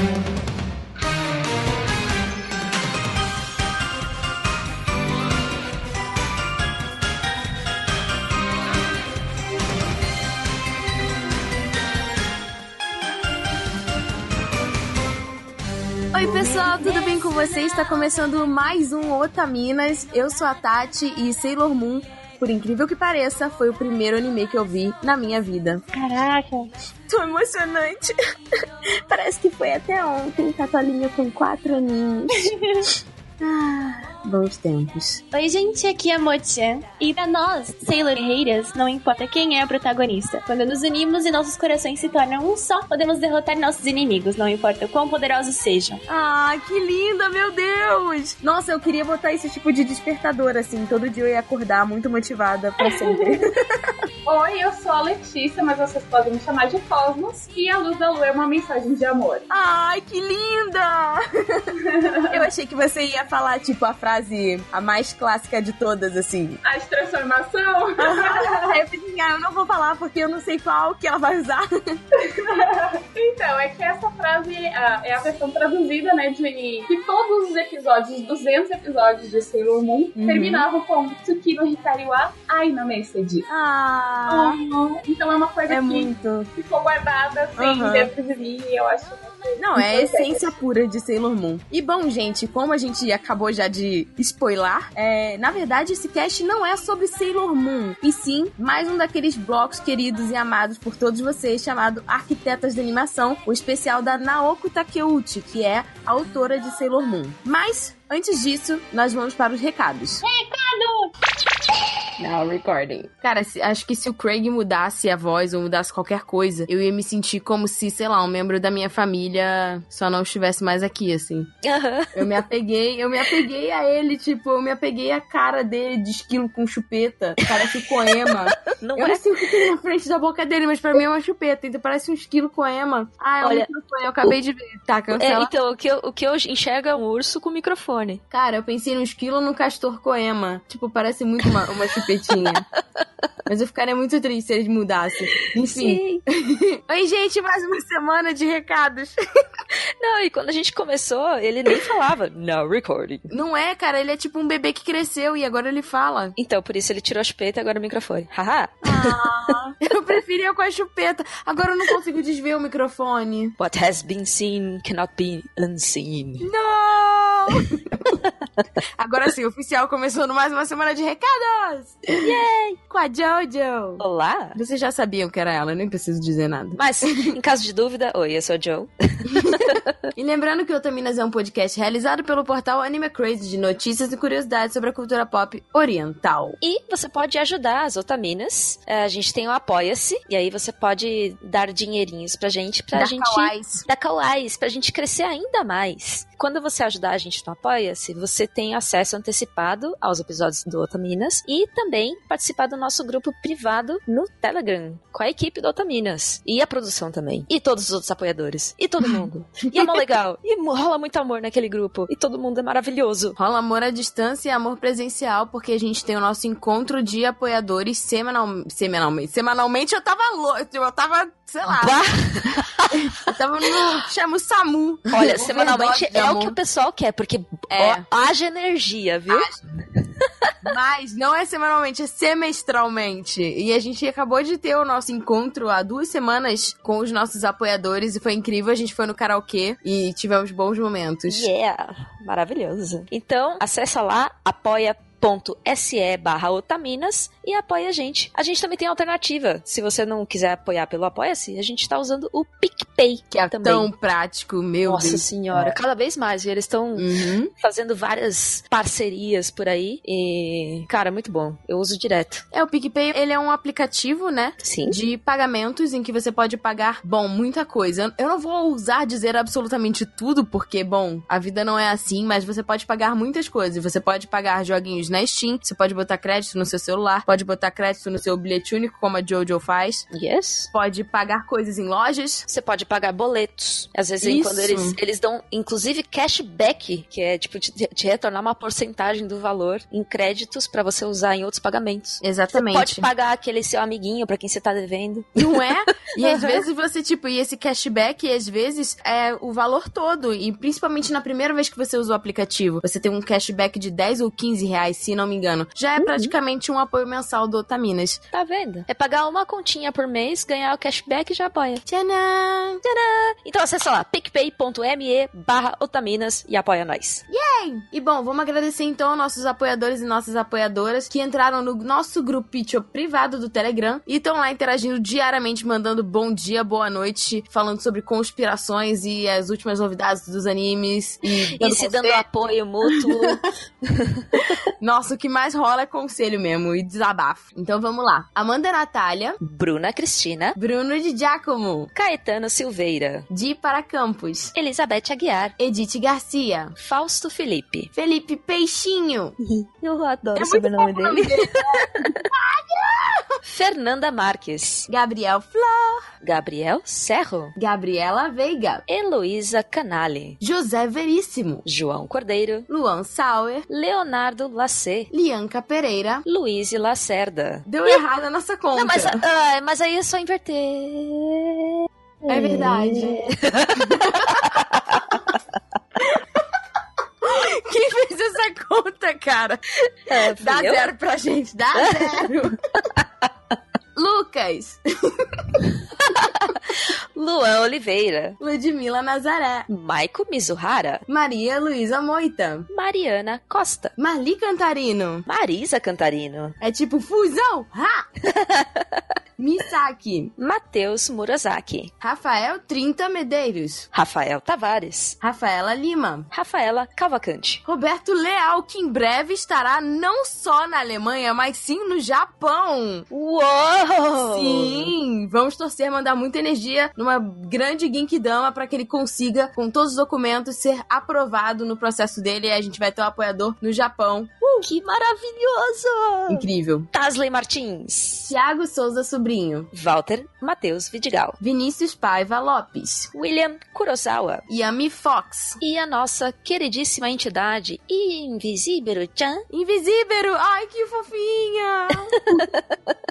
Oi, pessoal, tudo bem com vocês? Está começando mais um Otaminas. Eu sou a Tati e Sailor Moon, por incrível que pareça, foi o primeiro anime que eu vi na minha vida. Caraca. Tô emocionante. Parece que foi até ontem, Catolinha com quatro aninhos. Ah, bons tempos. Oi, gente, aqui é a Mochan. E pra nós, Sailor Guerreiras, não importa quem é o protagonista. Quando nos unimos e nossos corações se tornam um só, podemos derrotar nossos inimigos, não importa o quão poderosos sejam. Ah, que linda, meu Deus! Nossa, eu queria botar esse tipo de despertador, assim. Todo dia eu ia acordar muito motivada pra sempre. Oi, eu sou a Letícia, mas vocês podem me chamar de Cosmos. E a luz da lua é uma mensagem de amor. Ai, que linda! eu achei que você ia falar, tipo, a frase a mais clássica de todas, assim. A de transformação? eu pensei, ah, eu não vou falar porque eu não sei qual que ela vai usar. então, é que essa frase é a versão traduzida, né, de que todos os episódios, 200 episódios de Sailor Moon, uhum. terminavam com Tsukino Hikari wa Aina Message. Ah! Então é uma coisa é que muito. ficou guardada, assim, uhum. dentro de mim e eu acho não, é a essência pura de Sailor Moon. E bom, gente, como a gente acabou já de spoiler, é, na verdade esse cast não é sobre Sailor Moon, e sim mais um daqueles blocos queridos e amados por todos vocês, chamado Arquitetas de Animação, o especial da Naoko Takeuchi, que é a autora de Sailor Moon. Mas, antes disso, nós vamos para os recados. Recado! Now recording. Cara, se, acho que se o Craig mudasse a voz ou mudasse qualquer coisa, eu ia me sentir como se, sei lá, um membro da minha família só não estivesse mais aqui, assim. Uhum. Eu me apeguei, eu me apeguei a ele, tipo, eu me apeguei a cara dele de esquilo com chupeta. Parece o Coema. não eu é? não sei o que tem na frente da boca dele, mas pra mim é uma chupeta, então parece um esquilo Coema. Ah, é Olha, um microfone, eu acabei o... de ver. Tá, É, cancela. então, o que, eu, o que eu enxergo é um urso com microfone. Cara, eu pensei no esquilo no castor Coema. Tipo, parece muito uma, uma chupetinha. Mas eu ficaria muito triste se eles mudassem. Enfim. Oi, gente, mais uma semana de recados. Não, e quando a gente começou, ele nem falava no recording. Não é, cara, ele é tipo um bebê que cresceu e agora ele fala. Então, por isso ele tirou a chupeta e agora o microfone. Haha. Ah, eu preferia com a chupeta. Agora eu não consigo desver o microfone. What has been seen cannot be unseen. Não! Agora sim, oficial começando mais uma semana de recados. Yay! Com a Jojo. Olá! Vocês já sabiam que era ela, eu nem preciso dizer nada. Mas, em caso de dúvida, oi, eu sou a Joe. e lembrando que o Otaminas é um podcast realizado pelo portal Anime Crazy de notícias e curiosidades sobre a cultura pop oriental. E você pode ajudar as Otaminas. A gente tem o Apoia-se, e aí você pode dar dinheirinhos pra gente, pra da gente... Kawais. Da Kawais, pra gente crescer ainda mais. Quando você ajudar a gente no Apoia-se, você tem acesso antecipado aos episódios do Otaminas e também participar do nosso grupo privado no Telegram, com a equipe do Otaminas. E a produção também. E todos os outros apoiadores. E todo mundo. e é mó legal. E rola muito amor naquele grupo. E todo mundo é maravilhoso. Rola amor à distância e amor presencial, porque a gente tem o nosso encontro de apoiadores semanal... semanalmente. Semanalmente eu tava louco. Eu tava, sei lá. eu tava no. Chama o Samu. Olha, semanalmente é o que o pessoal quer, porque É. ó, haja energia, viu? Mas não é semanalmente, é semestralmente. E a gente acabou de ter o nosso encontro há duas semanas com os nossos apoiadores e foi incrível. A gente foi no karaokê e tivemos bons momentos. Yeah, maravilhoso. Então, acessa lá, apoia.se barra otaminas e apoia a gente. A gente também tem alternativa. Se você não quiser apoiar pelo Apoia-se, a gente tá usando o PicPay, Que é também. tão prático, meu Nossa Deus. senhora, cada vez mais. E eles estão Uhum. fazendo várias parcerias por aí. E, cara, muito bom. Eu uso direto. É, o PicPay, ele é um aplicativo, né? Sim. De pagamentos em que você pode pagar, bom, muita coisa. Eu não vou ousar dizer absolutamente tudo, porque, bom, a vida não é assim, mas você pode pagar muitas coisas. Você pode pagar joguinhos na Steam, você pode botar crédito no seu celular, pode botar crédito no seu bilhete único, como a Jojo faz. Yes. Pode pagar coisas em lojas. Você pode pagar boletos. Às vezes, Isso. quando eles, eles dão, inclusive, cashback, que é tipo de, de retornar uma porcentagem do valor em em créditos para você usar em outros pagamentos. Exatamente. Você pode pagar aquele seu amiguinho para quem você tá devendo. Não é? E às vezes você, tipo, e esse cashback, às vezes, é o valor todo. E principalmente na primeira vez que você usa o aplicativo, você tem um cashback de 10 ou 15 reais, se não me engano. Já é Uhum. praticamente um apoio mensal do Otaminas. Tá vendo? É pagar uma continha por mês, ganhar o cashback e já apoia. Tcharam! Então acessa lá, picpay.me barra otaminas e apoia nós. E bom, vamos agradecer então aos nossos apoiadores e nossas apoiadoras que entraram no nosso grupinho privado do Telegram e estão lá interagindo diariamente, mandando bom dia, boa noite, falando sobre conspirações e as últimas novidades dos animes e, E se dando apoio mútuo. Nossa, o que mais rola é conselho mesmo e desabafo. Então vamos lá. Amanda Natália, Bruna Cristina, Bruno de Giacomo, Caetano Silveira, Di para Campos, Elizabeth Aguiar, Edith Garcia, Fausto Felipe. Felipe Peixinho, Eu adoro É o sobrenome dele. dele. Fernanda Marques, Gabriel Flor, Gabriel Serro, Gabriela Veiga, Heloísa Canali, José Veríssimo, João Cordeiro, Luan Sauer, Leonardo Lacê, Lianca Pereira. Luiz Lacerda. Deu errado a nossa conta. Não, mas, ah, mas aí é só inverter. É verdade. Quem fez essa conta, cara? É, Dá eu? zero pra gente, dá zero. Lucas, Luan Oliveira, Ludmila Nazaré, Maiko Mizuhara, Maria Luísa Moita, Mariana Costa, Marli Cantarino. Marisa Cantarino, É tipo fusão, ha! Misaki, Matheus Murasaki, Rafael 30 Medeiros, Rafael Tavares, Rafaela Lima, Rafaela Cavalcante. Roberto Leal, que em breve estará não só na Alemanha, mas sim no Japão. Uou! Sim, vamos torcer, mandar muita energia numa grande Genkidama para que ele consiga, com todos os documentos, ser aprovado no processo dele e a gente vai ter um apoiador no Japão. Que maravilhoso! Incrível. Tasley Martins, Tiago Souza Sobrinho, Walter Matheus Vidigal, Vinícius Paiva Lopes, William Kurosawa Yami Fox, e a nossa queridíssima entidade Invisível Chan. Invisível! Ai, que fofinha!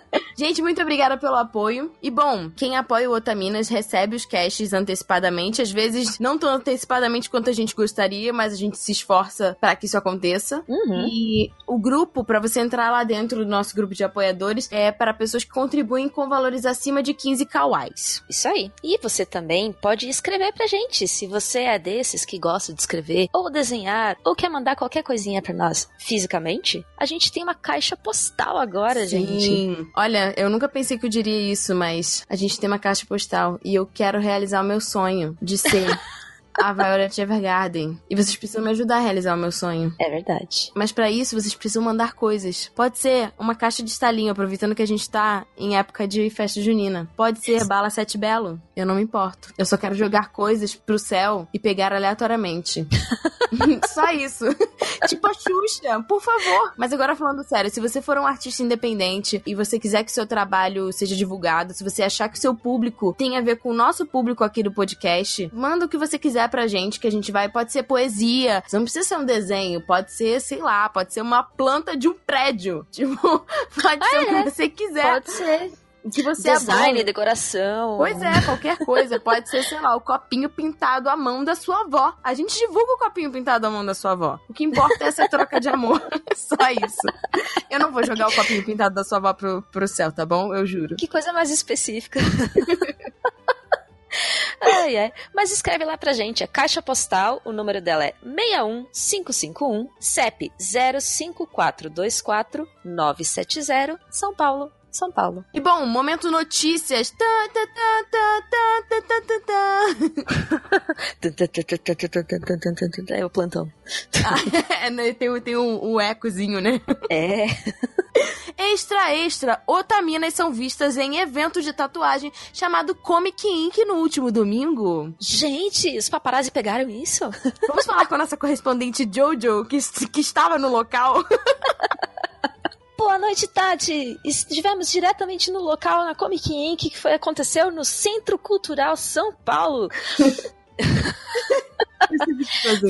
Gente, muito obrigada pelo apoio. E bom, quem apoia o Otaminas recebe os caches antecipadamente. Às vezes, não tão antecipadamente quanto a gente gostaria, mas a gente se esforça para que isso aconteça. Uhum. E o grupo, para você entrar lá dentro do nosso grupo de apoiadores, é para pessoas que contribuem com valores acima de 15 kawais. Isso aí. E você também pode escrever pra gente, se você é desses que gosta de escrever, ou desenhar, ou quer mandar qualquer coisinha pra nós fisicamente. A gente tem uma caixa postal agora, gente. Olha, eu nunca pensei que eu diria isso, mas a gente tem uma caixa postal e eu quero realizar o meu sonho de ser a Violet Evergarden. E vocês precisam me ajudar a realizar o meu sonho. É verdade. Mas pra isso, vocês precisam mandar coisas. Pode ser uma caixa de estalinho, aproveitando que a gente tá em época de festa junina. Pode ser bala sete belo. Eu não me importo. Eu só quero jogar coisas pro céu e pegar aleatoriamente. só isso. tipo a Xuxa, por favor. Mas agora falando sério, se você for um artista independente e você quiser que seu trabalho seja divulgado, se você achar que o seu público tem a ver com o nosso público aqui do podcast, manda o que você quiser pra gente, que a gente vai. Pode ser poesia, não precisa ser um desenho, pode ser, sei lá, pode ser uma planta de um prédio. Tipo, pode ser o é. que você quiser. Pode ser. O que você é Design, bom. decoração. Pois é, qualquer coisa. Pode ser, sei lá, o copinho pintado à mão da sua avó. A gente divulga o copinho pintado à mão da sua avó. O que importa é essa troca de amor. Só isso. Eu não vou jogar o copinho pintado da sua avó pro, pro céu, tá bom? Eu juro. Que coisa mais específica. ai, ai. Mas escreve lá pra gente. É caixa postal, o número dela é 61551, CEP 05424 970, São Paulo. São Paulo. E bom, momento notícias. É o plantão. Ah, é, né? tem, tem um, um ecozinho, né? É. Extra, extra, otaminas são vistas em evento de tatuagem chamado Comic Inc. no último domingo. Gente, os paparazzi pegaram isso? Vamos falar com a nossa correspondente Jojo, que, que estava no local. Boa noite, Tati! Estivemos diretamente no local na Comic Inc. que foi, aconteceu no Centro Cultural São Paulo.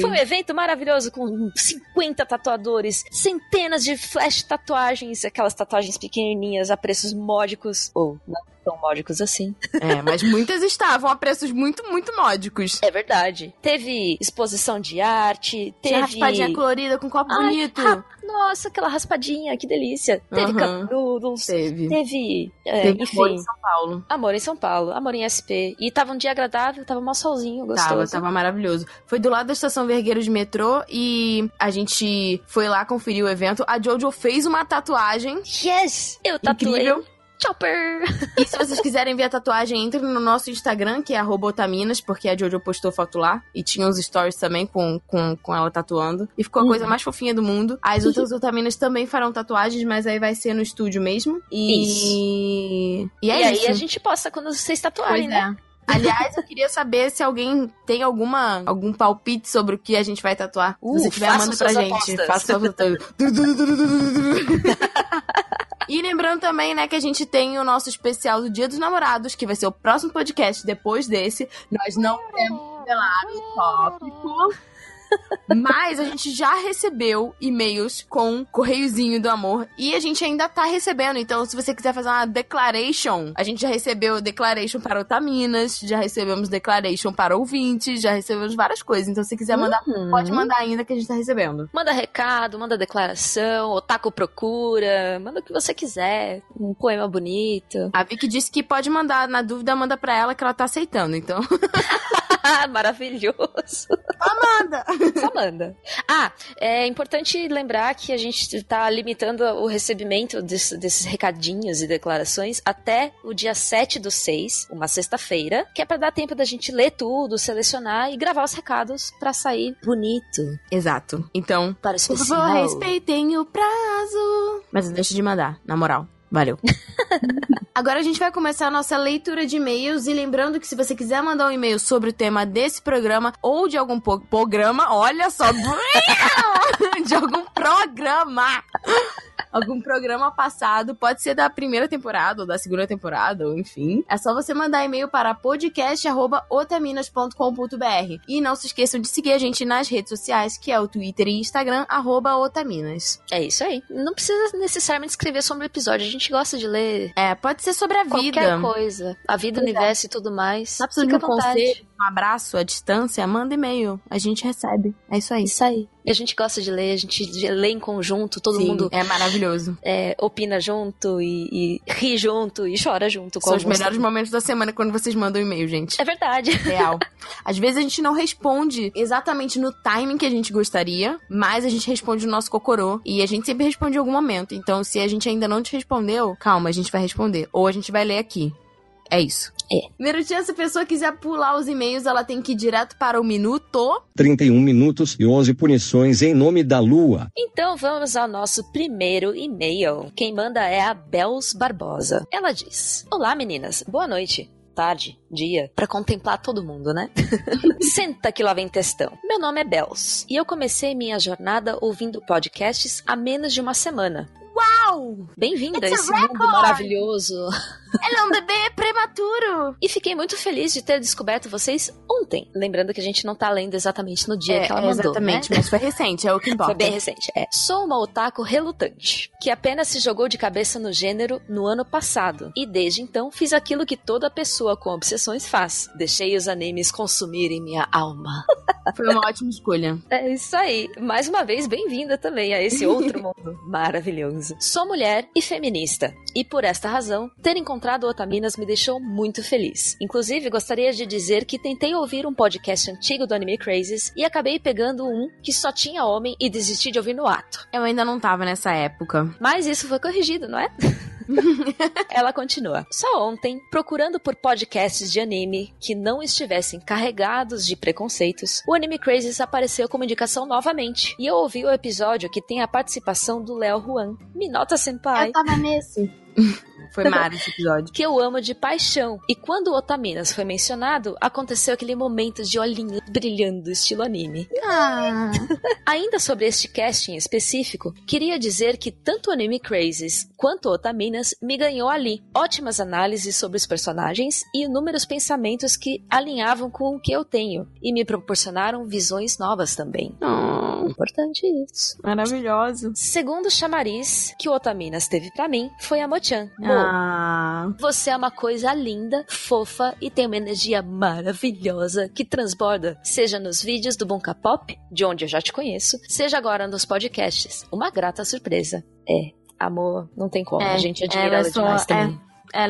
Foi um evento maravilhoso com 50 tatuadores, centenas de flash tatuagens, aquelas tatuagens pequenininhas a preços módicos, ou não tão módicos assim. É, mas muitas estavam a preços muito, muito módicos. É verdade. Teve exposição de arte, teve... Tinha raspadinha colorida com copo Ai, bonito. ra- Nossa, aquela raspadinha, que delícia. Teve cup noodles, Teve. teve, é, Teve enfim, amor em São Paulo. amor em São Paulo, amor em SP. E tava um dia agradável, tava mó solzinho, gostoso. Tava, tava maravilhoso. Foi do lado da estação Vergueiro de metrô e a gente foi lá conferir o evento. A Jojo fez uma tatuagem. Yes! Eu tatuei Incrível. Chopper! E se vocês quiserem ver a tatuagem, entre no nosso Instagram, que é otaminas, porque a Jojo postou foto lá. E tinha uns stories também com, com, com ela tatuando. E ficou a coisa mais fofinha do mundo. As outras otaminas também farão tatuagens, mas aí vai ser no estúdio mesmo. E. E é e isso. aí a gente posta quando vocês tatuarem, Pois né? é. Aliás, eu queria saber se alguém tem alguma algum palpite sobre o que a gente vai tatuar. Uh, se tiver, manda pra gente. apostas. Faça sua E lembrando também, né, que a gente tem o nosso especial do Dia dos Namorados, que vai ser o próximo podcast depois desse. Nós não temos revelado o tópico. Mas a gente já recebeu e-mails com correiozinho do amor e a gente ainda tá recebendo. Então, se você quiser fazer uma declaration, a gente já recebeu declaration para Otaminas, já recebemos declaration para ouvintes, já recebemos várias coisas. Então, se quiser mandar, Uhum. pode mandar ainda que a gente tá recebendo. Manda recado, manda declaração, otaku procura, manda o que você quiser. Um poema bonito. A Vicky disse que pode mandar, na dúvida, manda pra ela que ela tá aceitando. Então, Maravilhoso. manda! Só manda. Ah, é importante lembrar que a gente tá limitando o recebimento desse- desses recadinhos e declarações até o dia 7 do 6, uma sexta-feira, que é pra dar tempo da gente ler tudo, selecionar e gravar os recados pra sair bonito Exato. Então, para o por especial. favor, respeitem o prazo. Mas deixa de mandar, na moral. Valeu. Agora a gente vai começar a nossa leitura de e-mails e lembrando que se você quiser mandar um e-mail sobre o tema desse programa ou de algum programa, olha só, de algum programa, algum programa passado, pode ser da primeira temporada ou da segunda temporada, ou enfim, é só você mandar e-mail para podcast@otaminas.com.br e não se esqueçam de seguir a gente nas redes sociais, que é o Twitter e Instagram arroba @otaminas. É isso aí. Não precisa necessariamente escrever sobre o episódio, a gente gosta de ler É, pode ser sobre a vida. qualquer coisa. A vida, o universo e tudo mais. Tá precisando de um conselho, um abraço à distância? Manda e-mail. A gente recebe. É isso aí. Isso aí. A gente gosta de ler, a gente lê em conjunto, todo Sim, mundo é maravilhoso. é, opina junto e, e ri junto e chora junto com São os melhores também. momentos da semana quando vocês mandam e-mail, gente. É verdade. Real. Às vezes a gente não responde exatamente no timing que a gente gostaria, mas a gente responde no nosso cocorô. E a gente sempre responde em algum momento. Então, se a gente ainda não te respondeu, calma, a gente vai responder. Ou a gente vai ler aqui. É isso. É. Minutinho, se a pessoa quiser pular os e-mails, ela tem que ir direto para o minuto. 31 minutos e 11 punições em nome da lua. Então vamos ao nosso primeiro e-mail. Quem manda é a Bels Barbosa. Ela diz: Olá meninas, boa noite. Tarde, dia, pra contemplar todo mundo, né? Senta que lá vem textão. Meu nome é Bels e eu comecei minha jornada ouvindo podcasts há menos de uma semana. Uau! Bem-vinda a esse mundo record! maravilhoso. Ela é um bebê prematuro! E fiquei muito feliz de ter descoberto vocês ontem. Lembrando que a gente não tá lendo exatamente no dia É, que ela mandou, exatamente, né? mas foi recente, é o que importa. Foi bem recente. É. Sou uma otaku relutante, que apenas se jogou de cabeça no gênero no ano passado. E desde então fiz aquilo que toda pessoa com obsessões faz. Deixei os animes consumirem minha alma. Foi uma ótima escolha. É isso aí. Mais uma vez, bem-vinda também a esse outro mundo maravilhoso. Sou mulher e feminista. E por esta razão, ter encontrado Otaminas me deixou muito feliz. Inclusive, gostaria de dizer que tentei ouvir um podcast antigo do Anime Crazes e acabei pegando um que só tinha homem e desisti de ouvir no ato. Eu ainda não tava nessa época. Mas isso foi corrigido, não é? Ela continua. Só ontem, procurando por podcasts de anime que não estivessem carregados de preconceitos, o Anime Crazes apareceu como indicação novamente. E eu ouvi o episódio que tem a participação do Léo Juan. Minota Senpai. tava nesse. Foi mara esse episódio. que eu amo de paixão. E quando o Otaminas foi mencionado, aconteceu aquele momento de olhinhos brilhando, estilo anime. Ah. Ainda sobre este casting específico, queria dizer que tanto o Anime Crazes quanto o Otaminas me ganhou ali. Ótimas análises sobre os personagens e inúmeros pensamentos que alinhavam com o que eu tenho e me proporcionaram visões novas também. Oh, Importante isso. maravilhoso. Segundo o chamariz que o Otaminas teve pra mim, foi a Mochan. Mo, Ah. Você é uma coisa linda, fofa e tem uma energia maravilhosa que transborda, seja nos vídeos do Bunka Pop, de onde eu já te conheço, seja agora nos podcasts. Uma grata surpresa. É, amor, não tem como, É, a gente admira ela ela, é só- demais também. Ela é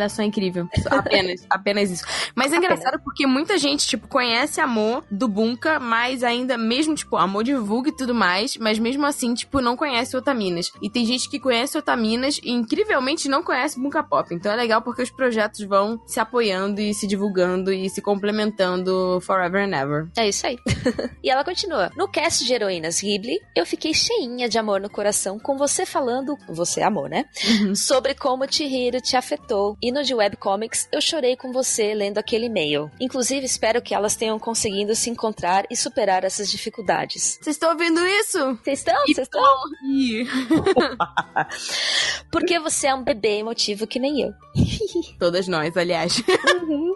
só incrível. Só- Apenas, apenas isso. Mas é engraçado porque muita gente, tipo, conhece amor do Bunka, mas ainda, mesmo, tipo, amor divulga e tudo mais, mas mesmo assim, tipo, não conhece Otaminas. E tem gente que conhece Otaminas e incrivelmente não conhece Bunka Pop. Então é legal porque os projetos vão se apoiando e se divulgando e se complementando forever and ever. É isso aí. e ela continua. No cast de Heroínas Ghibli, eu fiquei cheinha de amor no coração com você falando, você amor, né? Sobre como Chihiro te afetou. E no de webcomics, eu chorei com você lendo aquele e-mail. Inclusive, espero que elas tenham conseguido se encontrar e superar essas dificuldades. Vocês estão ouvindo isso? Vocês estão? Vocês estão? Ih. Porque você é um bebê emotivo que nem eu. Todas nós, aliás.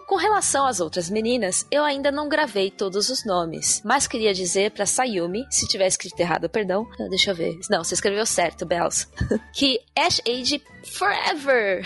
Com relação às outras meninas, eu ainda não gravei todos os nomes, mas queria dizer pra Sayumi, se tiver escrito errado, perdão. Ah, Deixa eu ver. Não, você escreveu certo, Bells. que Ash Age Forever.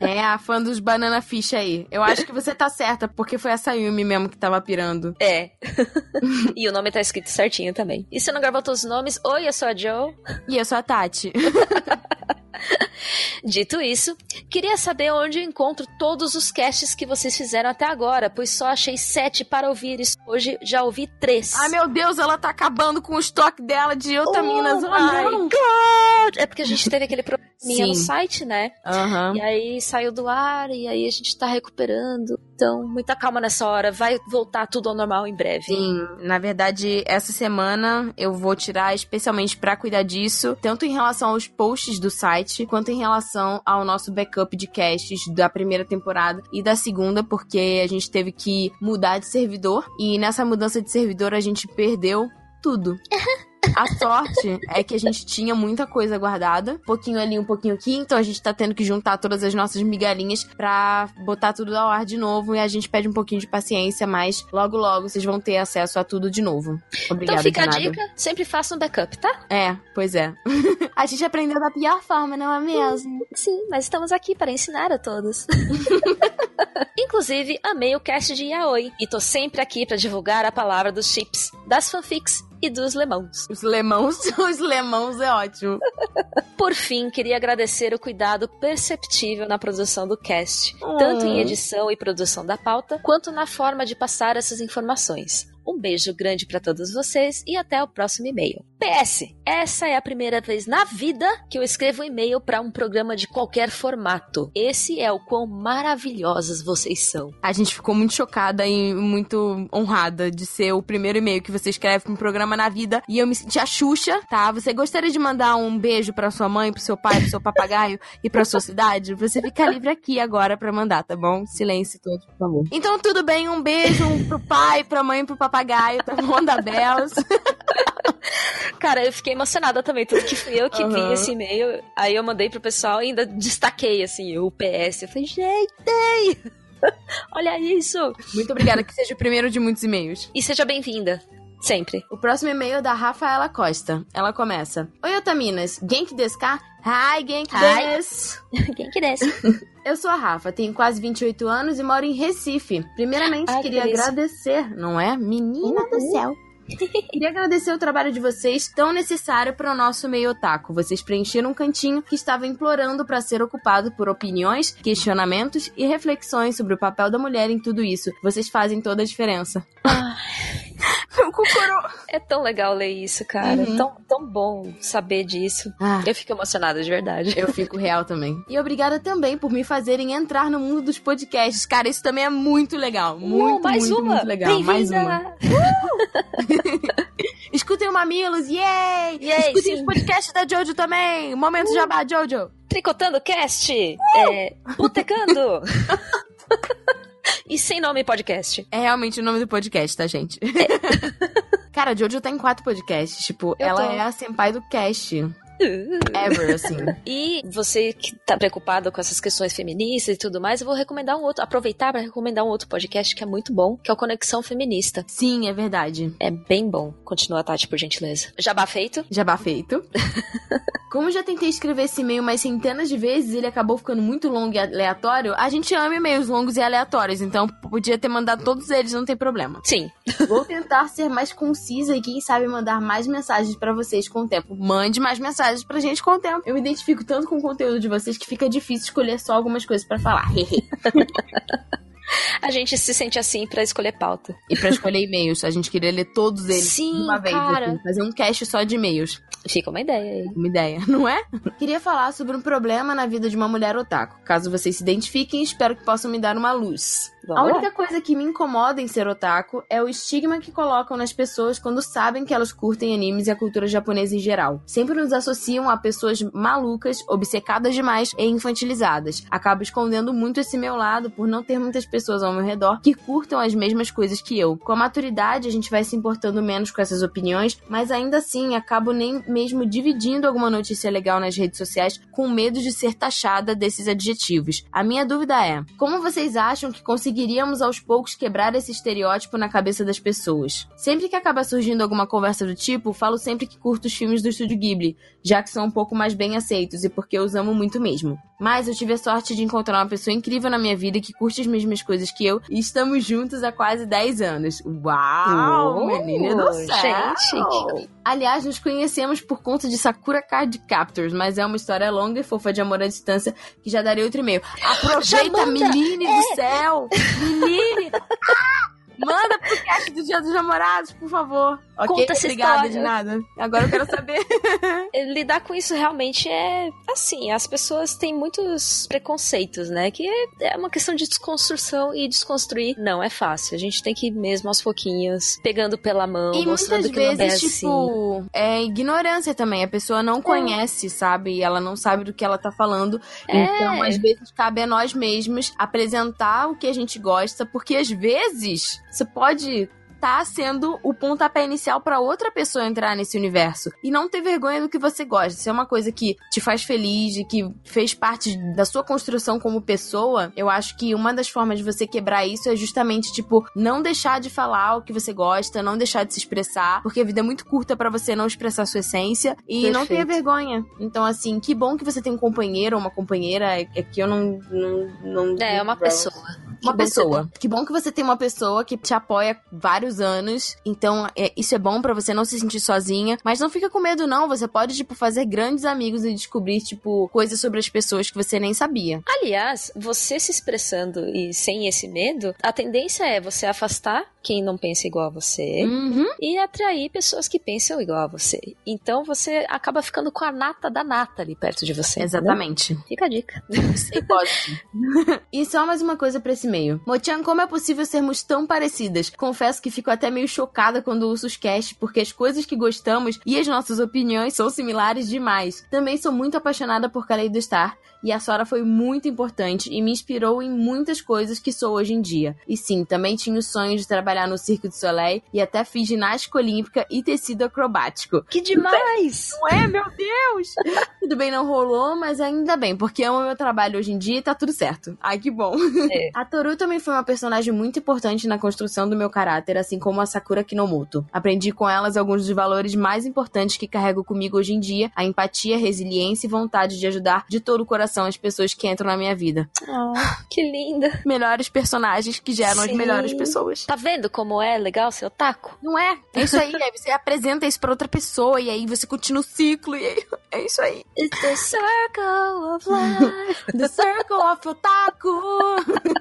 É a fã dos Banana Fish aí. Eu acho que você tá certa, porque foi a Sayumi mesmo que tava pirando. É. e o nome tá escrito certinho também. E se não gravou todos os nomes, oi, eu sou a Joe. E eu sou a Tati. Dito isso, queria saber onde eu encontro todos os casts que vocês fizeram até agora, pois só achei sete para ouvir e hoje já ouvi três. Ai, meu Deus, ela tá acabando com o estoque dela de Otaminas. Oh Ai. God! É porque a gente teve aquele probleminha no Sim. site, né? Aham. E aí saiu do ar, e aí a gente tá recuperando. Então, muita calma nessa hora. Vai voltar tudo ao normal em breve. Sim, na verdade, essa semana eu vou tirar especialmente pra cuidar disso, tanto em relação aos posts do site, quanto em relação ao nosso backup de casts da primeira temporada e da segunda, porque a gente teve que mudar de servidor e nessa mudança de servidor a gente perdeu tudo. A sorte é que a gente tinha muita coisa guardada, um pouquinho ali, um pouquinho aqui, então a gente tá tendo que juntar todas as nossas migalhinhas pra botar tudo ao ar de novo e a gente pede um pouquinho de paciência, mas logo logo vocês vão ter acesso a tudo de novo. Obrigada, então fica a dica, sempre faça um backup, tá? É, pois é. a gente aprendeu da pior forma, não é mesmo? Sim, mas estamos aqui para ensinar a todos. Inclusive, amei o cast de Yaoi e tô sempre aqui para divulgar a palavra dos chips, das fanfics e dos lemãos. Os lemãos, os lemãos é ótimo. Por fim, queria agradecer o cuidado perceptível na produção do cast, tanto em edição e produção da pauta, quanto na forma de passar essas informações. Um beijo grande para todos vocês e até o próximo e-mail. PS, essa é a primeira vez na vida que eu escrevo um e-mail para um programa de qualquer formato. Esse é o quão maravilhosas vocês são. A gente ficou muito chocada e muito honrada de ser o primeiro e-mail que você escreve pra um programa na vida. E eu me senti a Xuxa, tá? Você gostaria de mandar um beijo pra sua mãe, pro seu pai, pro seu papagaio e pra sua cidade? Você fica livre aqui agora pra mandar, tá bom? Silêncio todo, por favor. Então tudo bem, um beijo um pro pai, pra mãe, pro papagaio, tá bom? Da Bells. Cara, eu fiquei emocionada também, tudo que fui eu que vi Aham. esse e-mail. Aí eu mandei pro pessoal e ainda destaquei, assim, o PS. Eu falei, gente, olha isso! Muito obrigada, que seja o primeiro de muitos e-mails. E seja bem-vinda, sempre. O próximo e-mail é da Rafaela Costa. Ela começa. Oi, Otaminas. Genki desu ka? Hi, Genki Hi. desu. Que desce? Eu sou a Rafa, tenho quase 28 anos e moro em Recife. Primeiramente, Ai, que queria delícia. agradecer, não é? Menina do céu. Queria agradecer o trabalho de vocês, tão necessário para o nosso meio otaku. Vocês preencheram um cantinho que estava implorando para ser ocupado por opiniões, questionamentos e reflexões sobre o papel da mulher em tudo isso. Vocês fazem toda a diferença. Meu. É tão legal ler isso, cara. Uhum. Tão, tão bom saber disso. Ah, Eu fico emocionada, de verdade. Eu fico real também. E obrigada também por me fazerem entrar no mundo dos podcasts. Cara, isso também é muito legal. Muito, Uh, mais muito, uma! muito legal. Mais uma. Escutem o Mamilos, yay! Yay, Escutem sim. os podcasts da Jojo também! Momento jabá, Jojo! Tricotando Cast, é, Botecando. e sem nome podcast. É realmente o nome do podcast, tá, gente? Cara, a Jojo tá em quatro podcasts. Tipo, Eu ela tô. é a senpai do cast. Ever, assim. E você que tá preocupado com essas questões feministas e tudo mais, eu vou recomendar um outro, aproveitar para recomendar um outro podcast que é muito bom, que é o Conexão Feminista. Sim, é verdade. É bem bom. Continua, Tati, por gentileza. Jabá feito. Jabá feito. Como já tentei escrever esse e-mail mais centenas de vezes, ele acabou ficando muito longo e aleatório. A gente ama e-mails longos e aleatórios, então podia ter mandado todos eles, não tem problema. Sim. Vou tentar ser mais concisa e quem sabe mandar mais mensagens pra vocês com o tempo. Mande mais mensagens pra gente com o tempo. Eu me identifico tanto com o conteúdo de vocês que fica difícil escolher só algumas coisas pra falar. A gente se sente assim pra escolher pauta. e pra escolher e-mails, a gente queria ler todos eles Sim, de uma vez, cara. assim, fazer um cast só de e-mails. Fica uma ideia aí. Uma ideia, não é? Queria falar sobre um problema na vida de uma mulher otaku. Caso vocês se identifiquem, espero que possam me dar uma luz. Vamos a lá. única coisa que me incomoda em ser otaku é o estigma que colocam nas pessoas quando sabem que elas curtem animes e a cultura japonesa em geral. Sempre nos associam a pessoas malucas, obcecadas demais e infantilizadas. Acabo escondendo muito esse meu lado por não ter muitas pessoas ao meu redor que curtam as mesmas coisas que eu. Com a maturidade, a gente vai se importando menos com essas opiniões, mas ainda assim acabo nem mesmo dividindo alguma notícia legal nas redes sociais com medo de ser taxada desses adjetivos. A minha dúvida é: como vocês acham que conseguiríamos aos poucos quebrar esse estereótipo na cabeça das pessoas? Sempre que acaba surgindo alguma conversa do tipo, falo sempre que curto os filmes do estúdio Ghibli, já que são um pouco mais bem aceitos e porque eu os amo muito mesmo. Mas eu tive a sorte de encontrar uma pessoa incrível na minha vida que curte as mesmas coisas que eu e estamos juntos há quase 10 anos. Uau, Oh, menina do céu! gente. Aliás, nos conhecemos por conta de Sakura Card Captors, mas é uma história longa e fofa de amor à distância que já daria outro e-mail. Aproveita, manda! Miline do céu! Miline! Manda pro cast do Dia dos Namorados, por favor. Ok, Conta essa obrigada história. de nada. Agora eu quero saber. É, Lidar com isso realmente é assim, as pessoas têm muitos preconceitos, né? Que é, é uma questão de desconstrução e desconstruir não é fácil. A gente tem que ir mesmo aos pouquinhos, pegando pela mão, E mostrando muitas que não é vezes, assim. tipo, é ignorância também. A pessoa não conhece, sabe? E ela não sabe do que ela tá falando. É. Então, às vezes, cabe a nós mesmos apresentar o que a gente gosta, porque às vezes você pode tá sendo o pontapé inicial pra outra pessoa entrar nesse universo e não ter vergonha do que você gosta. Se é uma coisa que te faz feliz e que fez parte da sua construção como pessoa, eu acho que uma das formas de você quebrar isso é justamente tipo não deixar de falar o que você gosta, não deixar de se expressar, porque a vida é muito curta pra você não expressar sua essência e não tenha Perfeito. vergonha. Então assim, que bom que você tem um companheiro ou uma companheira, é é que eu não não, não É, é uma pessoa. Uma Que bom que você pessoa. Que bom que você tem uma pessoa que te apoia vários anos. Então, é, isso é bom pra você não se sentir sozinha. Mas não fica com medo, não. Você pode, tipo, fazer grandes amigos e descobrir, tipo, coisas sobre as pessoas que você nem sabia. Aliás, você se expressando e sem esse medo, a tendência é você afastar quem não pensa igual a você Uhum. e atrair pessoas que pensam igual a você. Então você acaba ficando com a nata da nata ali perto de você. entendeu? Exatamente. Fica a dica. Sei, pode. e só mais uma coisa pra esse e-mail. Mochan, como é possível sermos tão parecidas? Confesso que fico até meio chocada quando ouço os cast, porque as coisas que gostamos e as nossas opiniões são similares demais. Também sou muito apaixonada por Kaleido Star, e a Sora foi muito importante e me inspirou em muitas coisas que sou hoje em dia. E sim, também tinha o sonho de trabalhar no Circo de Soleil e até fiz ginástica olímpica e tecido acrobático. Que demais! Não é, meu Deus! tudo bem, não rolou, mas ainda bem, porque amo meu trabalho hoje em dia e tá tudo certo. Ai, que bom. É. A Toru também foi uma personagem muito importante na construção do meu caráter, assim como a Sakura Kinomoto. Aprendi com elas alguns dos valores mais importantes que carrego comigo hoje em dia: a empatia, resiliência e vontade de ajudar de todo o coração as pessoas que entram na minha vida. Oh, que linda. Melhores personagens que geram as Sim. melhores pessoas. Tá vendo como é legal ser otaku? Não é? É isso aí. aí você apresenta isso pra outra pessoa e aí você continua o ciclo e aí é isso aí. It's the circle of life. The Circle of Otaku!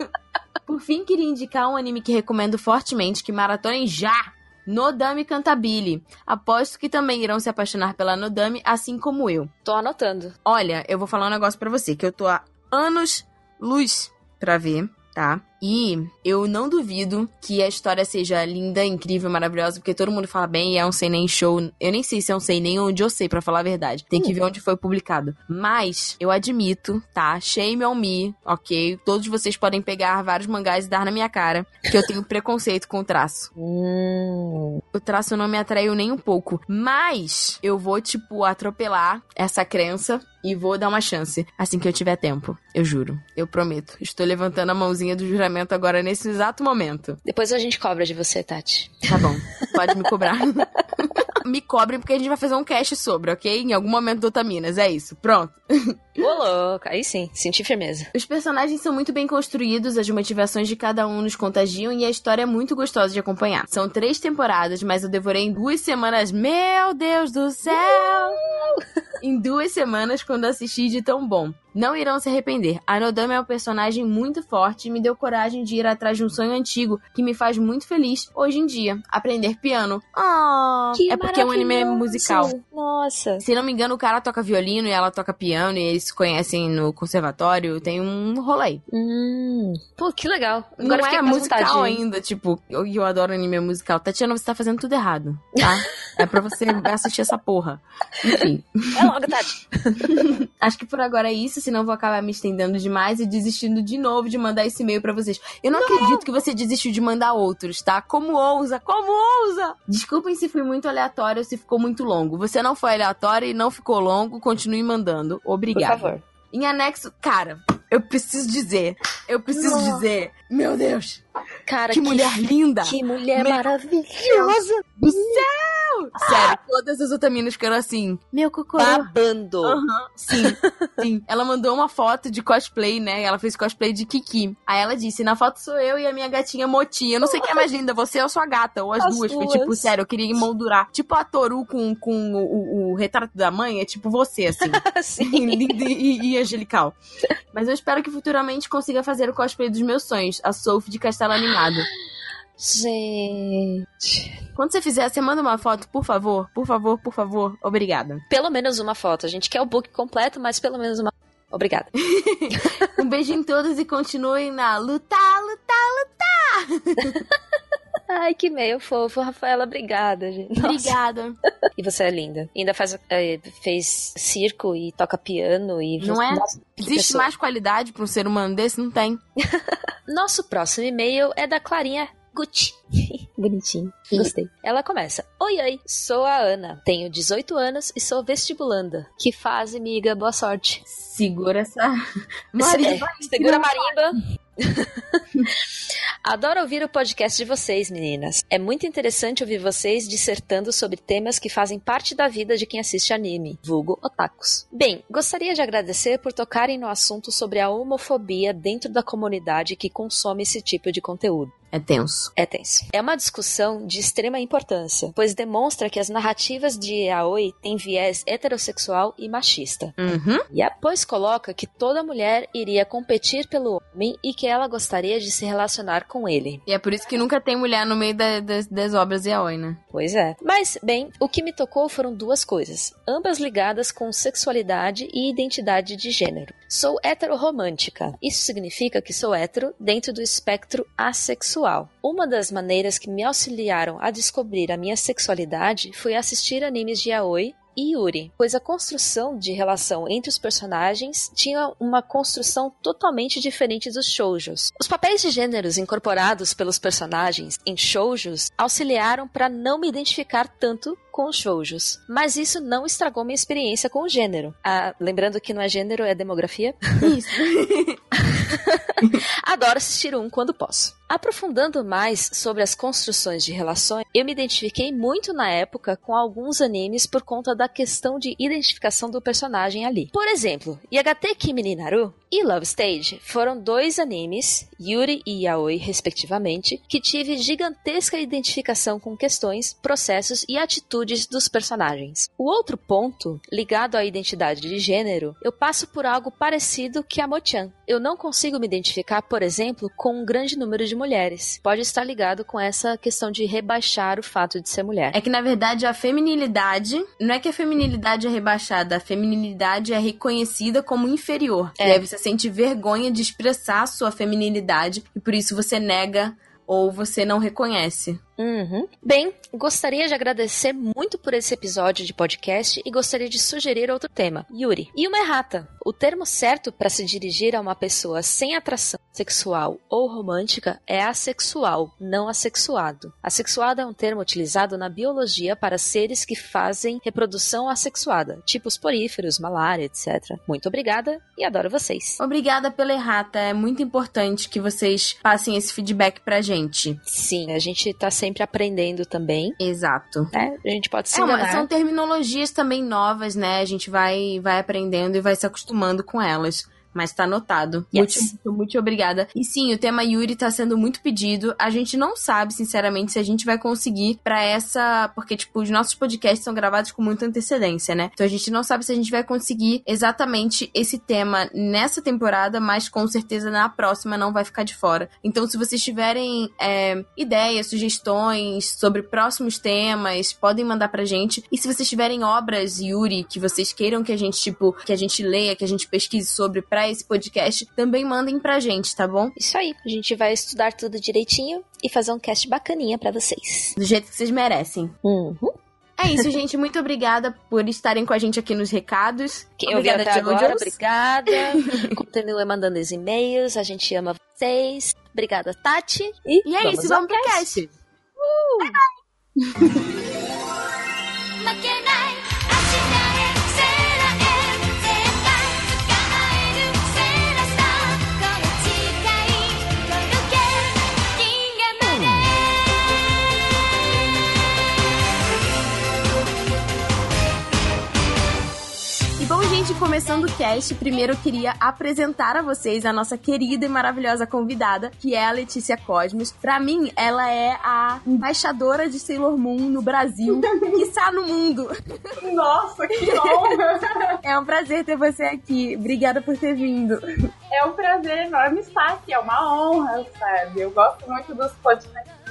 Por fim, queria indicar um anime que recomendo fortemente que maratonem já! Nodame Cantabile. Aposto que também irão se apaixonar pela Nodame, assim como eu. Tô anotando. Olha, eu vou falar um negócio pra você, que eu tô há anos luz pra ver, tá? E eu não duvido que a história seja linda, incrível, maravilhosa, porque todo mundo fala bem e é um sem nem show. Eu nem sei se é um sem nem onde eu sei, para falar a verdade. Tem que ver onde foi publicado. Mas eu admito, tá? Shame on me, ok? Todos vocês podem pegar vários mangás e dar na minha cara que eu tenho preconceito com o traço. Hum. O traço não me atraiu nem um pouco. Mas eu vou, tipo, atropelar essa crença e vou dar uma chance assim que eu tiver tempo. Eu juro. Eu prometo. Estou levantando a mãozinha do juramento agora nesse exato momento. Depois a gente cobra de você, Tati. Tá bom. Pode me cobrar. me cobrem porque a gente vai fazer um cast sobre, ok? Em algum momento do Otaminas. É isso. Pronto. Ô, louca. Aí sim, senti firmeza. Os personagens são muito bem construídos, as motivações de cada um nos contagiam e a história é muito gostosa de acompanhar. São três temporadas, mas eu devorei em duas semanas. Meu Deus do céu! em duas semanas quando assisti de tão bom. Não irão se arrepender. A Nodama é um personagem muito forte e me deu coragem de ir atrás de um sonho antigo que me faz muito feliz hoje em dia. Aprender piano. Ah, Que é porque é um anime musical. Nossa. Se não me engano, o cara toca violino e ela toca piano e eles se conhecem no conservatório. Tem um rolê. Hum. Pô, que legal. Agora não é musical vontade. ainda, tipo, eu, eu adoro anime musical. Tatiana, você tá fazendo tudo errado, tá? é pra você assistir essa porra. Enfim, É logo, Tati. acho que por agora é isso, senão eu vou acabar me estendendo demais e desistindo de novo de mandar esse e-mail pra vocês. Eu não, acredito que você desistiu de mandar outros, tá? Como ousa? Como ousa? Desculpem se fui muito aleatório ou se ficou muito longo. Você não foi aleatório e não ficou longo, continue mandando. Por Obrigada. favor. Em anexo, cara, eu preciso dizer, eu preciso dizer, meu Deus, Cara, que mulher linda! Que mulher Meu maravilhosa. do céu! Sério, todas as otaminas ficaram assim, meu cocô. Babando. Aham, sim, sim. Ela mandou uma foto de cosplay, né? Ela fez cosplay de Kiki. Aí ela disse: na foto sou eu e a minha gatinha Motinha. Eu não sei quem é mais linda, você ou sua gata, ou as, As duas. Duas. tipo, sério, eu queria emoldurar. Tipo a Toru com, com o, o- o retrato da mãe, é tipo você, assim. Sim. linda e, e angelical. Mas eu espero que futuramente consiga fazer o cosplay dos meus sonhos, a Sophie de Castelo Animado. Gente. Quando você fizer, você manda uma foto, por favor, por favor, por favor. Obrigada. Pelo menos uma foto. A gente quer o book completo, mas pelo menos uma. Obrigada. Um beijo em todos e continuem na luta, luta, Ai, que meio fofo. Rafaela, obrigada, gente. Nossa. Obrigada. E você é linda. Ainda faz, é, fez circo e toca piano e... Não é? Nossa, Existe pessoa. mais qualidade pra um ser humano desse? Não tem. Nosso próximo e-mail é da Clarinha Gucci. Bonitinho. Gostei. Ela começa. Oi, oi. Sou a Ana. Tenho 18 anos e sou vestibulanda. Que fase, miga? Boa sorte. Segura essa. Maria, É, segura a marimba. Adoro ouvir o podcast de vocês, meninas. É muito interessante ouvir vocês dissertando sobre temas que fazem parte da vida de quem assiste anime, vulgo otakus. Bem, gostaria de agradecer por tocarem no assunto sobre a homofobia dentro da comunidade que consome esse tipo de conteúdo. É tenso. É tenso. É uma discussão de extrema importância, pois demonstra que as narrativas de yaoi têm viés heterossexual e machista. Uhum. E a pois coloca que toda mulher iria competir pelo homem e que ela gostaria de se relacionar com ele. E é por isso que nunca tem mulher no meio da- das, das obras yaoi, né? Pois é. Mas, bem, o que me tocou foram duas coisas, ambas ligadas com sexualidade e identidade de gênero. Sou heteroromântica. Isso significa que sou hétero dentro do espectro assexual. Uma das maneiras que me auxiliaram a descobrir a minha sexualidade foi assistir animes de yaoi e Yuri, pois a construção de relação entre os personagens tinha uma construção totalmente diferente dos shoujos. Os papéis de gêneros incorporados pelos personagens em shoujos auxiliaram para não me identificar tanto com os shoujos, mas isso não estragou minha experiência com o gênero. Ah, lembrando que não é gênero, é demografia. Isso. Adoro assistir um quando posso. Aprofundando mais sobre as construções de relações, eu me identifiquei muito na época com alguns animes por conta da questão de identificação do personagem ali. Por exemplo, Yagate Kimi ni Naru e Love Stage foram dois animes, Yuri e Yaoi respectivamente, que tive gigantesca identificação com questões, processos e atitudes dos personagens. O outro ponto, ligado à identidade de gênero, eu passo por algo parecido que a Mochan. Eu não consigo me identificar, por exemplo, com um grande número de mulheres. Pode estar ligado com essa questão de rebaixar o fato de ser mulher. É que, na verdade, a feminilidade. Não é que a feminilidade é rebaixada, a feminilidade é reconhecida como inferior. É. E aí você sente vergonha de expressar a sua feminilidade e por isso você nega ou você não reconhece. Uhum. Bem, gostaria de agradecer muito por esse episódio de podcast e gostaria de sugerir outro tema. Yuri. E uma errata. O termo certo para se dirigir a uma pessoa sem atração sexual ou romântica é assexual, não assexuado. Assexuado é um termo utilizado na biologia para seres que fazem reprodução assexuada, tipo os poríferos, malária, etc. Muito obrigada e adoro vocês. Obrigada pela errata. É muito importante que vocês passem esse feedback pra gente. Sim, a gente tá sempre aprendendo também. Exato. Né? A gente pode se É, enganar. são terminologias também novas, né? A gente vai, vai aprendendo e vai se acostumando com elas. Mas tá anotado. Yes. Muito, muito, obrigada. E sim, o tema Yuri tá sendo muito pedido. A gente não sabe, sinceramente, se a gente vai conseguir pra essa. Porque, tipo, os nossos podcasts são gravados com muita antecedência, né? Então a gente não sabe se a gente vai conseguir exatamente esse tema nessa temporada, mas com certeza na próxima não vai ficar de fora. Então, se vocês tiverem é, ideias, sugestões sobre próximos temas, podem mandar pra gente. E se vocês tiverem obras, Yuri, que vocês queiram que a gente, tipo, que a gente leia, que a gente pesquise sobre pra esse podcast, também mandem pra gente, tá bom? Isso aí, a gente vai estudar tudo direitinho e fazer um cast bacaninha pra vocês. Do jeito que vocês merecem. Uhum. É isso, gente. Muito obrigada por estarem com a gente aqui nos recados. Quem obrigada, até agora, obrigada. Continue mandando os e-mails, a gente ama vocês. Obrigada, Tati. E, E é isso, ao vamos pro cast. 負 começando o cast, primeiro eu queria apresentar a vocês a nossa querida e maravilhosa convidada, que é a Letícia Cosmos. Pra mim, ela é a embaixadora de Sailor Moon no Brasil, quiçá no mundo. Nossa, que honra! É um prazer ter você aqui. Obrigada por ter vindo. é um prazer enorme estar aqui, é uma honra, sabe? Eu gosto muito dos podcasts.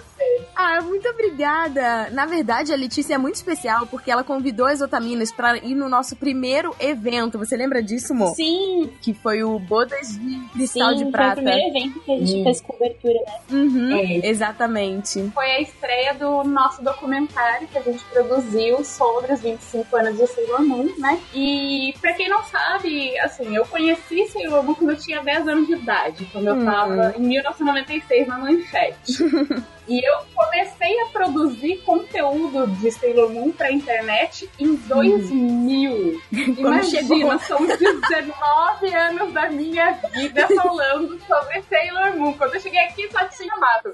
Ah, muito obrigada. Na verdade, a Letícia é muito especial porque ela convidou as Otaminas pra ir no nosso primeiro evento. Você lembra disso, Mo? Sim, Que foi o Bodas de Cristal sim, de foi o Prata. primeiro evento que a gente fez cobertura, né? Uhum, É. exatamente. Foi a estreia do nosso documentário que a gente produziu sobre os 25 anos de Sailor Moon, né? E pra quem não sabe, assim, eu conheci Sailor Moon quando eu tinha 10 anos de idade, quando eu Hum. tava em 1996 na Manchete. E eu comecei a produzir conteúdo de Sailor Moon pra internet em 2000. Quando chegou. Imagina, são 19 anos da minha vida falando sobre Sailor Moon. Quando eu cheguei aqui, só tinha mato.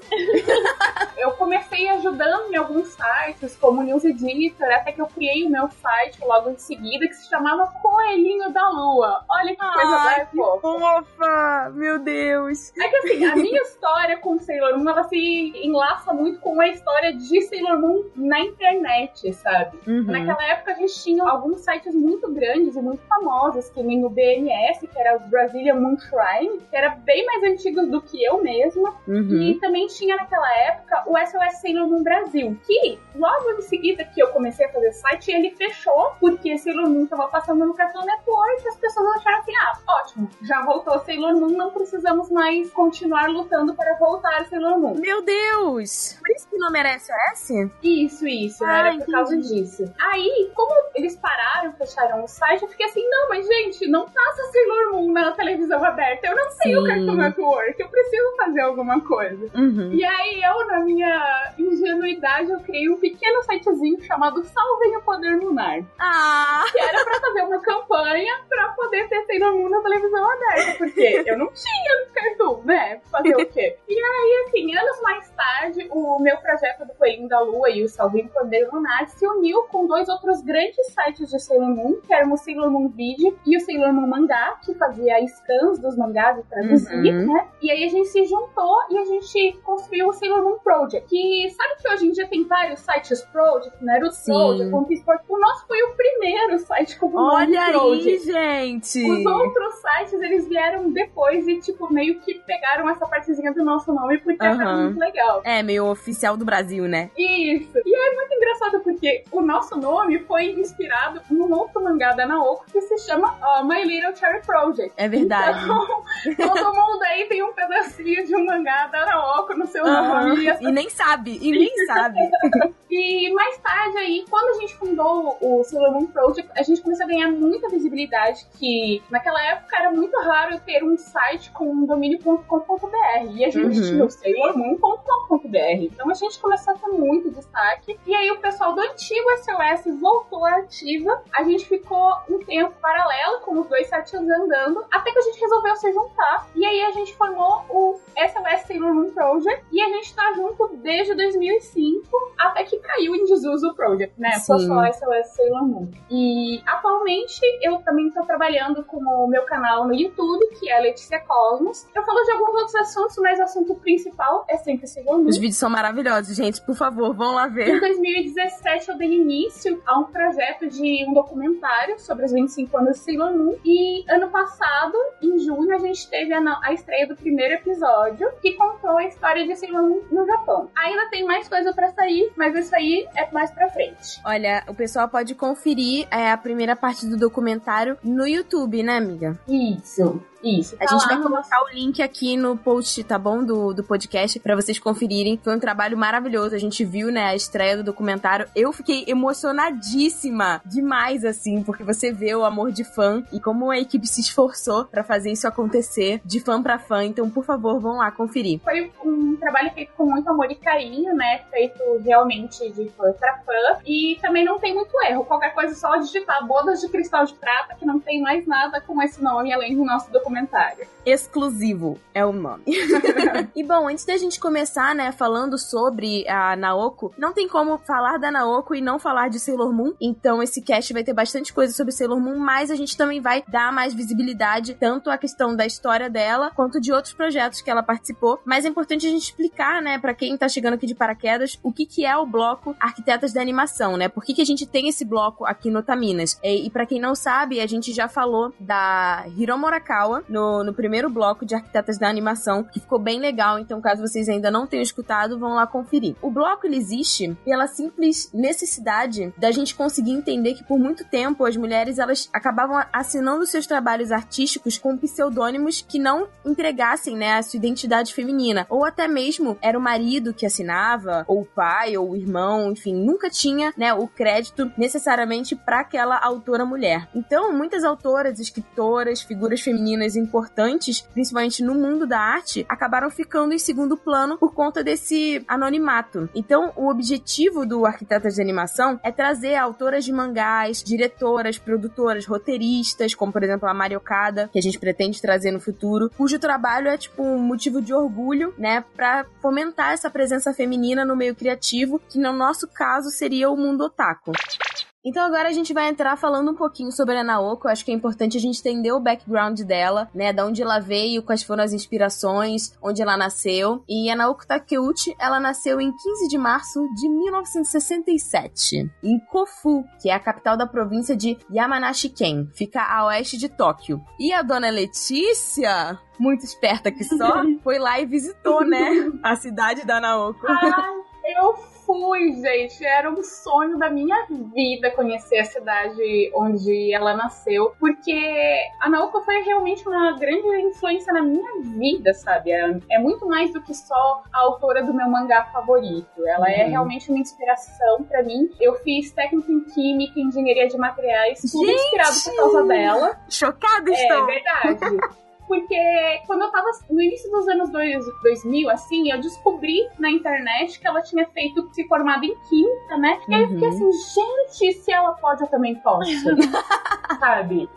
eu comecei ajudando em alguns sites, como News Editor, até que eu criei o meu site logo em seguida, que se chamava Coelhinho da Lua. Olha que coisa Ai, mais fofa. Fofa! Meu Deus! É que assim, a minha história com Sailor Moon, ela se enlaça muito com a história de Sailor Moon na internet, sabe? Uhum. Naquela época a gente tinha alguns sites muito grandes e muito famosos, que nem o BMS, que era o Brazilian Moon Shrine, que era bem mais antigo do que eu mesma. Uhum. E também tinha naquela época o SOS Sailor Moon Brasil, que logo em seguida que eu comecei a fazer site, ele fechou, porque Sailor Moon tava passando no Cartoon Network e as pessoas acharam assim, ah, ótimo, já voltou Sailor Moon, não precisamos mais continuar lutando para voltar Sailor Moon. Meu Deus! Por isso que o nome era SOS? Isso, isso, Ah, era por entendi. causa disso. Aí, como eles pararam, fecharam o site, eu fiquei assim, não, mas gente, não passa Sailor Moon na televisão aberta, eu não tenho Sim. Cartoon Network, eu preciso fazer alguma coisa. Uhum. E aí eu, na minha ingenuidade, eu criei um pequeno sitezinho chamado Salvem o Poder Lunar. Ah! Que era pra fazer uma campanha pra poder ter Sailor Moon na televisão aberta. Porque eu não tinha Cartoon, né? Fazer o quê? E aí, assim, anos mais tarde, o meu projeto do Coelhinho da Lua e o Salvem o Poder Lunar se uniu com dois outros grandes sites de Sailor Moon, que eram o Sailor Moon Video e o Sailor Moon Mangá, que fazia scans dos mangás e traduzia, Uhum. né? E aí a gente se juntou e a gente construiu o Sailor Moon Project. Que sabe que hoje em dia tem vários sites Project, Naruto Sim. Project, Project. O nosso foi o primeiro site com o nome Olha aí, Project. gente! Os outros sites, eles vieram depois e, tipo, meio que pegaram essa partezinha do nosso nome porque Aham. muito legal. É, meio oficial do Brasil, né? Isso. E é muito engraçado porque o nosso nome foi inspirado num outro mangá da Naoko que se chama ó, My Little Cherry Project. É verdade. Então, todo mundo aí tem um pedacinho de um mangá da Naoko no seu nome. E essa E nem sabe, e nem sabe. e mais tarde aí, quando a gente fundou o Sailor Moon Project, a gente começou a ganhar muita visibilidade, que naquela época era muito raro ter um site com um domínio.com.br. E a gente Uhum. tinha o sailormoon.com.br. Então a gente começou a ter muito destaque. E aí o pessoal do antigo SOS voltou à ativa. A gente ficou um tempo paralelo, com os dois sites andando, até que a gente resolveu se juntar. E aí a gente formou o SOS Sailor Moon Project. E a gente tá junto desde 2005, até que caiu em desuso o Project, né? Só SOS Sailor Moon. E atualmente eu também tô trabalhando com o meu canal no YouTube, que é Letícia Cosmos. Eu falo de alguns outros assuntos, mas o assunto principal é sempre Sailor Moon. Os vídeos são maravilhosos, gente. Por favor, vão lá Em ver. 2017 eu dei início a um projeto de um documentário sobre os 25 anos de Sailor Moon. E ano passado, em junho, a gente teve a, na- a estreia do primeiro episódio, que contou a história de Sailor Moon no Japão. Ainda tem mais coisa pra sair, mas isso aí é mais pra frente. Olha, o pessoal pode conferir é, a primeira parte do documentário no YouTube, né, amiga? Isso, isso. A Tá gente vai colocar o link aqui no post, tá bom? Do, do podcast, pra vocês conferirem. Foi um trabalho maravilhoso. A gente viu, né, a estreia do documentário. Eu fiquei emocionadíssima demais, assim, porque você vê o amor de fã e como a equipe se esforçou pra fazer isso acontecer de fã pra fã. Então, por favor, vão lá conferir. Foi um trabalho feito com muito amor e carinho, né? Feito realmente de fã pra fã. E também não tem muito erro. Qualquer coisa é só digitar Bodas de Cristal de Prata, que não tem mais nada com esse nome além do nosso documentário. exclusivo é o nome. e bom, antes da gente começar, né, falando sobre a Naoko, não tem como falar da Naoko e não falar de Sailor Moon. Então esse cast vai ter bastante coisa sobre Sailor Moon, mas a gente também vai dar mais visibilidade tanto à questão da história dela quanto de outros projetos que ela participou. Mas é importante a gente explicar, né, para quem tá chegando aqui de paraquedas, o que que é o bloco Arquitetas da Animação, né? Por que que a gente tem esse bloco aqui no Taminas? E, e para quem não sabe, a gente já falou da Hiro Morakawa no, no primeiro bloco de Arquitetas da Animação, que ficou bem legal, então caso vocês ainda não tenham escutado, vão lá conferir. O bloco ele existe pela simples necessidade da gente conseguir entender que por muito tempo as mulheres elas acabavam assinando seus trabalhos artísticos com pseudônimos que não entregassem, né, a sua identidade feminina, ou até mesmo era o marido que assinava, ou o pai, ou o irmão, enfim, nunca tinha, né, o crédito necessariamente para aquela autora mulher. Então, muitas autoras, escritoras, figuras femininas importantes, principalmente no mundo da arte, acabaram ficando em segundo plano por conta desse anonimato. Então, o objetivo do Arquitetas de Animação é trazer autoras de mangás, diretoras, produtoras, roteiristas, como por exemplo a Mari Okada, que a gente pretende trazer no futuro, cujo trabalho é tipo um motivo de orgulho, né, para fomentar essa presença feminina no meio criativo, que no nosso caso seria o mundo otaku. Então agora a gente vai entrar falando um pouquinho sobre a Naoko. Acho que é importante a gente entender o background dela, né? Da onde ela veio, quais foram as inspirações, onde ela nasceu. E a Naoko Takeuchi, ela nasceu em 15 de março de 1967, em Kofu, que é a capital da província de Yamanashi-ken. Fica a oeste de Tóquio. E a dona Letícia, muito esperta que só, foi lá e visitou, né? A cidade da Naoko. Ai, eu fui, gente. Era um sonho da minha vida conhecer a cidade onde ela nasceu, porque a Naoko foi realmente uma grande influência na minha vida, sabe? É, é muito mais do que só a autora do meu mangá favorito. Ela é Uhum. realmente uma inspiração pra mim. Eu fiz técnico em química, engenharia de materiais, tudo Gente! inspirado por causa dela. Chocada É estou! verdade. Porque quando eu tava no início dos anos dois- 2000, assim, eu descobri na internet que ela tinha feito, se formado em química, né? E aí eu fiquei Uhum. assim, gente, se ela pode, eu também posso. Sabe?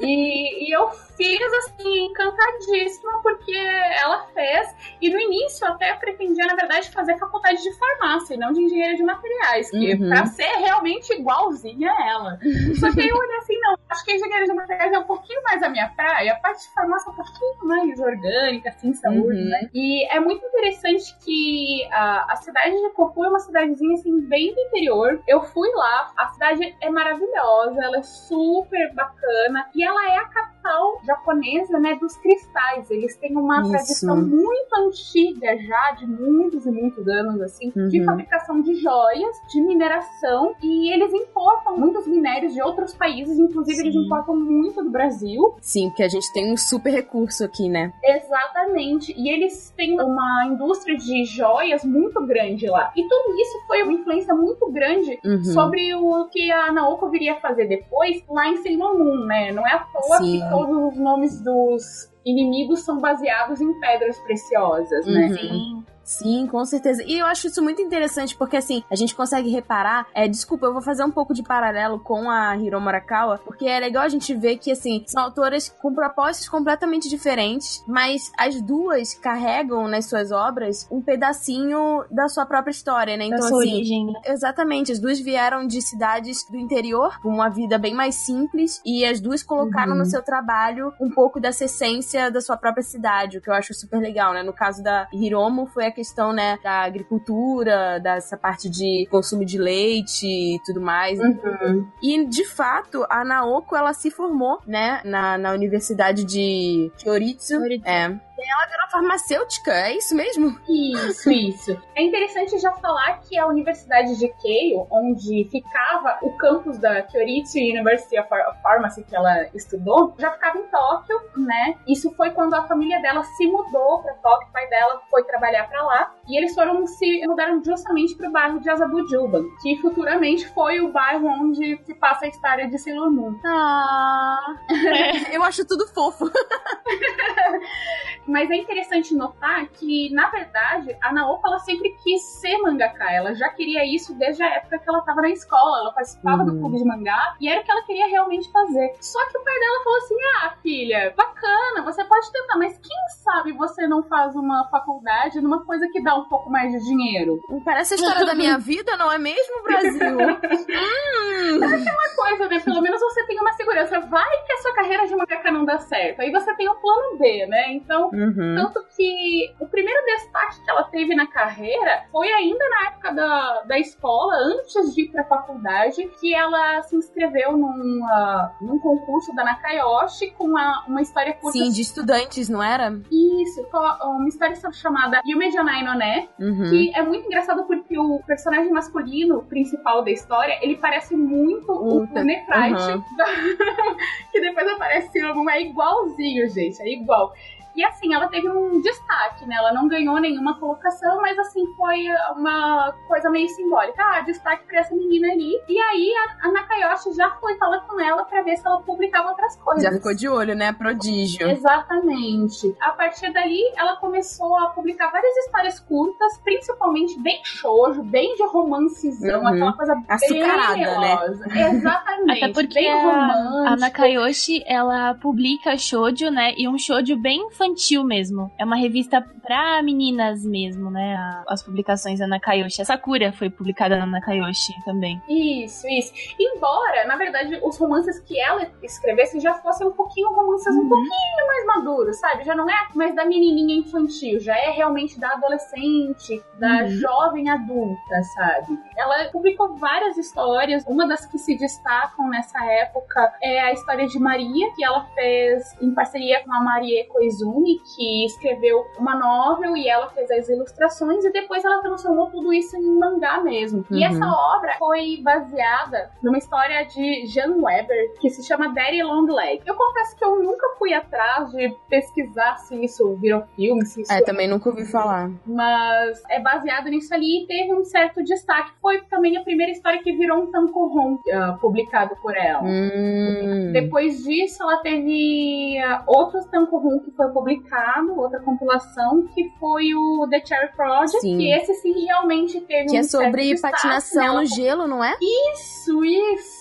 E, e eu fiz, assim, encantadíssima, porque ela fez. E no início eu até pretendia, na verdade, fazer faculdade de farmácia e não de engenharia de materiais, que Uhum. pra ser realmente igualzinha a ela. Só que aí eu olhei assim, não, acho que a engenharia de materiais é um pouquinho mais a minha praia, a parte de farmácia é um pouquinho mais orgânica, assim, saúde, Uhum. né? E é muito interessante que a, a cidade de Copu é uma cidadezinha, assim, bem do interior. Eu fui lá, a cidade é maravilhosa, ela é super bacana, e ela é a capital capital japonesa, né, dos cristais. Eles têm uma Isso. tradição muito antiga já, de muitos e muitos anos, assim, de Uhum. fabricação de joias, de mineração, e eles importam muitos minérios de outros países, inclusive eles Sim. importam muito do Brasil. Sim, porque a gente tem um super recurso aqui, né? Exatamente. E eles têm uma indústria de joias muito grande lá. E tudo isso foi uma influência muito grande Uhum. sobre o que a Naoko viria fazer depois lá em Sailor Moon, né? Não é à toa Sim. que todos os nomes dos inimigos são baseados em pedras preciosas, né? Uhum. Sim. Sim, com certeza. E eu acho isso muito interessante porque, assim, a gente consegue reparar. É, desculpa, eu vou fazer um pouco de paralelo com a Hiromu Arakawa, porque é legal a gente ver que, assim, são autoras com propósitos completamente diferentes, mas as duas carregam nas suas obras um pedacinho da sua própria história, né? Da Então, sua assim. origem, né? Exatamente, as duas vieram de cidades do interior, com uma vida bem mais simples, e as duas colocaram Uhum. no seu trabalho um pouco dessa essência da sua própria cidade, o que eu acho super legal, né? No caso da Hiromo, foi a questão, né, da agricultura, dessa parte de consumo de leite e tudo mais. Uhum. E, de fato, a Naoko, ela se formou, né, na, na Universidade de Kyoritsu. Kyoritsu. É. Ela virou farmacêutica, é isso mesmo? Isso, isso. É interessante já falar que a Universidade de Keio, onde ficava o campus da Kyoritsu University of Ph- Pharmacy que ela estudou, já ficava em Tóquio, né? Isso foi quando a família dela se mudou para Tóquio, o pai dela foi trabalhar para lá, e eles foram se mudaram justamente para o bairro de Azabujuban, que futuramente foi o bairro onde se passa a história de Sailor Moon. Ah. eu acho tudo fofo. Mas é interessante notar que, na verdade, a Naoka ela sempre quis ser mangaka. Ela já queria isso desde a época que ela estava na escola. Ela participava Uhum. do clube de mangá e era o que ela queria realmente fazer. Só que o pai dela falou assim: Ah, filha, bacana, você pode tentar, mas quem sabe você não faz uma faculdade numa coisa que dá um pouco mais de dinheiro? Parece a história da minha vida, não é mesmo, Brasil? hum. Uma coisa, né? Pelo menos você tem uma segurança. Vai que a sua carreira de mangaka não dá certo. Aí você tem o plano B, né? Então, Uhum. Tanto que o primeiro destaque que ela teve na carreira foi ainda na época da, da escola, antes de ir pra faculdade, que ela se inscreveu num, ah, num concurso da Nakayoshi com uma, uma história curta. Sim, de estudantes, não era? Isso, uma história chamada Yume Janai no Ne, Uhum. que é muito engraçado porque o personagem masculino principal da história, ele parece muito o, O- Nefrite, Uhum. que depois aparece álbum, é igualzinho, gente, é igual. E assim, ela teve um destaque, né? Ela não ganhou nenhuma colocação, mas assim, foi uma coisa meio simbólica. Ah, destaque pra essa menina ali. E aí a, a Nakayoshi já foi falar com ela pra ver se ela publicava outras coisas. Já ficou de olho, né? Prodígio. Exatamente. A partir dali, ela começou a publicar várias histórias curtas, principalmente bem shoujo, bem de romancezão, Uhum. aquela coisa Açucarada, bem né? melosa. Exatamente. Até porque bem a, a romântica. Nakayoshi, ela publica shoujo, né? E um shoujo bem infantil mesmo. É uma revista pra meninas mesmo, né? as publicações da Nakayoshi. A Sakura foi publicada na Nakayoshi também. Isso, isso. Embora, na verdade, os romances que ela escrevesse já fossem um pouquinho romances um pouquinho mais maduros, sabe? Já não é mais da menininha infantil, já é realmente da adolescente, da Uhum. jovem adulta, sabe? Ela publicou várias histórias. Uma das que se destacam nessa época é a história de Maria, que ela fez em parceria com a Marie Koizumi, que escreveu uma novel e ela fez as ilustrações e depois ela transformou tudo isso em mangá mesmo. E Uhum. essa obra foi baseada numa história de Jan Weber que se chama Daddy Long Leg. Eu confesso que eu nunca fui atrás de pesquisar se isso virou filme, se isso É, também nunca ouvi falar. mas é baseado nisso ali e teve um certo destaque. Foi também a primeira história que virou um tankohon ah, publicado por ela. Hum. Depois disso, ela teve ah, outros tankohon que foi publicado, outra compilação, que foi o The Cherry Project, Sim. que esse sim realmente teve Que um é sobre destaque, patinação né? No gelo, não é? isso, isso!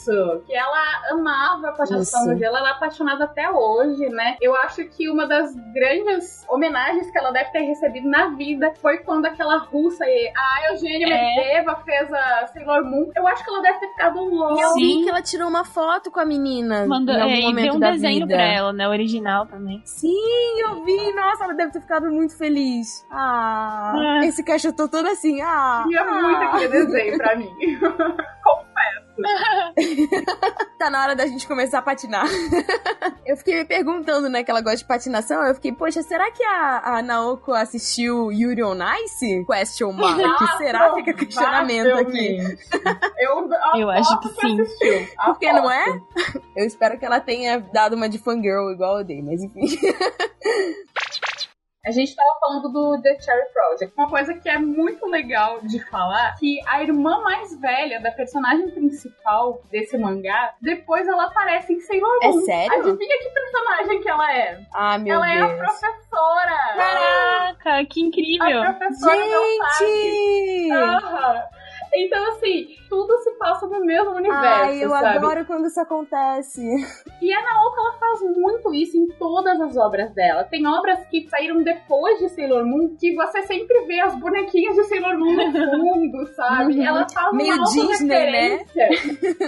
Que ela amava a Isso. no gelo, ela é apaixonada até hoje, né? Eu acho que uma das grandes homenagens que ela deve ter recebido na vida foi quando aquela russa, e a Eugênia É. Medeva, fez a Sailor Moon. Eu acho que ela deve ter ficado louca. Eu vi Sim. que ela tirou uma foto com a menina Mandou, em algum é, e momento deu um da desenho vida. pra ela, né? Original também. Sim, eu vi. Nossa, ela deve ter ficado muito feliz. Ah, Ah. esse caixa eu tô toda assim. Ah, Tinha ah. muito aquele desenho pra mim. Tá na hora da gente começar a patinar. eu fiquei me perguntando, né, que ela gosta de patinação. Eu fiquei, poxa, será que a, a Naoko assistiu Yuri on Ice? Question mark. Ah, será? Fica questionamento aqui. Eu, Eu acho que aposto sim. assistiu. Porque não Aposto. é? Eu espero que ela tenha dado uma de fangirl igual eu dei, mas enfim. A gente tava falando do The Cherry Project. Uma coisa que é muito legal de falar, que a irmã mais velha da personagem principal desse mangá, depois ela aparece em Sailor É Moon. sério? Adivinha que personagem que ela é? Ah, meu ela é a Deus. professora. Caraca, que incrível! A professora. Gente! Aham. Então, assim, tudo se passa no mesmo universo, Ai, eu sabe? adoro quando isso acontece. E a Naoka, ela faz muito isso em todas as obras dela. Tem obras que saíram depois de Sailor Moon que você sempre vê as bonequinhas de Sailor Moon no fundo, sabe? Uhum. Ela faz Meio uma Disney, né?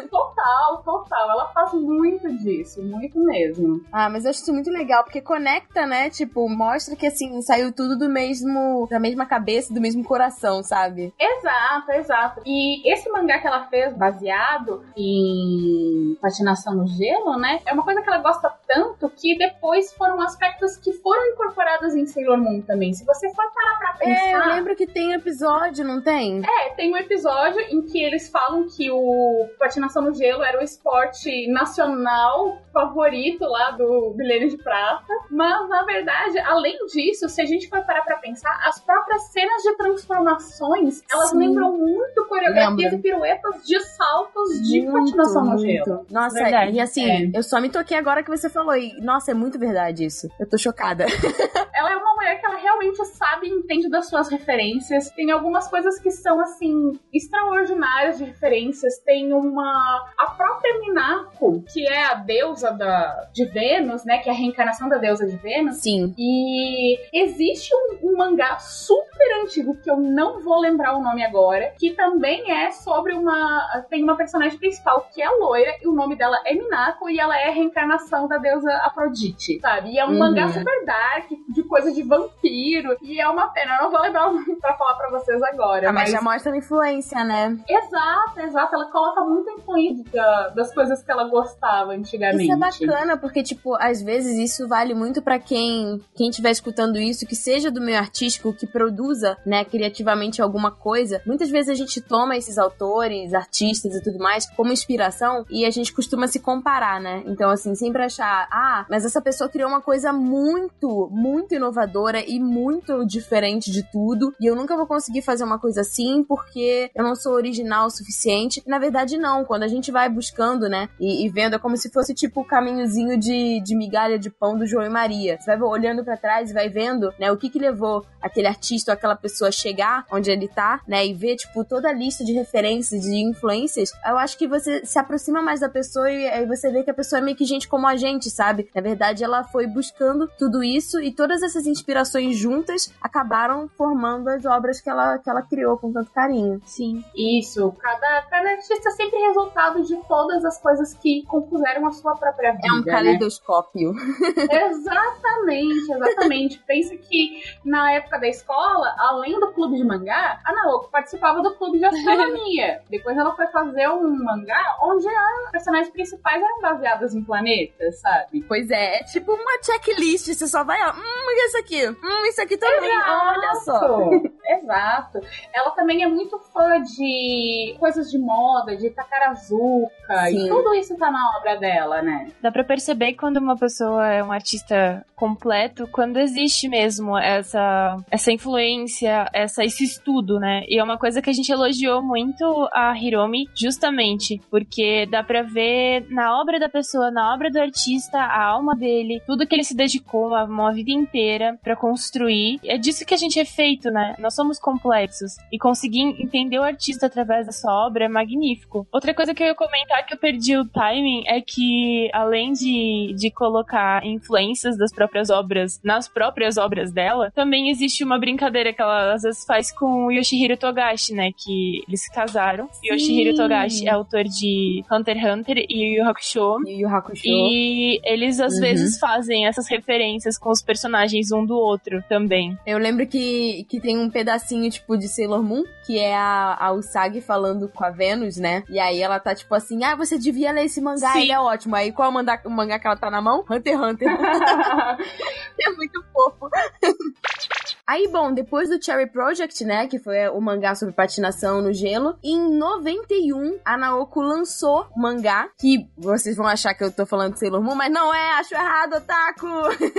total, total. Ela faz muito disso, muito mesmo. Ah, mas eu acho isso muito legal, porque conecta, né? Tipo, mostra que assim, saiu tudo do mesmo. da mesma cabeça, do mesmo coração, sabe? Exato, exato. E esse mangá que ela fez, baseado em patinação no gelo, né? É uma coisa que ela gosta tanto que depois foram aspectos que foram incorporados em Sailor Moon também. Se você for parar pra pensar. É, eu lembro que tem episódio, não tem? É, tem um episódio em que eles falam que o patinação no gelo era o esporte nacional favorito lá do Milênio de Prata. Mas, na verdade, além disso, se a gente for parar pra pensar, as próprias cenas de transformações, elas Sim. lembram muito coreografias Lembra. e piruetas de saltos de Muito, patinação no gelo. Nossa, Verdade, e assim, é. eu só me toquei agora que você falou. E, nossa, é muito verdade isso. Eu tô chocada. Ela é uma mulher que ela realmente sabe e entende das suas referências. Tem algumas coisas que são, assim, extraordinárias de referências. Tem uma... A própria Minako, que é a deusa da... de Vênus, né? Que é a reencarnação da deusa de Vênus. Sim. E existe um, um mangá super antigo, que eu não vou lembrar o nome agora, que também é sobre uma... Tem uma personagem principal que é loira, e o nome dela é Minako, e ela é a reencarnação da deusa Afrodite, sabe? E é um Uhum. mangá super dark, de coisa de vampiro, e é uma pena. Eu não vou lembrar o nome pra falar pra vocês agora, Ah, mas mas... já mostra a influência, né? Exato, exato. Ela coloca muita influência da- das coisas que ela gostava antigamente. Isso é bacana, porque, tipo, às vezes isso vale muito pra quem quem estiver escutando isso, que seja do meio artístico, que produza, né, criativamente alguma coisa. Muitas vezes a gente toma esses autores, artistas e tudo mais como inspiração e a gente costuma se comparar, né? Então, assim, sempre achar, ah, mas essa pessoa criou uma coisa muito, muito inovadora e muito diferente de tudo e eu nunca vou conseguir fazer uma coisa assim porque eu não sou original o suficiente. Na verdade, não. Quando a gente vai buscando, né, e, e vendo, é como se fosse tipo o caminhozinho de, de migalha de pão do João e Maria. Você vai olhando pra trás e vai vendo, né, o que que levou aquele artista ou aquela pessoa a chegar onde ele tá, né, e ver, tipo, toda a lista de referências, de influências. Eu acho que você se aproxima mais da pessoa e aí você vê que a pessoa é meio que gente como a gente, sabe? Na verdade, ela foi buscando tudo isso e todas essas inspirações juntas acabaram formando as obras que ela, que ela criou com tanto carinho. Sim. Isso, cada, cada artista é sempre resultado de todas as coisas que compuseram a sua própria vida. É um né? caleidoscópio. Exatamente, exatamente. Pensa que na época da escola, além do clube de mangá, a Naoko participava do clube de astronomia. Depois ela foi fazer um mangá onde as personagens principais eram baseadas em planetas, sabe? Pois é, é tipo uma checklist. Você só vai, ó, hum, e esse aqui? Hum, isso aqui também. Olha só. Exato. Ela também é muito fã de coisas de moda, de Takarazuka, Sim. e tudo isso tá na obra dela, né? Dá pra perceber quando uma pessoa é um artista completo, quando existe mesmo essa, essa influência, essa, esse estudo, né? E é uma coisa que a gente elogiou muito a Hiromi, justamente porque dá pra ver na obra da pessoa, na obra do artista, a alma dele, tudo que ele se dedicou uma, uma vida inteira pra construir. É disso que a gente é feito, né? Nós somos complexos. E conseguir entender o artista através dessa obra é magnífico. Outra coisa que eu ia comentar que eu perdi o timing é que, além de, de colocar influências das próprias obras nas próprias obras dela, também existe uma brincadeira que ela às vezes faz com o Yoshihiro Togashi, né? Que eles se casaram. Yoshihiro Togashi é autor de Hunter x Hunter e Yu Yu Hakusho. E o Hakusho. E eles às Uhum. vezes fazem essas referências com os personagens personagens um do outro também. Eu lembro que, que tem um pedacinho, tipo, de Sailor Moon, que é a, a Usagi falando com a Venus, né? E aí ela tá, tipo assim, ah, você devia ler esse mangá, Sim. ele é ótimo. Aí qual é o mangá, o mangá que ela tá na mão? Hunter x Hunter. é muito fofo. Aí, bom, depois do Cherry Project, né, que foi o mangá sobre patinação no gelo, em 91, a Naoko lançou o mangá, que vocês vão achar que eu tô falando de Sailor Moon, mas não é, acho errado, Otaku!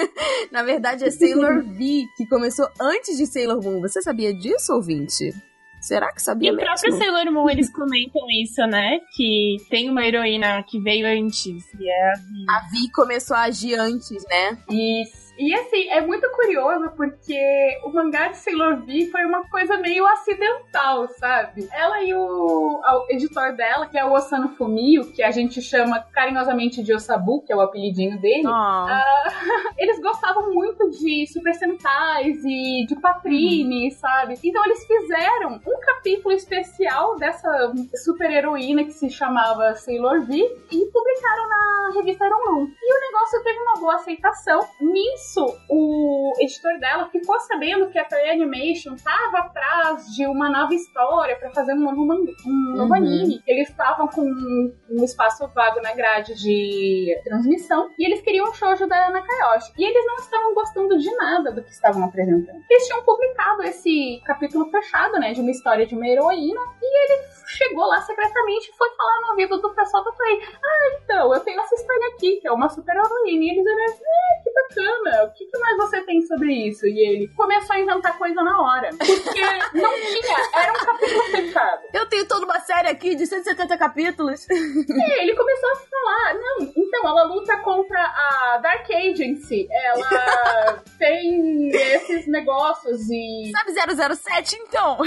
Na verdade é Sailor V, que começou antes de Sailor Moon. Você sabia disso, ouvinte? Será que E sabia mesmo? próprio Sailor Moon, eles comentam isso, né? Que tem uma heroína que veio antes, e é a Vi. A Vi começou a agir antes, né? Isso. E assim, é muito curioso porque o mangá de Sailor V foi uma coisa meio acidental, sabe? Ela e o, o editor dela, que é o Osano Fumio, que a gente chama carinhosamente de Osabu, que é o apelidinho dele, Oh. eles gostavam muito de Super Sentais e de Patrine, sabe? Então eles fizeram um capítulo especial dessa super heroína que se chamava Sailor V e publicaram na revista Iron Moon. E o negócio teve uma boa aceitação. Nisso, o editor dela ficou sabendo que a Toei Animation estava atrás de uma nova história para fazer um novo, manga, um novo Uhum. anime. Eles estavam com um espaço vago na grade de transmissão e eles queriam o shoujo da Nakayoshi. E eles não estavam gostando de nada do que estavam apresentando. Eles tinham publicado esse capítulo fechado, né, de uma história de uma heroína e ele chegou lá secretamente e foi falar no ouvido do pessoal da Toei. Ah, então, eu tenho essa história aqui, que é uma super heroína. E eles olharam assim, ah, que bacana, o que, que mais você tem sobre isso? E ele começou a inventar coisa na hora. Porque não tinha, era um capítulo fechado. Eu tenho toda uma série aqui de 170 capítulos. E ele começou a falar, não, então ela luta contra a Dark Agency, ela tem esses negócios e Sabe 007, então?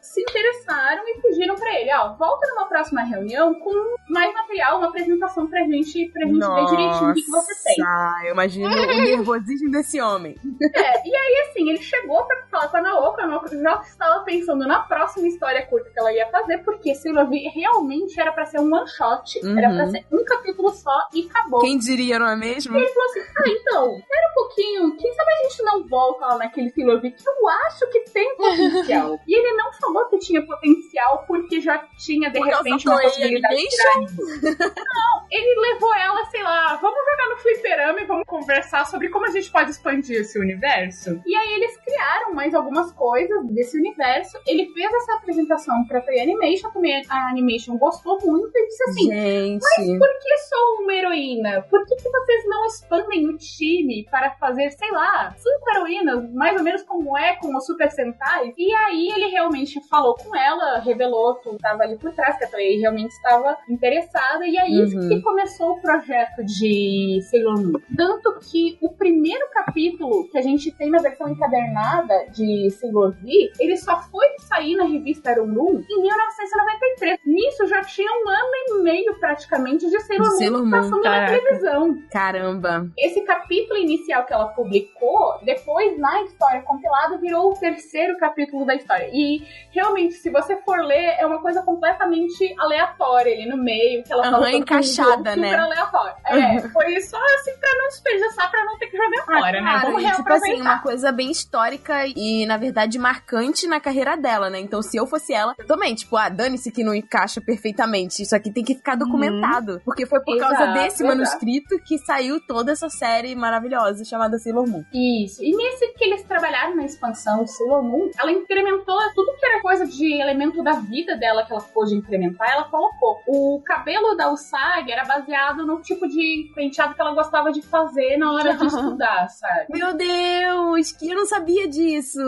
se interessaram e pediram pra ele, ó, volta numa próxima reunião com mais material, uma apresentação pra gente, pra gente ver direitinho o que, que você tem. Nossa, eu imagino o nervosismo desse homem. É, e aí, assim, ele chegou pra falar com a Naoko, a Naoko já estava pensando na próxima história curta que ela ia fazer, porque Sailor V realmente era pra ser um one shot, era Uhum. pra ser um capítulo só e acabou. Quem diria, não é mesmo? Ele falou assim: ah, então, espera um pouquinho, quem sabe a gente não volta lá naquele Sailor V que eu acho que tem potencial. e ele não falou que tinha potencial porque já tinha, de Por causa repente, uma possibilidade de Não, ele levou ela, sei lá, vamos jogar no fliperama e vamos conversar sobre como a gente pode expandir esse universo. E aí eles criaram mais algumas coisas desse universo. Ele fez essa apresentação pra Toei Animation, também a Animation gostou muito e disse assim: Gente. por que sou uma heroína? Por que, que vocês não expandem o time para fazer, sei lá, cinco heroínas, mais ou menos como é com os Super Sentai? E aí ele realmente falou com ela, revelou que estava ali por trás, que a Toei realmente estava interessada, e aí Uhum. que começou o projeto de Sailor Moon. Tanto que o primeiro capítulo que a gente tem na versão encadernada de Sailor V, ele só foi sair na revista Moon em 1993. Nisso já tinha um ano e meio praticamente de Sailor Sailor Moon, passando na caraca. televisão. Caramba. Esse capítulo inicial que ela publicou, depois na história compilada, virou o terceiro capítulo da história. E realmente, se você for ler, é uma coisa completamente aleatória ali no meio, que ela Aham, fala encaixada, jogo super né? aleatório. É, foi só assim pra não desperdiçar, pra não ter que jogar fora, né? Vamos e, tipo assim, uma coisa bem histórica e, na verdade, marcante na carreira dela, né? Então, se eu fosse ela, eu também, tipo, ah, dane-se que não encaixa perfeitamente. Isso aqui tem que ficar documentado. Porque foi por causa Exato, desse exato. manuscrito que saiu toda essa série maravilhosa chamada Sailor Moon. Isso. E nesse que eles trabalharam na expansão de Sailor Moon, ela incrementou tudo que era coisa de elemento da vida dela que ela pôde incrementar, ela colocou. O cabelo da Usagi era baseado no tipo de penteado que ela gostava de fazer na hora de estudar, sabe? Meu Deus, que eu não sabia disso.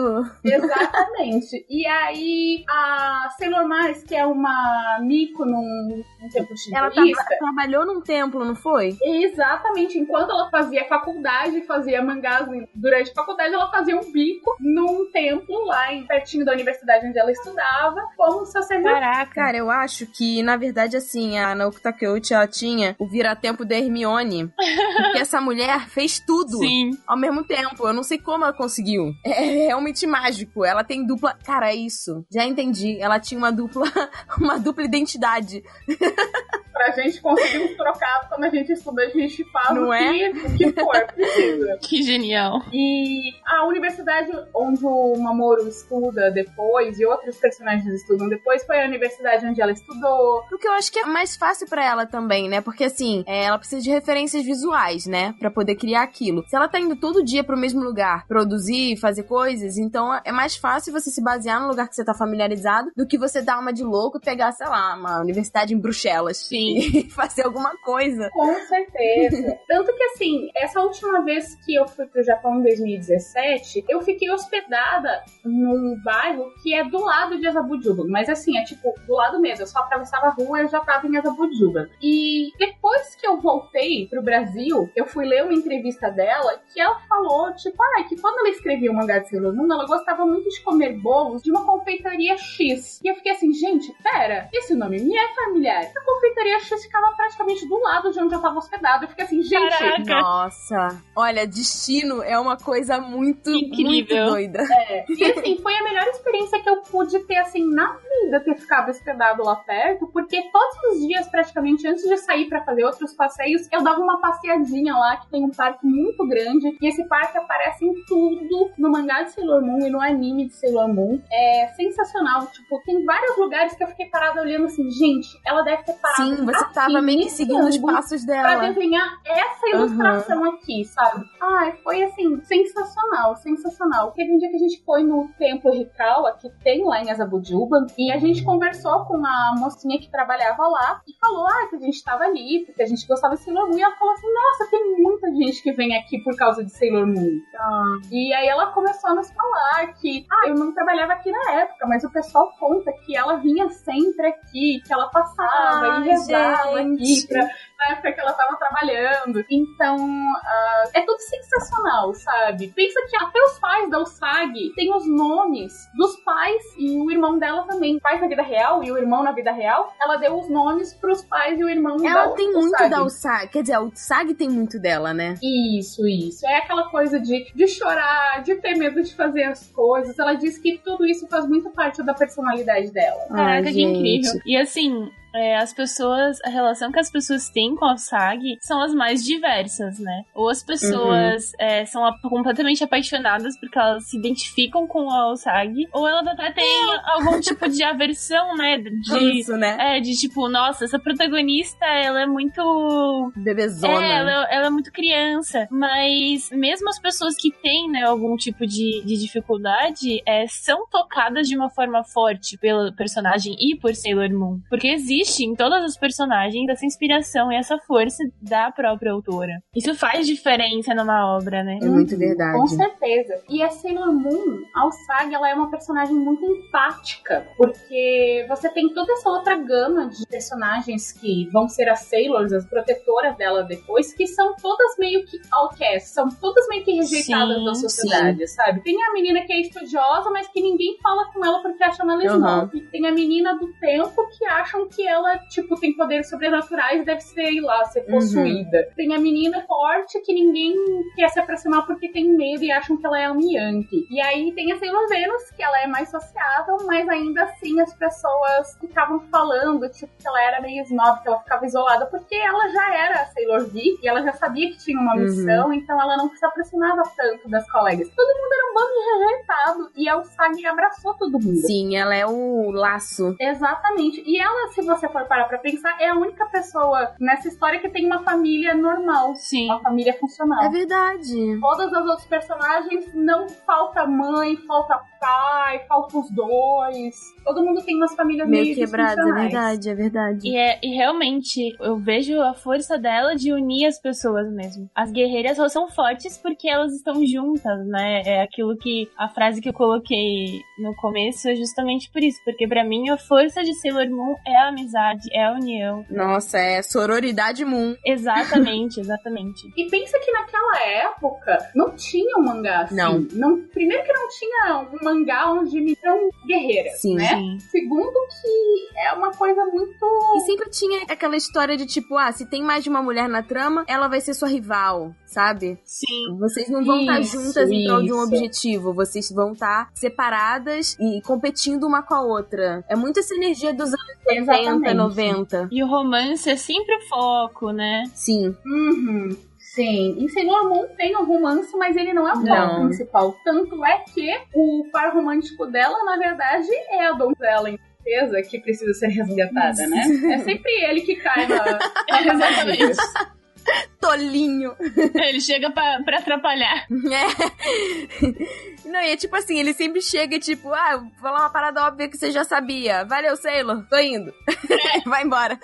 Exatamente. E aí, a Sailor Mars, que é uma Miko num, num tempo Ela shintoísta, tra- trabalhou num templo, não foi? Exatamente. Enquanto ela fazia faculdade, fazia mangás durante a faculdade, ela fazia um bico num templo lá em pertinho da universidade onde ela estudava, como sacerdote. Caraca. Cara, eu acho que, na verdade, assim, a Naoko Takeuchi, ela tinha o vira-tempo da Hermione. Porque essa mulher fez tudo. Sim. ao mesmo tempo. Eu não sei como ela conseguiu. É realmente mágico. Ela tem dupla. Cara, é isso. Já entendi. Ela tinha uma dupla. Uma dupla identidade. pra gente conseguir trocados quando a gente estuda, a gente faz Não o, é? que, o que for precisa. Que genial. E a universidade onde o Mamoru estuda depois e outros personagens estudam depois foi a universidade onde ela estudou. O que eu acho que é mais fácil pra ela também, né? Porque assim, é, ela precisa de referências visuais, né? Pra poder criar aquilo. Se ela tá indo todo dia pro mesmo lugar produzir, fazer coisas, então é mais fácil você se basear no lugar que você tá familiarizado do que você dar uma de louco e pegar, sei lá, uma universidade em Bruxelas Sim. E fazer alguma coisa. Com certeza. Tanto que, assim, essa última vez que eu fui pro Japão em 2017, eu fiquei hospedada num bairro que é do lado de Azabujuba. Mas, assim, é tipo, do lado mesmo. Eu só atravessava a rua e eu já tava em Azabujuba. E depois que eu voltei pro Brasil, eu fui ler uma entrevista dela que ela falou, tipo, ah, que quando ela escrevia o mangá de Sailor Moon, ela gostava muito de comer bolos de uma confeitaria X. E eu fiquei assim, gente, pera, esse nome me é familiar. A confeitaria X ficava praticamente do lado de onde eu tava hospedada. Eu fiquei assim, gente, Caraca. Nossa, olha, destino é uma coisa muito, Incrível. muito doida. É. E assim, foi a melhor experiência que eu pude ter, assim, na vida, ter ficado hospedado lá perto, porque todos os dias, praticamente, antes de sair pra fazer outros passeios, eu dava uma passeadinha lá, que tem um parque muito grande, e esse parque aparece em tudo, no mangá de Sailor Moon e no anime de Sailor Moon. É sensacional, tipo, tem vários lugares que eu fiquei parada olhando assim, gente, ela deve ter parado Sim, você aqui tava meio que seguindo os passos Pra dela. desenhar essa ilustração aqui, sabe? Ai, foi assim, sensacional, sensacional. Teve um dia que a gente foi no Templo Rikawa, que tem lá em Azabujuba, e a gente conversou com a mocinha que trabalhava lá e falou, ah, que a gente tava ali, porque a gente gostava de Sailor Moon, e ela falou assim, nossa, tem muita gente que vem aqui por causa de Sailor Moon. E aí ela começou a nos falar que, ah, eu não trabalhava aqui na época, mas o pessoal conta que ela vinha sempre aqui, que ela passava Ai, e rezava aqui gente. pra, na época que ela tava trabalhando. Então, ah, é tudo sensacional, sabe? Pensa que até os pais da Usagi têm os nomes dos pais e o irmão dela também. O pai na vida real e o irmão na vida real. Ela deu os nomes pros pais e o irmão Ela da tem muito Usagi. da Usagi. Quer dizer, a Usagi tem muito dela, né? Isso, isso. É aquela coisa de, de chorar, de ter medo de fazer as coisas. Ela diz que tudo isso faz muito parte da personalidade dela. Caraca, Ai, que gente. incrível. E assim, é, as pessoas, a relação que as pessoas têm com a SAG são as mais diversas, né? Ou as pessoas é, são a- completamente apaixonadas porque elas se identificam com a SAG, ou elas até têm algum tipo de aversão, né? De, Isso, né? é, de tipo, nossa, essa protagonista, ela é muito Bebezona. é, ela, ela é muito criança, mas mesmo as pessoas que têm, né, algum tipo de, de dificuldade, é, são tocadas de uma forma forte pelo personagem e por Sailor Moon. Porque existe em todas as personagens essa inspiração e essa força da própria autora. Isso faz diferença numa obra, né? É muito verdade. Com certeza. E a Sailor Moon, a Usagi, ela é uma personagem muito empática, porque você tem toda essa outra gama de personagens que vão ser as Sailors, as protetoras dela depois, que são todas meio que outcasts, são todas meio que rejeitadas Sim, da sociedade, sabe? Tem a menina que é estudiosa, mas que ninguém fala com ela porque acham ela Uhum. snob. Tem a menina do tempo que acham que ela, tipo, tem poderes sobrenaturais e deve ser, sei lá, ser Uhum. possuída. Tem a menina forte que ninguém quer se aproximar porque tem medo e acham que ela é um Yankee. E aí tem a Sailor Venus, que ela é mais sociável, mas ainda assim as pessoas ficavam falando, tipo, que ela era meio snob, que ela ficava isolada, porque ela já era a Sailor V e ela já sabia que tinha uma Uhum. missão, então ela não se aproximava tanto das colegas. Todo mundo era um bando de rejeitado e a Usagi abraçou todo mundo. Sim, ela é o laço. Exatamente. E ela, se você for parar pra pensar, é a única pessoa nessa história que tem uma família normal. Sim. Uma família funcional. É verdade. Todas as outras personagens não falta mãe, falta pai, falta os dois. Todo mundo tem umas famílias meio, Meio quebrada, é verdade, é verdade. E, é, e realmente, eu vejo a força dela de unir as pessoas mesmo. As guerreiras elas são fortes porque elas estão juntas, né? É aquilo que. A frase que eu coloquei no começo é justamente por isso. Porque pra mim a força de Sailor Moon é a amizade, é a união. Nossa, é sororidade Moon. Exatamente, exatamente. E pensa que naquela época não tinha um mangá assim. Não. primeiro que não tinha um mangá onde me são guerreiras, Sim. né? Sim. Segundo que é uma uma coisa muito. E sempre tinha aquela história de tipo, ah, se tem mais de uma mulher na trama, ela vai ser sua rival, sabe? Sim. Vocês não vão estar Isso, juntas em prol de um objetivo, vocês vão estar separadas e competindo uma com a outra. É muito essa energia dos anos 80, Exatamente. 90. E o romance é sempre o foco, né? Sim. Uhum. Sim, e Sailor Moon tem um romance, mas ele não é o foco Não. principal. Tanto é que o par romântico dela, na verdade, é a donzela em certeza que precisa ser resgatada, né? É sempre ele que cai na. Exatamente. Tolinho. Ele chega pra, pra atrapalhar. É. Não, e é tipo assim, ele sempre chega e tipo, ah, vou falar uma parada óbvia que você já sabia. Valeu, Sailor, tô indo. Vai embora.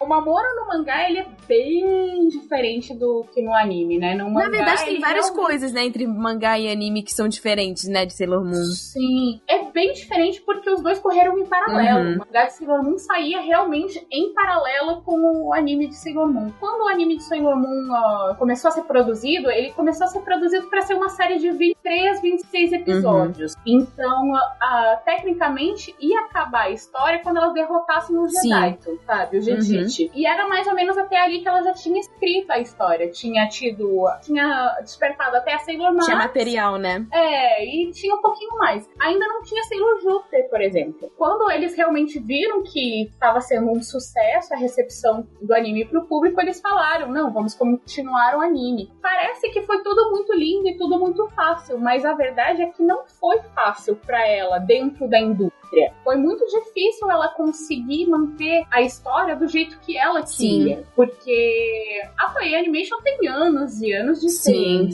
O Mamoru no mangá, ele é bem diferente do que no anime, né? No mangá, Na verdade, tem várias realmente- coisas, né, entre mangá e anime que são diferentes, né, de Sailor Moon. Sim, é bem diferente porque os dois correram em paralelo. Uhum. O mangá de Sailor Moon saía realmente em paralelo com o anime de Sailor Moon. Quando o anime de Sailor Moon ó, começou a ser produzido, ele começou a ser produzido para ser uma série de 23, 26 episódios. Então, a- a- tecnicamente, ia acabar a história quando elas derrotassem o Sim. Zedaito, sabe? O Jedite. E era mais ou menos até ali que ela já tinha escrito a história. Tinha tido. Tinha despertado até a Sailor Mars. Tinha material, né? É, e tinha um pouquinho mais. Ainda não tinha Sailor Júpiter, por exemplo. Quando eles realmente viram que estava sendo um sucesso a recepção do anime pro público, eles falaram: não, vamos continuar o anime. Parece que foi tudo muito lindo e tudo muito fácil, mas a verdade é que não foi fácil para ela dentro da indústria. Foi muito difícil ela conseguir manter a história do jeito que ela Sim. queria. Porque a Toei Animation tem anos e anos de Sim.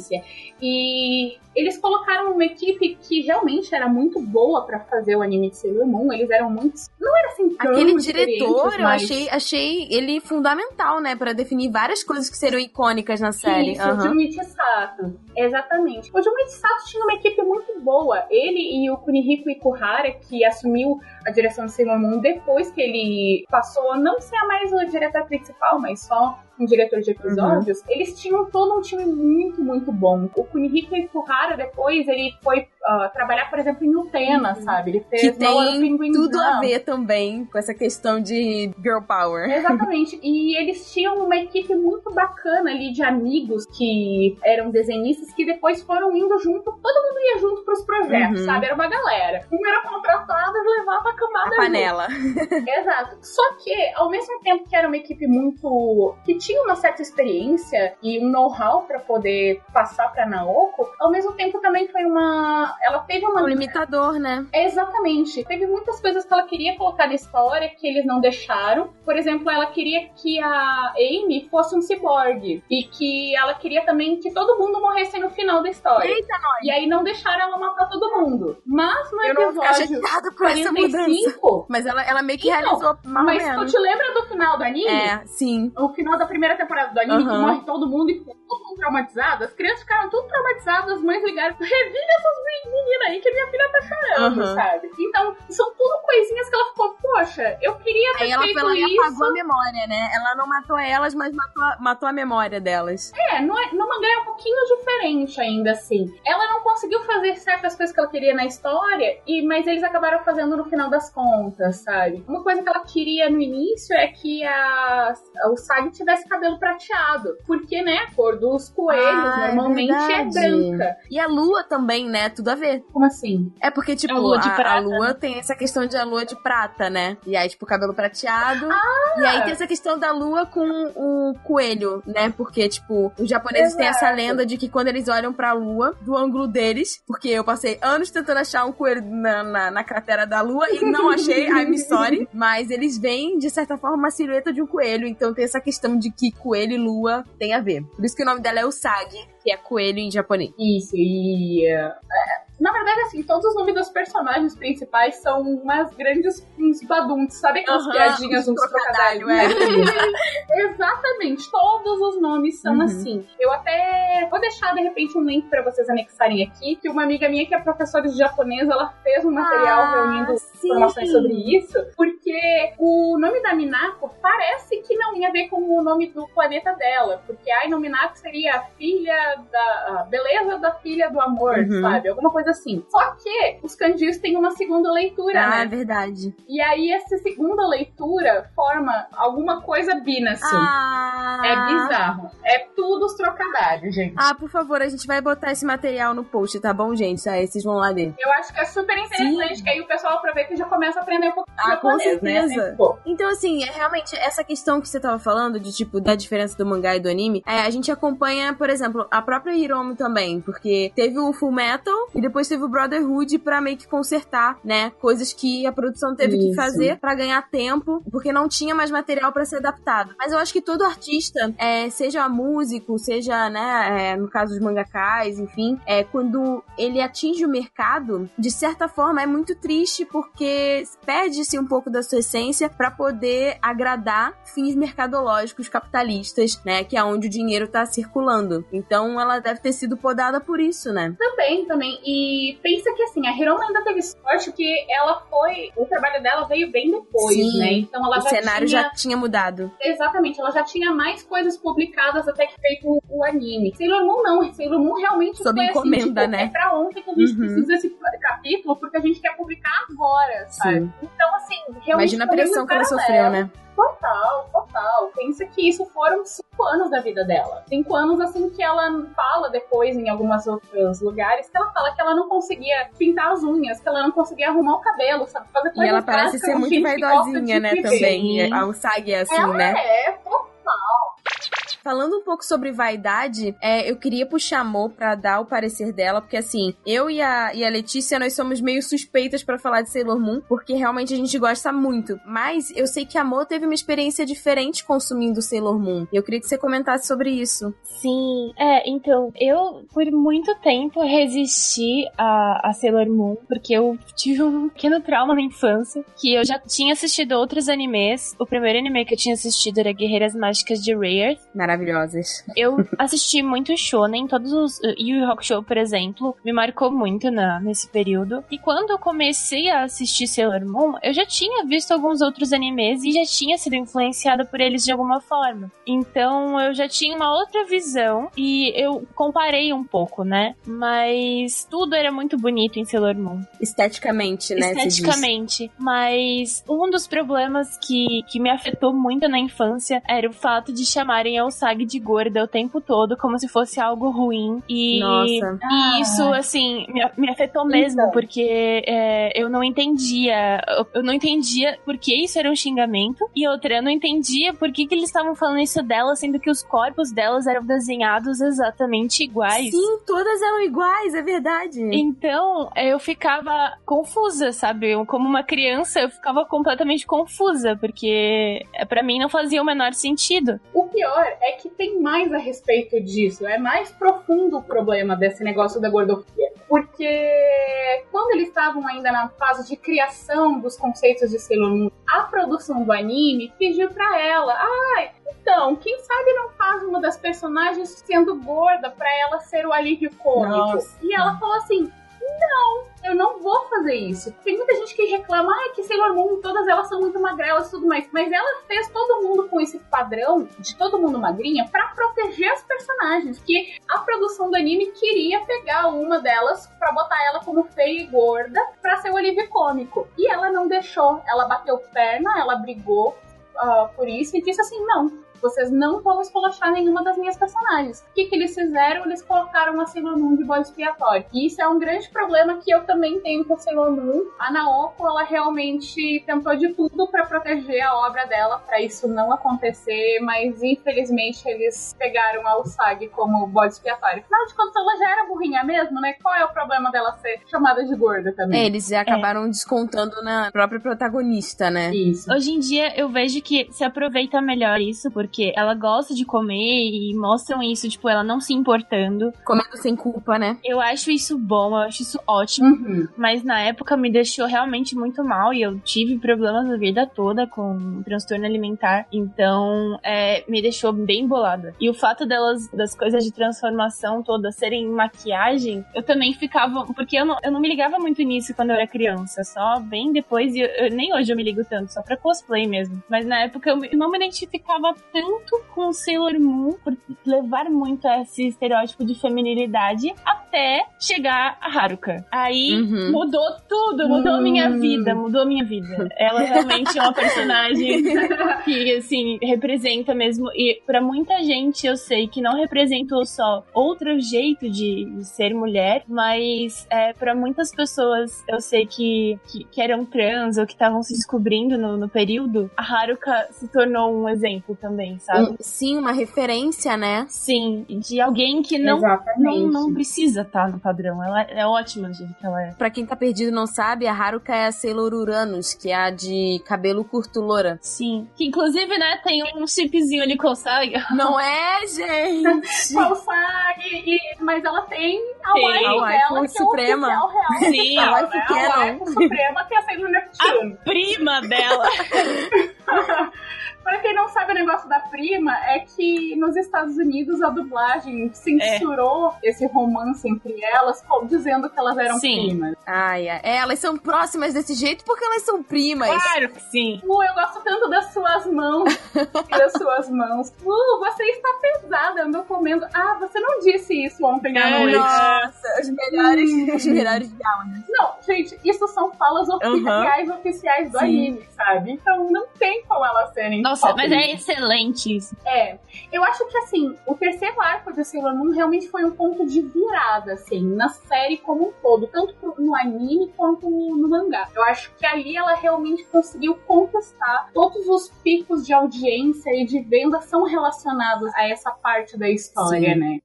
E eles colocaram uma equipe que realmente era muito boa pra fazer o anime de Sailor Moon. Eles eram muito. Não era assim tão Aquele diretor, eu mas- achei, achei ele fundamental, né, Pra definir várias coisas que seriam icônicas na série. Isso, o Aham. Junichi Sato. Exatamente. O Junichi Sato tinha uma equipe muito boa. Ele e o Kunihiko Ikuhara, que assumiu a direção de Sailor Moon depois que ele passou a não ser mais o diretor principal, mas só um diretor de episódios, eles tinham todo um time muito, muito bom. O Kunihiko Ikuhara, depois, ele foi ah, trabalhar, por exemplo, em Utena, sabe? Ele fez Que tem tudo a ver também com essa questão de girl power. Exatamente. E eles tinham uma equipe muito bacana ali de amigos que eram desenhistas que depois foram indo junto. Todo mundo ia junto pros projetos, Uhum. sabe? Era uma galera. Um era contratado e levava a camada A panela. Exato. Só que, ao mesmo tempo que era uma equipe muito. que tinha uma certa experiência e um know-how pra poder passar pra Naoko, ao mesmo tempo também foi uma. Ela teve uma. Um limitador, né? Exatamente. Teve muitas coisas que ela queria colocar na história que eles não deixaram. Por exemplo, ela queria que a Amy fosse um ciborgue. E que ela queria também que todo mundo morresse no final da história. Eita, nós. E aí não deixaram ela matar todo mundo. Mas no Eu não episódio chateada com essa mudança. 45. Mas ela, ela meio que Então, realizou mais Mas tu te lembra do final do anime? É, sim. O final da primeira temporada do anime, que Aham. morre todo mundo e fica todo mundo traumatizado. As crianças ficaram tudo traumatizadas, as mães ligaram. Revive essas meninas aí que minha filha tá chorando, Aham. sabe? Então, são tudo coisinhas que ela ficou, poxa, eu queria ter Aí ela feito isso. apagou a memória, né? Ela não matou elas, mas matou, a- matou a memória delas. É, no mangá é um pouquinho diferente ainda assim. Ela não conseguiu fazer certas coisas que ela queria na história, e mas eles acabaram fazendo no final das contas, sabe? Uma coisa que ela queria no início é que a, o Sag tivesse cabelo prateado, porque, né, a cor dos coelhos Ah, é normalmente é, verdade. branca. E a lua também, né? Tudo a ver. Como assim? É porque, tipo, A lua de a, prata, a lua tem essa questão de a lua de prata, né? E aí, tipo, cabelo prateado. Ah! E aí tem essa questão da lua com o coelho, né? Porque, tipo, os japoneses têm essa Exato. lenda de que quando eles olham pra lua, do ângulo deles, porque eu passei anos tentando achar um coelho na, na, na cratera da lua e não achei, I'm sorry. Mas eles veem, de certa forma, uma silhueta de um coelho. Então tem essa questão de que coelho e lua tem a ver. Por isso que o nome dela é Usagi, que é coelho em japonês. Isso, e. é, na verdade, assim, todos os nomes dos personagens principais são umas grandes uns baduntos, sabe aquelas Aham, piadinhas, uns trocadalho, trocadalhos? Exatamente, todos os nomes são Uhum. assim. Eu até vou deixar, de repente, um link pra vocês anexarem aqui, que uma amiga minha que é professora de japonês, ela fez um material Ah, reunindo sim. informações sobre isso, porque o nome da Minako parece que não ia ver com o nome do planeta dela, porque a Minako seria a filha da a beleza da filha do amor, Uhum. sabe? Alguma coisa assim. Só que os kanjis têm uma segunda leitura, Ah, é né? verdade. E aí essa segunda leitura forma alguma coisa binacy. Ah. É bizarro. É tudo os trocadilhos, gente. Ah, por favor, a gente vai botar esse material no post, tá bom, gente? Aí vocês vão lá ler. Eu acho que é super interessante, Sim. que aí o pessoal aproveita e já começa a aprender um pouco Ah, do com japonês, né? certeza. Assim, pô, Então, assim, é realmente essa questão que você tava falando, de tipo, da diferença do mangá e do anime, é, a gente acompanha, por exemplo, a própria Hiromi também, porque teve o Full Metal e depois teve o Brotherhood pra meio que consertar, né? Coisas que a produção teve que Isso. fazer pra ganhar tempo, porque não tinha mais material pra ser adaptado. Mas eu acho que todo artista, é, seja músico, seja, né, é, no caso dos mangakais, enfim, é, quando ele atinge o mercado, de certa forma é muito triste porque perde-se um pouco da sua essência pra poder agradar fins mercadológicos capitalistas, né, que é onde o dinheiro tá circulando. Então ela deve ter sido podada por isso, né? Também, também. E pensa que assim, a Hiroma ainda teve sorte que ela foi. O trabalho dela veio bem depois, Sim. né? Então ela o já cenário tinha. já tinha mudado. Exatamente, ela já tinha mais coisas publicadas até que feito o, anime. Sailor Moon não, Sailor Moon realmente Sob foi encomenda, assim, tipo, né? É pra ontem que a gente Uhum. precisa desse capítulo, porque a gente quer publicar agora, sabe? Sim. Então, assim, realmente. Imagina a pressão que ela sofreu, né? Total, total. Pensa que isso foram cinco anos da vida dela. Cinco anos, assim, que ela fala depois em algumas outros lugares, que ela fala que ela não conseguia pintar as unhas, que ela não conseguia arrumar o cabelo, sabe? Fazer E coisas ela parece ser muito vaidosinha, né, viver. também. A Usagi é assim, Ela né? é, total. Falando um pouco sobre vaidade, é, eu queria puxar a Mo pra dar o parecer dela, porque assim, eu e a, e a Letícia, nós somos meio suspeitas pra falar de Sailor Moon, porque realmente a gente gosta muito. Mas eu sei que a Mo teve uma experiência diferente consumindo Sailor Moon. Eu queria que você comentasse sobre isso. Sim, é, então, eu por muito tempo resisti a, a Sailor Moon, porque eu tive um pequeno trauma na infância, que eu já tinha assistido outros animes. O primeiro anime que eu tinha assistido era Guerreiras Mágicas de Rare. Maravilhosas. Eu assisti muito shonen, todos os uh, Yu Yu Hakusho, por exemplo, me marcou muito na, nesse período. E quando eu comecei a assistir Sailor Moon, eu já tinha visto alguns outros animes e já tinha sido influenciada por eles de alguma forma. Então eu já tinha uma outra visão e eu comparei um pouco, né? Mas tudo era muito bonito em Sailor Moon Esteticamente, né? esteticamente. Mas um dos problemas que, que me afetou muito na infância era o fato de chamarem a Usagi de gorda o tempo todo, como se fosse algo ruim. E, Nossa. e isso, assim, me, me afetou mesmo, Então. porque é, eu não entendia. Eu, eu não entendia por que isso era um xingamento. E outra, eu não entendia por que, que eles estavam falando isso dela, sendo que os corpos delas eram desenhados exatamente iguais. Sim, todas eram iguais, é verdade. Então, eu ficava confusa, sabe? Eu, como uma criança, eu ficava completamente confusa, porque é, pra mim não fazia o menor sentido. O pior é que tem mais a respeito disso. É mais profundo o problema desse negócio da gordofobia. Porque quando eles estavam ainda na fase de criação dos conceitos de Sailor Moon, a produção do anime pediu pra ela: ai, então, quem sabe não faz uma das personagens sendo gorda pra ela ser o alívio cômico? Nossa. E ela falou assim: não. Eu não vou fazer isso. Tem muita gente que reclama, ah, que Sailor Moon, todas elas são muito magrelas e tudo mais. Mas ela fez todo mundo com esse padrão de todo mundo magrinha pra proteger as personagens. Porque a produção do anime queria pegar uma delas pra botar ela como feia e gorda pra ser o alívio cômico. E ela não deixou. Ela bateu perna, ela brigou ah, por isso e disse assim: não. Vocês não vão esculachar nenhuma das minhas personagens. O que, que eles fizeram? Eles colocaram a Sailor Moon de bode expiatório. E isso é um grande problema que eu também tenho com a Sailor Moon. A Naoko, ela realmente tentou de tudo pra proteger a obra dela, pra isso não acontecer, mas infelizmente eles pegaram a Usagi como bode expiatório. Afinal de contas, ela já era burrinha mesmo, né? Qual é o problema dela ser chamada de gorda também? É, eles já acabaram descontando na própria protagonista, né? Isso. Hoje em dia eu vejo que se aproveita melhor isso, porque porque ela gosta de comer e mostram isso, tipo, ela não se importando. Comendo sem culpa, né? Eu acho isso bom, eu acho isso ótimo. Uhum. Mas na época me deixou realmente muito mal e eu tive problemas a vida toda com transtorno alimentar. Então, é, me deixou bem bolada. E o fato delas, das coisas de transformação todas serem maquiagem, eu também ficava. Porque eu não, eu não me ligava muito nisso quando eu era criança. Só bem depois, e eu- eu- nem hoje eu me ligo tanto, só pra cosplay mesmo. Mas na época eu não me identificava tanto com Sailor Moon por levar muito a esse estereótipo de feminilidade até chegar a Haruka. Aí Uhum. mudou tudo, mudou a minha Hum. vida, mudou a minha vida. Ela realmente é uma personagem que, assim, representa mesmo. E pra muita gente eu sei que não representou só outro jeito de ser mulher, mas é, para muitas pessoas eu sei que, que, que eram trans ou que estavam se descobrindo no, no período, a Haruka se tornou um exemplo também, sabe? Um- sim, uma referência, né? Sim, de alguém que não, Exatamente. não, não precisa estar no padrão. Ela é ótima do jeito que ela é. Pra quem tá perdido e não sabe, a Haruka é a Sailor Uranus, que é a de cabelo curto loura. Sim. Que inclusive, né, tem um chipzinho ali com o Saga. Não é, gente? Falsag, e, mas ela tem a a waifu dela, que suprema. é o real. Sim, a waifu né? canon. A suprema que é a Sailor Neptune. prima dela. Pra quem não sabe o negócio da prima, é que nos Estados Unidos a dublagem censurou esse romance entre elas, dizendo que elas eram Sim. primas. Ai. É, elas são próximas desse jeito porque elas são primas. Claro que sim. Uh, eu gosto tanto das suas mãos e das suas mãos. Uh, você está pesada, andou comendo. Ah, você não disse isso ontem à É, noite. Nossa, os melhores, os melhores diálogos. Não, gente, isso são falas oficiais, oficiais do Sim. anime, sabe? Então não tem como elas serem. Nossa, só mas é excelente isso. É, eu acho que assim, o terceiro arco de Sailor Moon realmente foi um ponto de virada, assim, na série como um todo, tanto no anime quanto no, no mangá. Eu acho que ali ela realmente conseguiu conquistar todos os picos de audiência e de venda são relacionados a essa parte da história, Sim. né?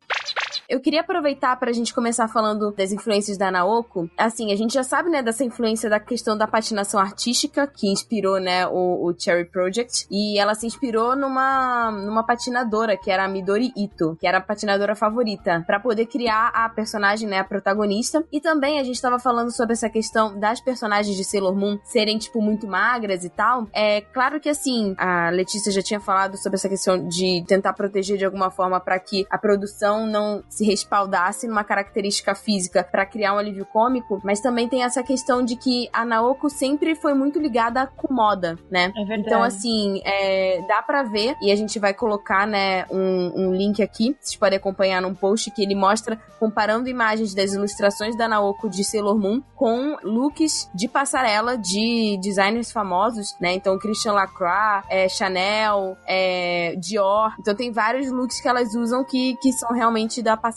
Eu queria aproveitar pra gente começar falando das influências da Naoko. Assim, a gente já sabe, né, dessa influência da questão da patinação artística, que inspirou, né, o, o Cherry Project. E ela se inspirou numa, numa patinadora, que era a Midori Ito, que era a patinadora favorita, pra poder criar a personagem, né, a protagonista. E também a gente tava falando sobre essa questão das personagens de Sailor Moon serem, tipo, muito magras e tal. É claro que, assim, a Letícia já tinha falado sobre essa questão de tentar proteger de alguma forma pra que a produção não se respaldasse numa característica física pra criar um alívio cômico, mas também tem essa questão de que a Naoko sempre foi muito ligada com moda, né? É verdade. Então, assim, é, dá pra ver, e a gente vai colocar, né, um, um link aqui, vocês podem acompanhar num post que ele mostra comparando imagens das ilustrações da Naoko de Sailor Moon com looks de passarela de designers famosos, né? Então, Christian Lacroix, é, Chanel, é, Dior. Então, tem vários looks que elas usam que, que são realmente da passarela.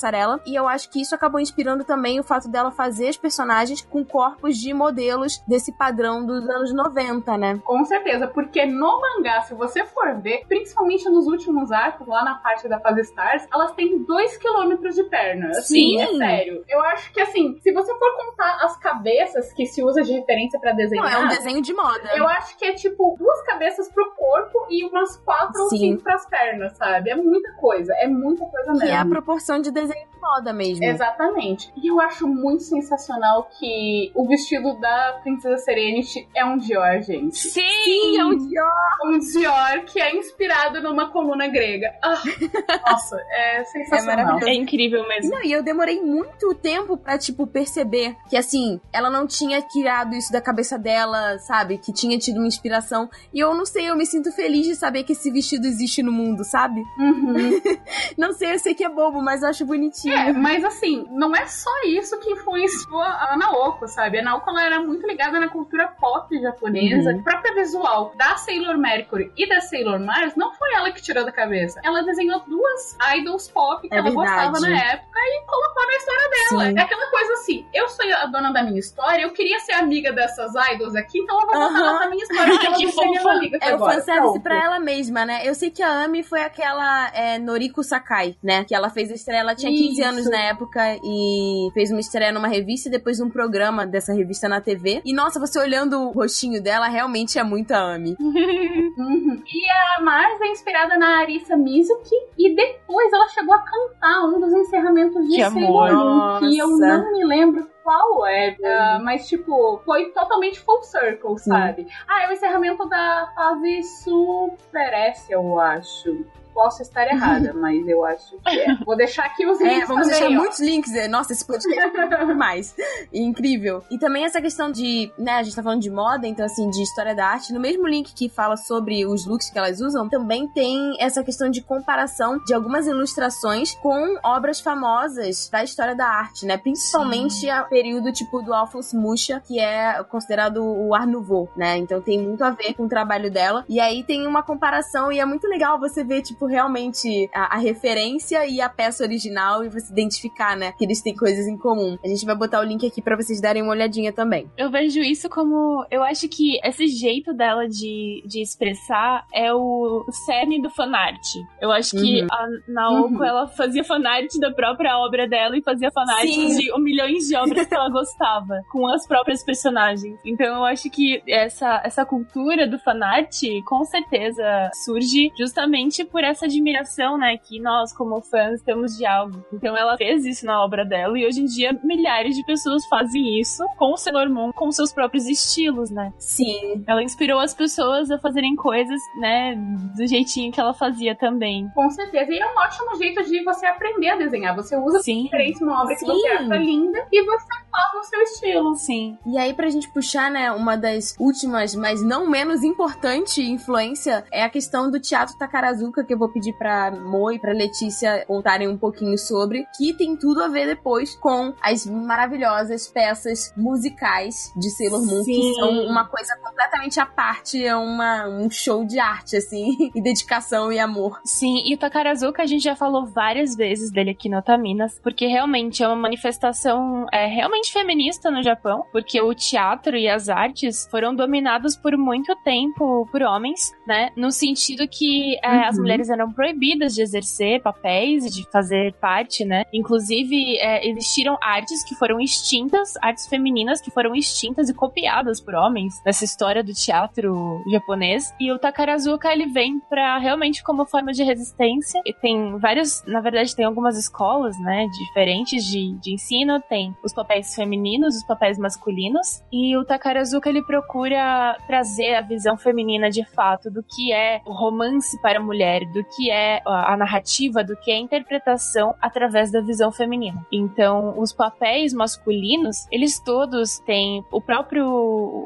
E eu acho que isso acabou inspirando também o fato dela fazer as personagens com corpos de modelos desse padrão dos anos 90, né? Com certeza, porque no mangá, se você for ver, principalmente nos últimos arcos, lá na parte da fase Stars, elas têm 2 km de perna. Assim, Sim. é sério. Eu acho que, assim, se você for contar as cabeças que se usa de referência pra Não, desenhar. é um desenho de moda. Eu acho que é tipo duas cabeças pro corpo e umas quatro ou Sim. cinco pras pernas, sabe? É muita coisa, é muita coisa mesmo. Que é a proporção de desenho de moda mesmo. Exatamente. E eu acho muito sensacional que o vestido da Princesa Serenity é um Dior, gente. Sim! é um Dior. Um Dior que é inspirado numa coluna grega. Ah, nossa, é sensacional. maravilhoso. É incrível mesmo. Não, e eu demorei muito tempo pra, tipo, perceber que, assim, ela não tinha tirado isso da cabeça dela, sabe? Que tinha tido uma inspiração. E eu não sei, eu me sinto feliz de saber que esse vestido existe no mundo, sabe? Uhum. Não sei, eu sei que é bobo, mas eu acho bonitinho. É, mas assim, não é só isso que influenciou a Naoko, sabe? A Naoko ela era muito ligada na cultura pop japonesa. Uhum. A própria visual da Sailor Mercury e da Sailor Mars não foi ela que tirou da cabeça. Ela desenhou duas idols pop que É ela verdade. gostava na época e colocou na história dela. Sim. É aquela coisa assim, eu sou a dona da minha história, eu queria ser amiga dessas idols aqui, então eu vou botar ela na minha história Ela que não tem fofa. amiga É o agora, fanservice pronto. pra ela mesma, né? Eu sei que a Ami foi aquela é, Noriko Sakai, né? Que ela fez a estreia, ela tinha 15 Isso. anos na época e fez uma estreia numa revista e depois um programa dessa revista na TV. E nossa, você olhando o rostinho dela, realmente é muito a Ami. Uhum. E a Mars é inspirada na Arisa Mizuki e depois ela chegou a cantar um dos encerramentos de Que Sailor. Moon, que eu não me lembro qual é, ah, mas tipo, foi totalmente full circle, sabe? Ah, é o encerramento da fase Super S, eu acho. Posso estar errada, mas eu acho que é. Vou deixar aqui os links É, vamos também, deixar ó. muitos links. é, Nossa, esse podcast é demais. Incrível. E também essa questão de, né, a gente tá falando de moda, então assim, de história da arte. No mesmo link que fala sobre os looks que elas usam, também tem essa questão de comparação de algumas ilustrações com obras famosas da história da arte, né? Principalmente a período tipo do Alphonse Mucha, que é considerado o Art Nouveau, né? Então tem muito a ver com o trabalho dela. E aí tem uma comparação e é muito legal você ver, tipo, realmente a, a referência e a peça original e você identificar, né? Que eles têm coisas em comum. A gente vai botar o link aqui pra vocês darem uma olhadinha também. Eu vejo isso como. Eu acho que esse jeito dela de, de expressar é o cerne do fanart. Eu acho que Uhum. a Naoko, Uhum. ela fazia fanart da própria obra dela e fazia fanart Sim. de milhões de obras que ela gostava, com as próprias personagens. Então eu acho que essa, essa cultura do fanart, com certeza, surge justamente por essa admiração, né, que nós, como fãs, temos de algo. Então ela fez isso na obra dela e hoje em dia milhares de pessoas fazem isso com o Sailor Moon, com seus próprios estilos, né? Sim. Ela inspirou as pessoas a fazerem coisas, né, do jeitinho que ela fazia também. Com certeza. E é um ótimo jeito de você aprender a desenhar. Você usa Sim. diferente uma obra que Sim. você acha linda e você faz no seu estilo. Sim. E aí, pra gente puxar, né, uma das últimas, mas não menos importante influência é a questão do teatro Takarazuka, que eu vou pedir pra Mo e pra Letícia contarem um pouquinho sobre, que tem tudo a ver depois com as maravilhosas peças musicais de Sailor Moon, que Sim. são uma coisa completamente à parte, é uma, um show de arte, assim, e dedicação e amor. Sim, e o Takarazuka a gente já falou várias vezes dele aqui no Otaminas, porque realmente é uma manifestação é, realmente feminista no Japão, porque o teatro e as artes foram dominados por muito tempo por homens, né? No sentido que é, as Uhum. mulheres eram proibidas de exercer papéis e de fazer parte, né? Inclusive, é, existiram artes que foram extintas, artes femininas que foram extintas e copiadas por homens nessa história do teatro japonês. E o Takarazuka, ele vem pra realmente como forma de resistência. E tem vários, na verdade, tem algumas escolas, né, diferentes de, de ensino. Tem os papéis femininos, os papéis masculinos. E o Takarazuka, ele procura trazer a visão feminina de fato do que é o romance para a mulher, do que é a, narrativa, do que é a interpretação através da visão feminina. Então, os papéis masculinos, eles todos têm o próprio,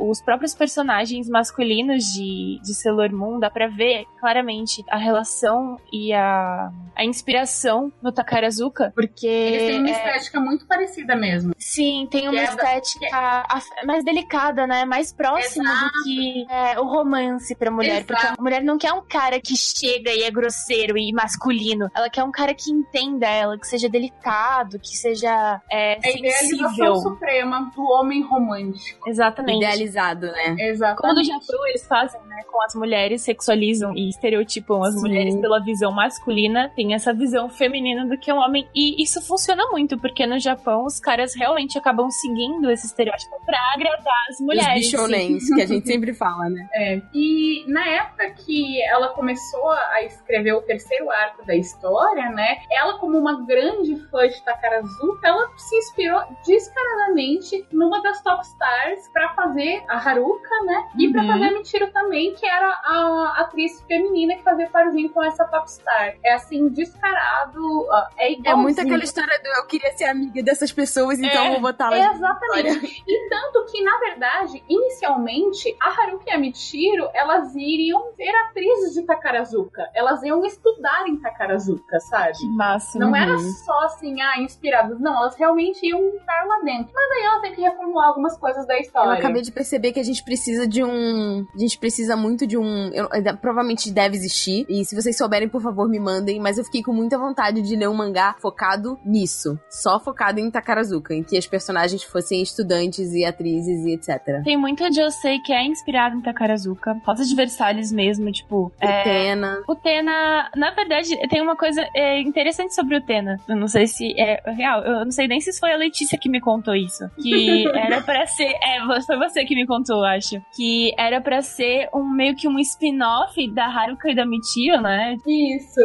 os próprios personagens masculinos de, de Sailor Moon, dá pra ver claramente a relação e a, a inspiração no Takarazuka, porque Eles têm uma é, estética muito parecida mesmo. Sim, tem uma é- estética a- mais delicada, né? Mais próxima do que é, o romance pra mulher. Exato. Porque a mulher não quer um cara que chega e é grosseiro e masculino. Ela quer um cara que entenda ela, que seja delicado, que seja é, É a idealização sensível. suprema do homem romântico. Exatamente. Idealizado, né? Exatamente. Como no Japão eles fazem, né? Com as mulheres, sexualizam e estereotipam as Sim. mulheres pela visão masculina, tem essa visão feminina do que um homem. E isso funciona muito, porque no Japão os caras realmente acabam seguindo esse estereótipo pra agradar as Os mulheres. bichonens, que a gente sempre fala, né? É. E na época que ela começou a escrever o terceiro arco da história, né? Ela, como uma grande fã de Takarazuka, ela se inspirou descaradamente numa das top stars pra fazer a Haruka, né? E pra Uhum. fazer a Michiro também, que era a atriz feminina que fazia parzinho com essa top star. É assim, descarado, é igual. É muito aquela história do eu queria ser amiga dessas pessoas, então É, eu vou Exatamente. E tanto que, na verdade, inicialmente, a Haruka e a Michiro, elas iriam ser atrizes de Takarazuka. Elas iam estudar em Takarazuka, sabe? Massa. Não Uhum. era só assim, ah, inspiradas. Não, elas realmente iam estar lá dentro. Mas aí ela tem que reformular algumas coisas da Eu história. acabei de perceber que a gente precisa de um. A gente precisa muito de um. eu- eh, provavelmente deve existir. E se vocês souberem, por favor, me mandem. Mas eu fiquei com muita vontade de ler um mangá focado nisso. Só focado em Takarazuka. Em que as personagens fossem estudantes e atrizes e etc. Tem muito de eu sei que é inspirado em Takarazuka. Rosa de Versalhes mesmo, tipo. É... Utena. O Tena, na verdade, tem uma coisa é, interessante sobre o Tena. Eu não sei se é real, eu não sei nem se foi a Letícia que me contou isso. Que era pra ser. É, foi você que me contou, acho. Que era pra ser um meio que um spin-off da Haruka e da Michio, né? Isso.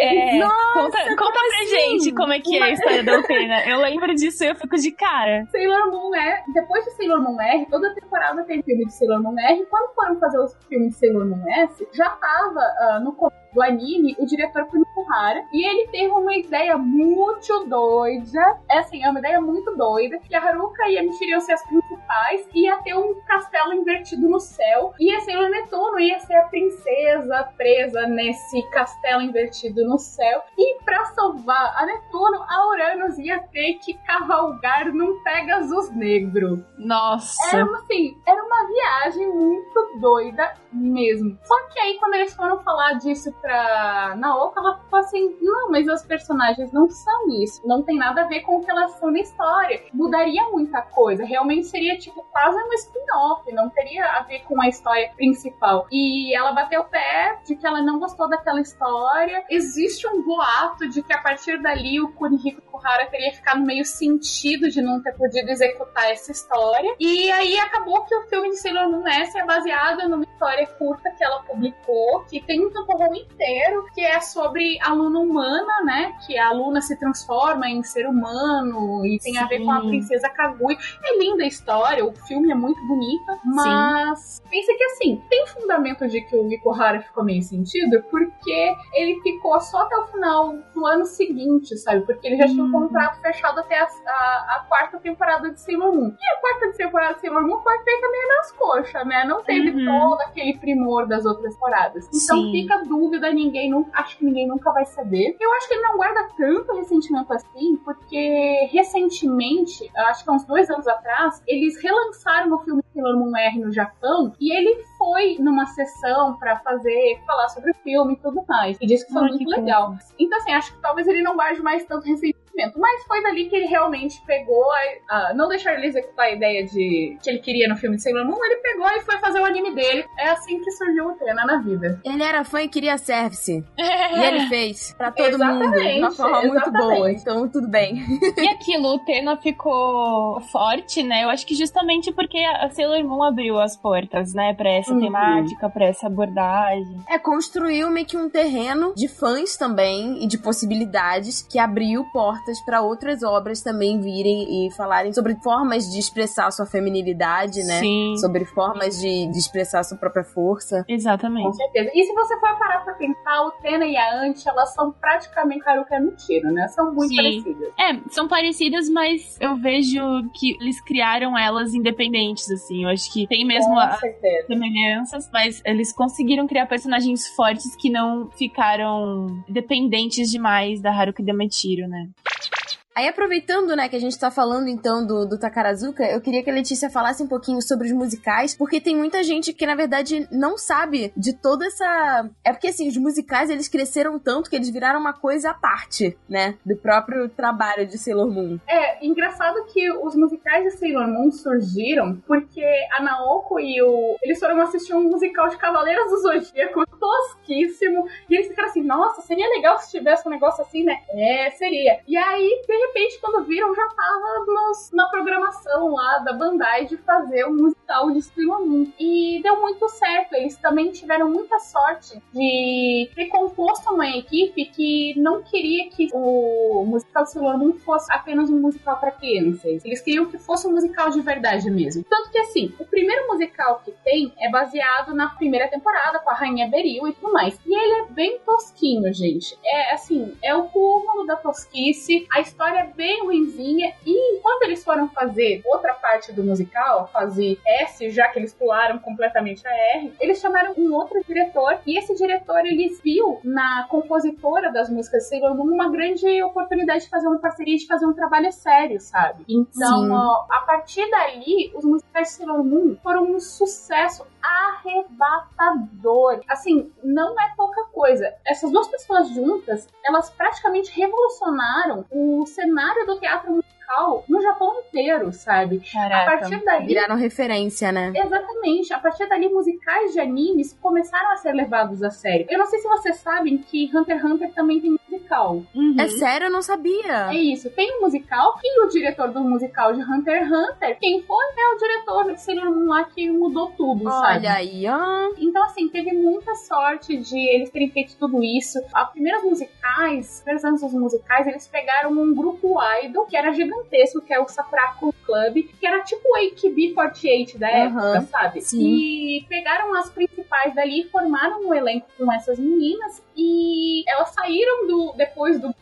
É, Nossa, conta conta pra assim? gente como é que é a história da Utena. Eu lembro disso e eu fico de cara. Sailor Moon é. Depois de Sailor Moon R, toda temporada tem filme de Sailor Moon R. Quando foram fazer os filmes de Sailor Moon S, já tava ah, no começo do anime o diretor Kunikuhara. E ele teve uma ideia muito doida. É assim, é uma ideia muito doida. Que a Haruka e a Michiru iam ser as principais. Ia ter um castelo invertido no céu. E a Sailor Netuno ia ser a princesa presa nesse castelo invertido no céu. E pra salvar a Netuno, a Uranus ia ter que cavalgar num Pegasus negro. Nossa. Era assim, era uma viagem muito doida mesmo. Só que aí, quando eles foram falar disso pra Naoka, ela ficou assim: não, mas os personagens não são isso. Não tem nada a ver com o que elas são na história. Mudaria muita coisa. Realmente seria, tipo, quase um spin-off. Não teria a ver com a história principal. E ela bateu o pé de que ela não gostou daquela história. Existe um boato de que a partir dali o Kunihiko Kuhara teria ficado meio sentido de não ter podido executar essa história. E aí acabou que o filme de Sailor Moon S é baseado numa história curta que ela publicou, que tem um temporal inteiro, que é sobre a Luna humana, né? Que a Luna se transforma em ser humano e tem a ver com a Sim. princesa Kaguya. É linda a história, o filme é muito bonito, mas pensa que assim, tem fundamento de que o Mikuhara ficou meio sentido, porque ele ficou só até o final do ano seguinte, sabe? Porque ele já tinha um contrato fechado até a, a- a quarta temporada de Sailor Moon. E a quarta temporada de Sailor Moon foi feita meio nas coxas, né? Não teve Uhum. todo aquele primor das outras temporadas. Então Sim. fica a dúvida, ninguém nunca, acho que ninguém nunca vai saber. Eu acho que ele não guarda tanto ressentimento assim, porque recentemente, acho que há uns dois anos atrás, eles relançaram o filme Sailor Moon R no Japão e ele foi numa sessão pra fazer, falar sobre o filme e tudo mais. E disse que foi Ai, muito que legal. Então, assim, acho que talvez ele não guarde mais tanto ressentimento. Mas foi dali que ele realmente pegou, a, a- não deixar ele executar a ideia de que ele queria no filme de Sailor Moon, ele pegou e foi fazer o anime dele. É assim que surgiu o Tena na vida. Ele era fã e queria service. É. E ele fez pra todo mundo. Exatamente, De uma forma muito boa. Então, tudo bem. E aquilo, o Tena ficou forte, né? Eu acho que justamente porque a Sailor Moon abriu as portas, né? Pra essa Uhum. temática, pra essa abordagem. É, construiu meio que um terreno de fãs também e de possibilidades que abriu portas pra outras obras também virem e falarem sobre formas de expressar sua feminilidade, né? Sim. Sobre formas de, de expressar sua própria força. Com Exatamente. certeza. E se você for parar pra pensar, o Tena e a Ant, elas são praticamente Haruka e Michiro, né? São muito Sim. parecidas. É, são parecidas, mas eu vejo que eles criaram elas independentes, assim. Eu acho que tem mesmo Com a- certeza. Semelhanças, mas eles conseguiram criar personagens fortes que não ficaram dependentes demais da Haruka da Michiro, né? Aí, aproveitando, né, que a gente tá falando então do, do Takarazuka, eu queria que a Letícia falasse um pouquinho sobre os musicais, porque tem muita gente que, na verdade, não sabe de toda essa. É porque, assim, os musicais eles cresceram tanto que eles viraram uma coisa à parte, né, do próprio trabalho de Sailor Moon. É, engraçado que os musicais de Sailor Moon surgiram porque a Naoko e o. Eles foram assistir um musical de Cavaleiros do Zodíaco tosquíssimo. E eles ficaram assim: nossa, seria legal se tivesse um negócio assim, né? É, seria. E aí, de repente, quando viram, já tava nos- na programação lá da Bandai de fazer um musical de Sailor Moon. E deu muito certo. Eles também tiveram muita sorte de ter composto uma equipe que não queria que o musical de Sailor Moon fosse apenas um musical para crianças. Eles queriam que fosse um musical de verdade mesmo. Tanto que, assim, o primeiro musical que tem é baseado na primeira temporada, com a Rainha Beril e tudo mais. E ele é bem tosquinho, gente. É, assim, é o cúmulo da tosquice. A história é bem ruinzinha. E quando eles foram fazer outra parte do musical, fazer S, já que eles pularam completamente a R, eles chamaram um outro diretor. E esse diretor, ele viu na compositora das músicas Sailor Moon uma grande oportunidade de fazer uma parceria, de fazer um trabalho sério, sabe? Então, ó, a partir dali, os musicais de Sailor Moon foram um sucesso arrebatador. Assim, não é pouca coisa. Essas duas pessoas juntas, elas praticamente revolucionaram o cenário do teatro musical no Japão inteiro, sabe? A Caraca. partir dali, Viraram referência, né? Exatamente. A partir dali, musicais de animes começaram a ser levados a sério. Eu não sei se vocês sabem que Hunter x Hunter também tem musical. Uhum. É sério, eu não sabia. É isso. Tem um musical e o diretor do musical de Hunter x Hunter, quem foi é o diretor de Sailor Moon lá que mudou tudo, sabe? Olha aí, ó. Então, assim, teve muita sorte de eles terem feito tudo isso. As primeiras musicais, os primeiros anos dos musicais, eles pegaram um grupo idol que era gigantesco, que é o Sakuraku Club, que era tipo o AKB48 da época, Aham, sabe? sim. E pegaram as principais dali, formaram um elenco com essas meninas e elas saíram do depois do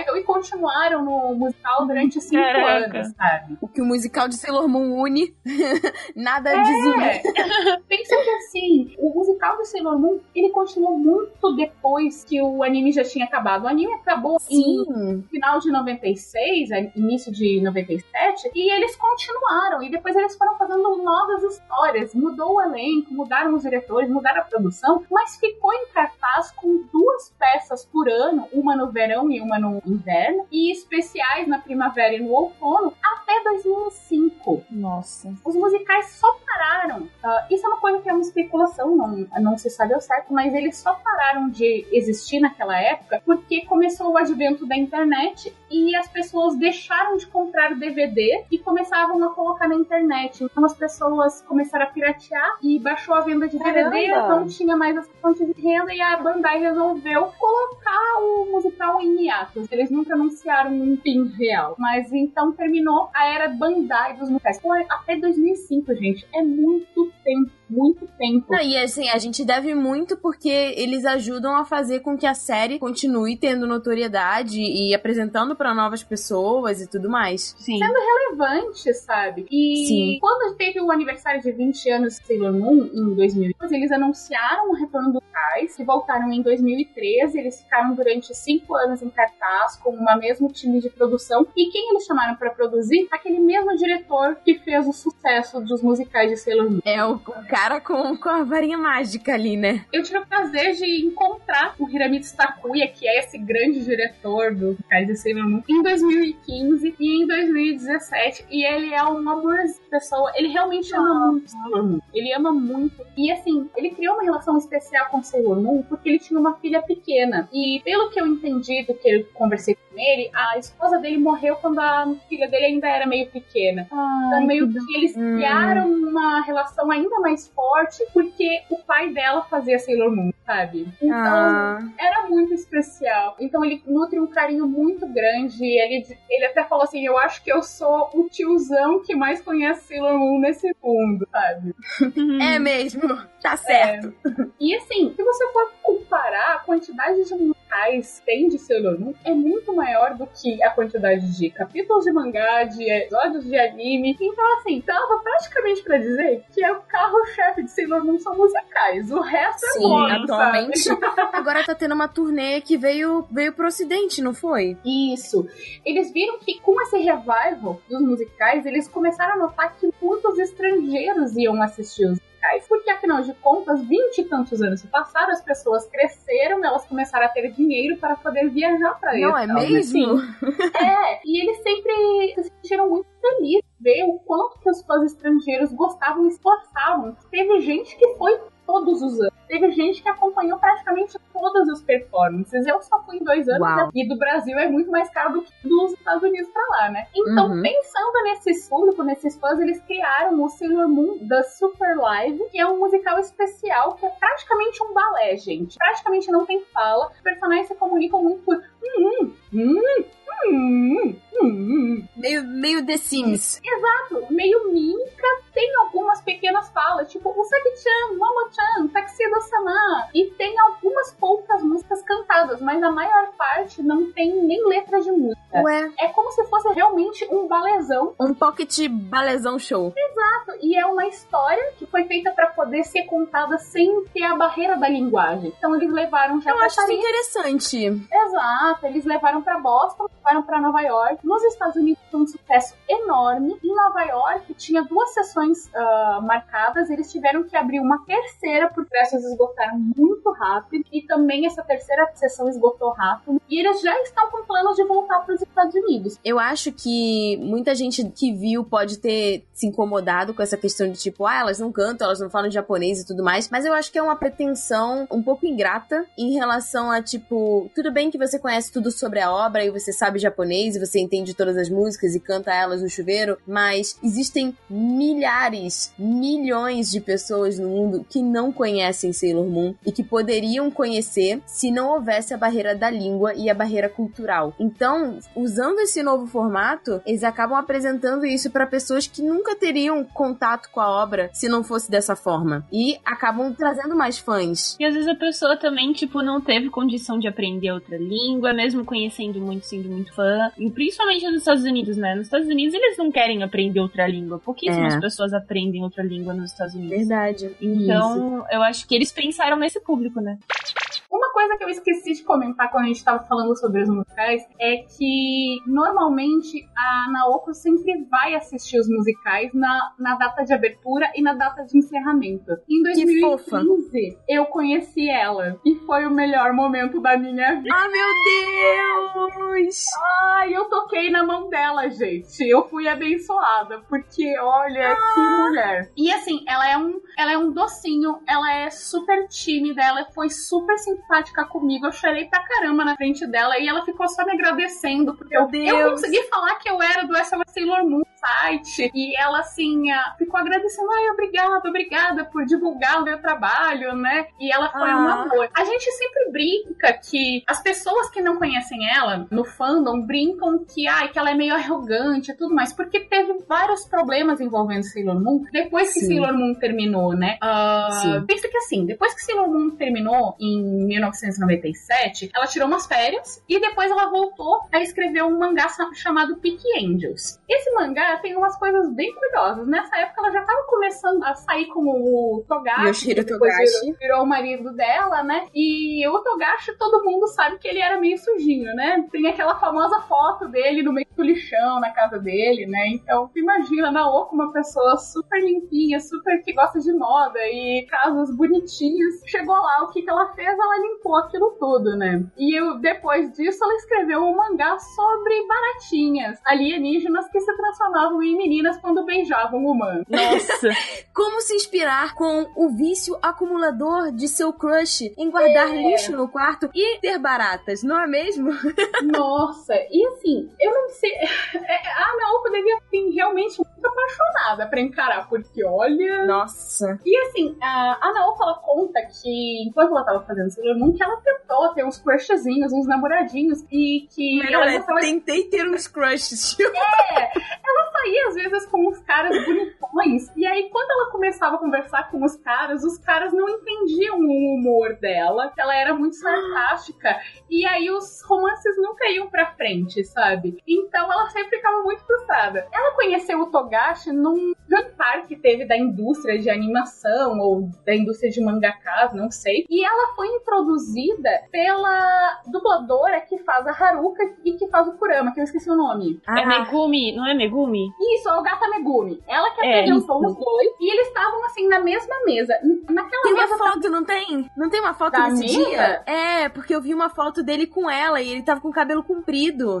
idol e continuaram no musical durante cinco Caraca. anos, sabe? O que o musical de Sailor Moon une, nada desune. É. Pensa que assim, o musical do Sailor Moon, ele continuou muito depois que o anime já tinha acabado. O anime acabou em Sim. final de 96, é, início de 97, e eles continuaram. E depois eles foram fazendo novas histórias. Mudou o elenco, mudaram os diretores, mudaram a produção, mas ficou em cartaz com duas peças por ano, uma no verão e uma no inverno, e especiais na primavera e no outono, até 2005 Nossa. os musicais só pararam. ah, isso é uma coisa que é uma especulação, não, não se sabe ao certo, mas eles só pararam de existir naquela época porque começou o advento da internet e as pessoas deixaram de comprar DVD e começavam a colocar na internet. Então as pessoas começaram a piratear e baixou a venda de DVD, Caramba! não tinha mais essa fonte de renda e a Bandai resolveu colocar o musical em hiatus. Eles nunca anunciaram um fim real. Mas então terminou a era Bandai dos musicais. Foi até 2005, gente. É muito tempo, muito tempo. Não, e assim, a gente deve muito porque eles ajudam a fazer com que a série continue tendo notoriedade e apresentando pra novas pessoas e tudo mais. Sim. relevante, sabe? E Sim. quando teve o aniversário de 20 anos de Sailor Moon, em 2012, eles anunciaram o retorno do Kais, que voltaram em 2013. Eles ficaram durante cinco anos em cartaz com o mesmo time de produção. E quem eles chamaram pra produzir? Aquele mesmo diretor que fez o sucesso dos musicais de Sailor Moon. É o, o cara com, com a varinha mágica ali, né? Eu tive o prazer de encontrar o Hiramitsu Takuya, que é esse grande diretor do Sailor Moon, em 2015 e em 2017. E ele é um amor de pessoa. Ele realmente ama muito Sailor Moon. Ele ama muito. E assim, ele criou uma relação especial com Sailor Moon porque ele tinha uma filha pequena. E pelo que eu entendi do que eu conversei com ele, a esposa dele morreu quando a filha dele ainda era meio pequena. Então, meio que eles Hum. criaram uma relação ainda mais forte porque o pai dela fazia Sailor Moon, sabe? Então, Ah, era muito especial. Então, ele nutre um carinho muito grande. Ele, ele até falou assim: Eu acho que eu sou o tiozão que mais conhece Sailor Moon nesse mundo, sabe? é mesmo, tá certo. E assim, se você for comparar a quantidade de musicais que tem de Sailor Moon, é muito maior do que a quantidade de capítulos de mangá, de episódios de anime. Então, assim, dava praticamente pra dizer que é o carro-chefe de Sailor Moon são musicais. O resto é Sim, bônus, atualmente. sabe? Agora tá tendo uma turnê que veio, veio pro ocidente, não foi? Isso. Eles viram que com esse revival dos musicais, eles começaram a notar que muitos estrangeiros iam assistir os musicais. Porque, afinal de contas, vinte e tantos anos se passaram, as pessoas cresceram, elas começaram a ter dinheiro para poder viajar para Não é mesmo? É, e eles sempre se sentiram muito felizes de ver o quanto que os fãs estrangeiros gostavam e esforçavam. Teve gente que foi todos os anos. Teve gente que acompanhou praticamente todas as performances. Eu só fui em dois anos Uau. e do Brasil é muito mais caro do que dos Estados Unidos pra lá, né? Então, Uhum. pensando nesses público, nesses fãs, eles criaram o Sailor Moon The Super Live, que é um musical especial que é praticamente um balé, gente. Praticamente não tem fala. Os personagens se comunicam muito por hum, hum, hum, hum, hum. Meio, meio The Sims. Exato, meio mímica, tem algumas pequenas falas, tipo o Saki-chan, Momo-chan, Taxido-sama, e tem algumas poucas músicas cantadas, mas a maior parte não tem nem letra de música. Ué, É como se fosse realmente um balezão. um pocket balezão show. Exato. e é uma história que foi feita pra poder ser contada sem ter a barreira da linguagem. Então eles levaram já Eu pra acho isso interessante. Exato, eles levaram pra Boston, levaram pra Nova York. Nos Estados Unidos foi um sucesso enorme. Em Nova York tinha duas sessões ah, marcadas, eles tiveram que abrir uma terceira porque essas esgotaram muito rápido e também essa terceira sessão esgotou rápido. E eles já estão com planos de voltar para os Estados Unidos. Eu acho que muita gente que viu pode ter se incomodado com essa questão de tipo, ah, elas não cantam, elas não falam japonês e tudo mais, mas eu acho que é uma pretensão um pouco ingrata em relação a tipo, tudo bem que você conhece tudo sobre a obra e você sabe japonês e você entende todas as músicas e canta elas no chuveiro, mas existem milhares, milhões de pessoas no mundo que não conhecem Sailor Moon e que poderiam conhecer se não houvesse a barreira da língua e a barreira cultural. Então, usando esse novo formato, eles acabam apresentando isso para pessoas que nunca teriam contato com a obra se não fosse dessa forma. E acabam trazendo mais fãs. E às vezes a pessoa também, tipo, não teve condição de aprender outra língua, mesmo conhecendo muito, sendo muito fã. E principalmente nos Estados Unidos, né? Nos Estados Unidos eles não querem aprender outra língua. Pouquíssimas É. pessoas aprendem outra língua nos Estados Unidos. Verdade. Então, eu acho que eles pensaram nesse público, né? Uma coisa que eu esqueci de comentar quando a gente estava falando sobre os musicais é que normalmente a Naoko sempre vai assistir os musicais na, na data de abertura e na data de encerramento. Em Que fofa. 2015 eu conheci ela e foi o melhor momento da minha vida. Ah, meu Deus! Ai, eu toquei na mão dela, gente. Eu fui abençoada, porque olha que mulher. E assim, ela é um, ela é um docinho, ela é super tímida, ela foi super simpática comigo. Eu chorei pra caramba na frente dela e ela ficou só me agradecendo porque eu, Meu eu Deus. consegui falar que eu era do SOS Sailor Moon site e ela assim ah, ficou agradecendo, ai, obrigada, obrigada por divulgar o meu trabalho, né? E ela foi um Ah. amor. A gente sempre brinca que as pessoas que não conhecem ela no brincam que, ai, que ela é meio arrogante e tudo mais, porque teve vários problemas envolvendo Sailor Moon depois que Sim. Sailor Moon terminou, né? Sim. pensa que assim, depois que Sailor Moon terminou em 1997, ela tirou umas férias e depois ela voltou a escrever um mangá chamado Peak Angels. Esse mangá tem umas coisas bem curiosas. Nessa época ela já tava começando a sair como o Yoshiro Togashi. Virou, virou o marido dela, né? E o Togashi, todo mundo sabe que ele era meio sujinho, né? Tem aquela famosa foto dele no meio do lixão na casa dele, né? Então, imagina Naoko, uma pessoa super limpinha, super que gosta de moda e casas bonitinhas. Chegou lá, o que, que ela fez? Ela limpou aquilo tudo, né? E eu, depois disso, ela escreveu um mangá sobre baratinhas, alienígenas que se transformavam em meninas quando beijavam humanos. Nossa. Como se inspirar com o vício acumulador de seu crush em guardar lixo no quarto e ter baratas, não é mesmo? Nossa, e assim, eu não sei. é, A Naoko devia ser realmente muito apaixonada pra encarar, porque olha. Nossa. E assim, a, a Naoko ela conta que enquanto ela tava fazendo Sailor Moon, que ela tentou ter uns crushzinhos, uns namoradinhos, e que ela gostava de tentei ter uns crushes. ela saía às vezes com uns caras bonitões. E aí, quando ela começava a conversar com os caras, os caras não entendiam o humor dela, que ela era muito sarcástica. E aí os romances nunca iam pra frente, sabe? Então ela sempre ficava muito frustrada. Ela conheceu o Togashi num jantar que teve da indústria de animação ou da indústria de mangakas, não sei. E ela foi introduzida pela dubladora que faz a Haruka e que faz o Kurama, que eu esqueci o nome. É Ah, Megumi, não é Megumi? Isso, é o Gata Megumi. Ela que É, apresentou isso. os dois e eles estavam assim na mesma mesa. Naquela Tem uma mesa foto, não tem? Não tem uma foto Da mesa? dia? É, porque eu vi uma foto dele com ela e ele tava com o cabelo comprido.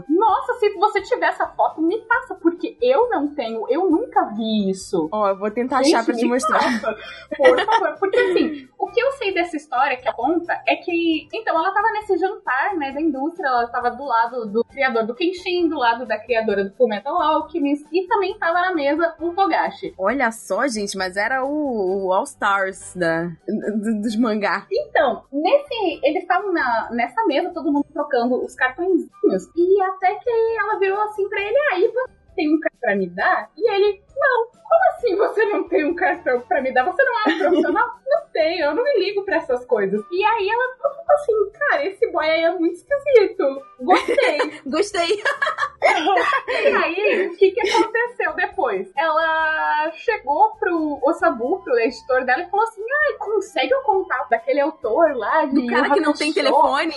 Nossa, se você tiver essa foto, me passa, porque eu não tenho, eu nunca vi isso. Ó, eu vou tentar Gente, achar pra te mostrar. passa, por favor. Porque assim, o que eu sei dessa história que conta é que. Então, ela tava nesse jantar, né, da indústria, ela tava do lado do criador do Kenshin, do lado da criadora do Fullmetal Alchemist, e também tava na mesa o Togashi. Olha só, gente, mas era o, o All Stars da, do- dos mangá. Então, nesse. Eles estavam nessa mesa, todo mundo trocando os cartõezinhos. E até que ela virou assim pra ele, aí você tem um cartão pra me dar? E ele, não, como assim você não tem um cartão pra me dar? Você não é um profissional? não tenho, eu não me ligo pra essas coisas. E aí ela ficou assim, cara, esse boy aí é muito esquisito. Gostei. Gostei. E aí, o que, que aconteceu depois? Ela chegou pro Osabu, pro editor dela, e falou assim: ai, consegue o contato daquele autor lá de Do cara que não tem Hakusho?" telefone.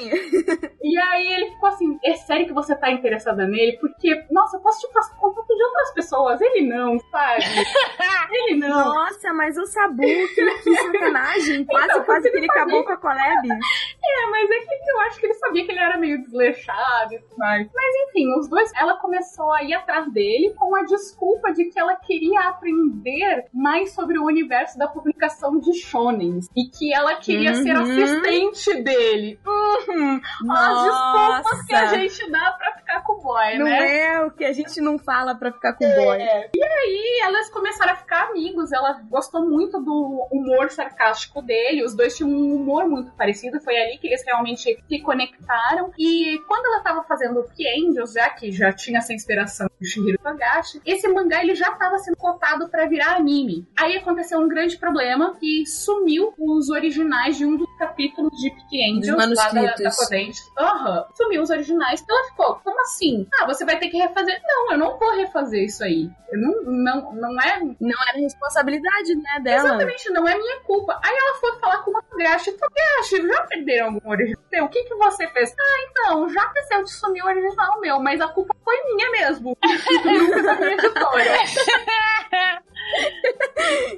E aí ele ficou assim: é sério que você tá interessada nele? Porque, nossa, eu posso te passar contato de outras pessoas. Ele não, sabe? ele não. Nossa, mas o Sabu, que, que sacanagem. Quase, Então, quase que ele não acabou sabia. com a collab. É, mas é que eu acho que ele sabia que ele era meio desleixado e tudo mais. Mas enfim, os dois, ela começou a ir atrás dele com a desculpa de que ela queria aprender mais sobre o universo da publicação de shonens. E que ela queria ser Uhum. assistente dele. Uhum. As desculpas que a gente dá pra ficar com o boy, Não né? é o que a gente não fala pra ficar com o boy. É. E aí elas começaram a ficar amigos. Ela gostou muito do humor sarcástico dele. Os dois tinham um humor muito parecido. Foi ali que eles realmente se conectaram. E quando ela tava fazendo o Angels, já que já tinha essa inspiração do Shihiro Togashi, esse mangá ele já tava sendo cotado pra virar anime. Aí aconteceu um grande problema que sumiu os originais de um dos capítulos de Peak Angels lá da, da. Codente. Aham. Sumiu os originais. Ela ficou, como assim? Ah, você vai ter que refazer. Não, eu não vou refazer isso aí. Eu não, não, não é. Não era responsabilidade, né, dela. Exatamente, não é minha culpa. Aí ela foi falar com o Togashi. Togashi, já perderam algum original? O que, que você fez? Ah, então, já aconteceu de sumir o original meu, mas a culpa foi minha mesmo. Nunca da minha editora.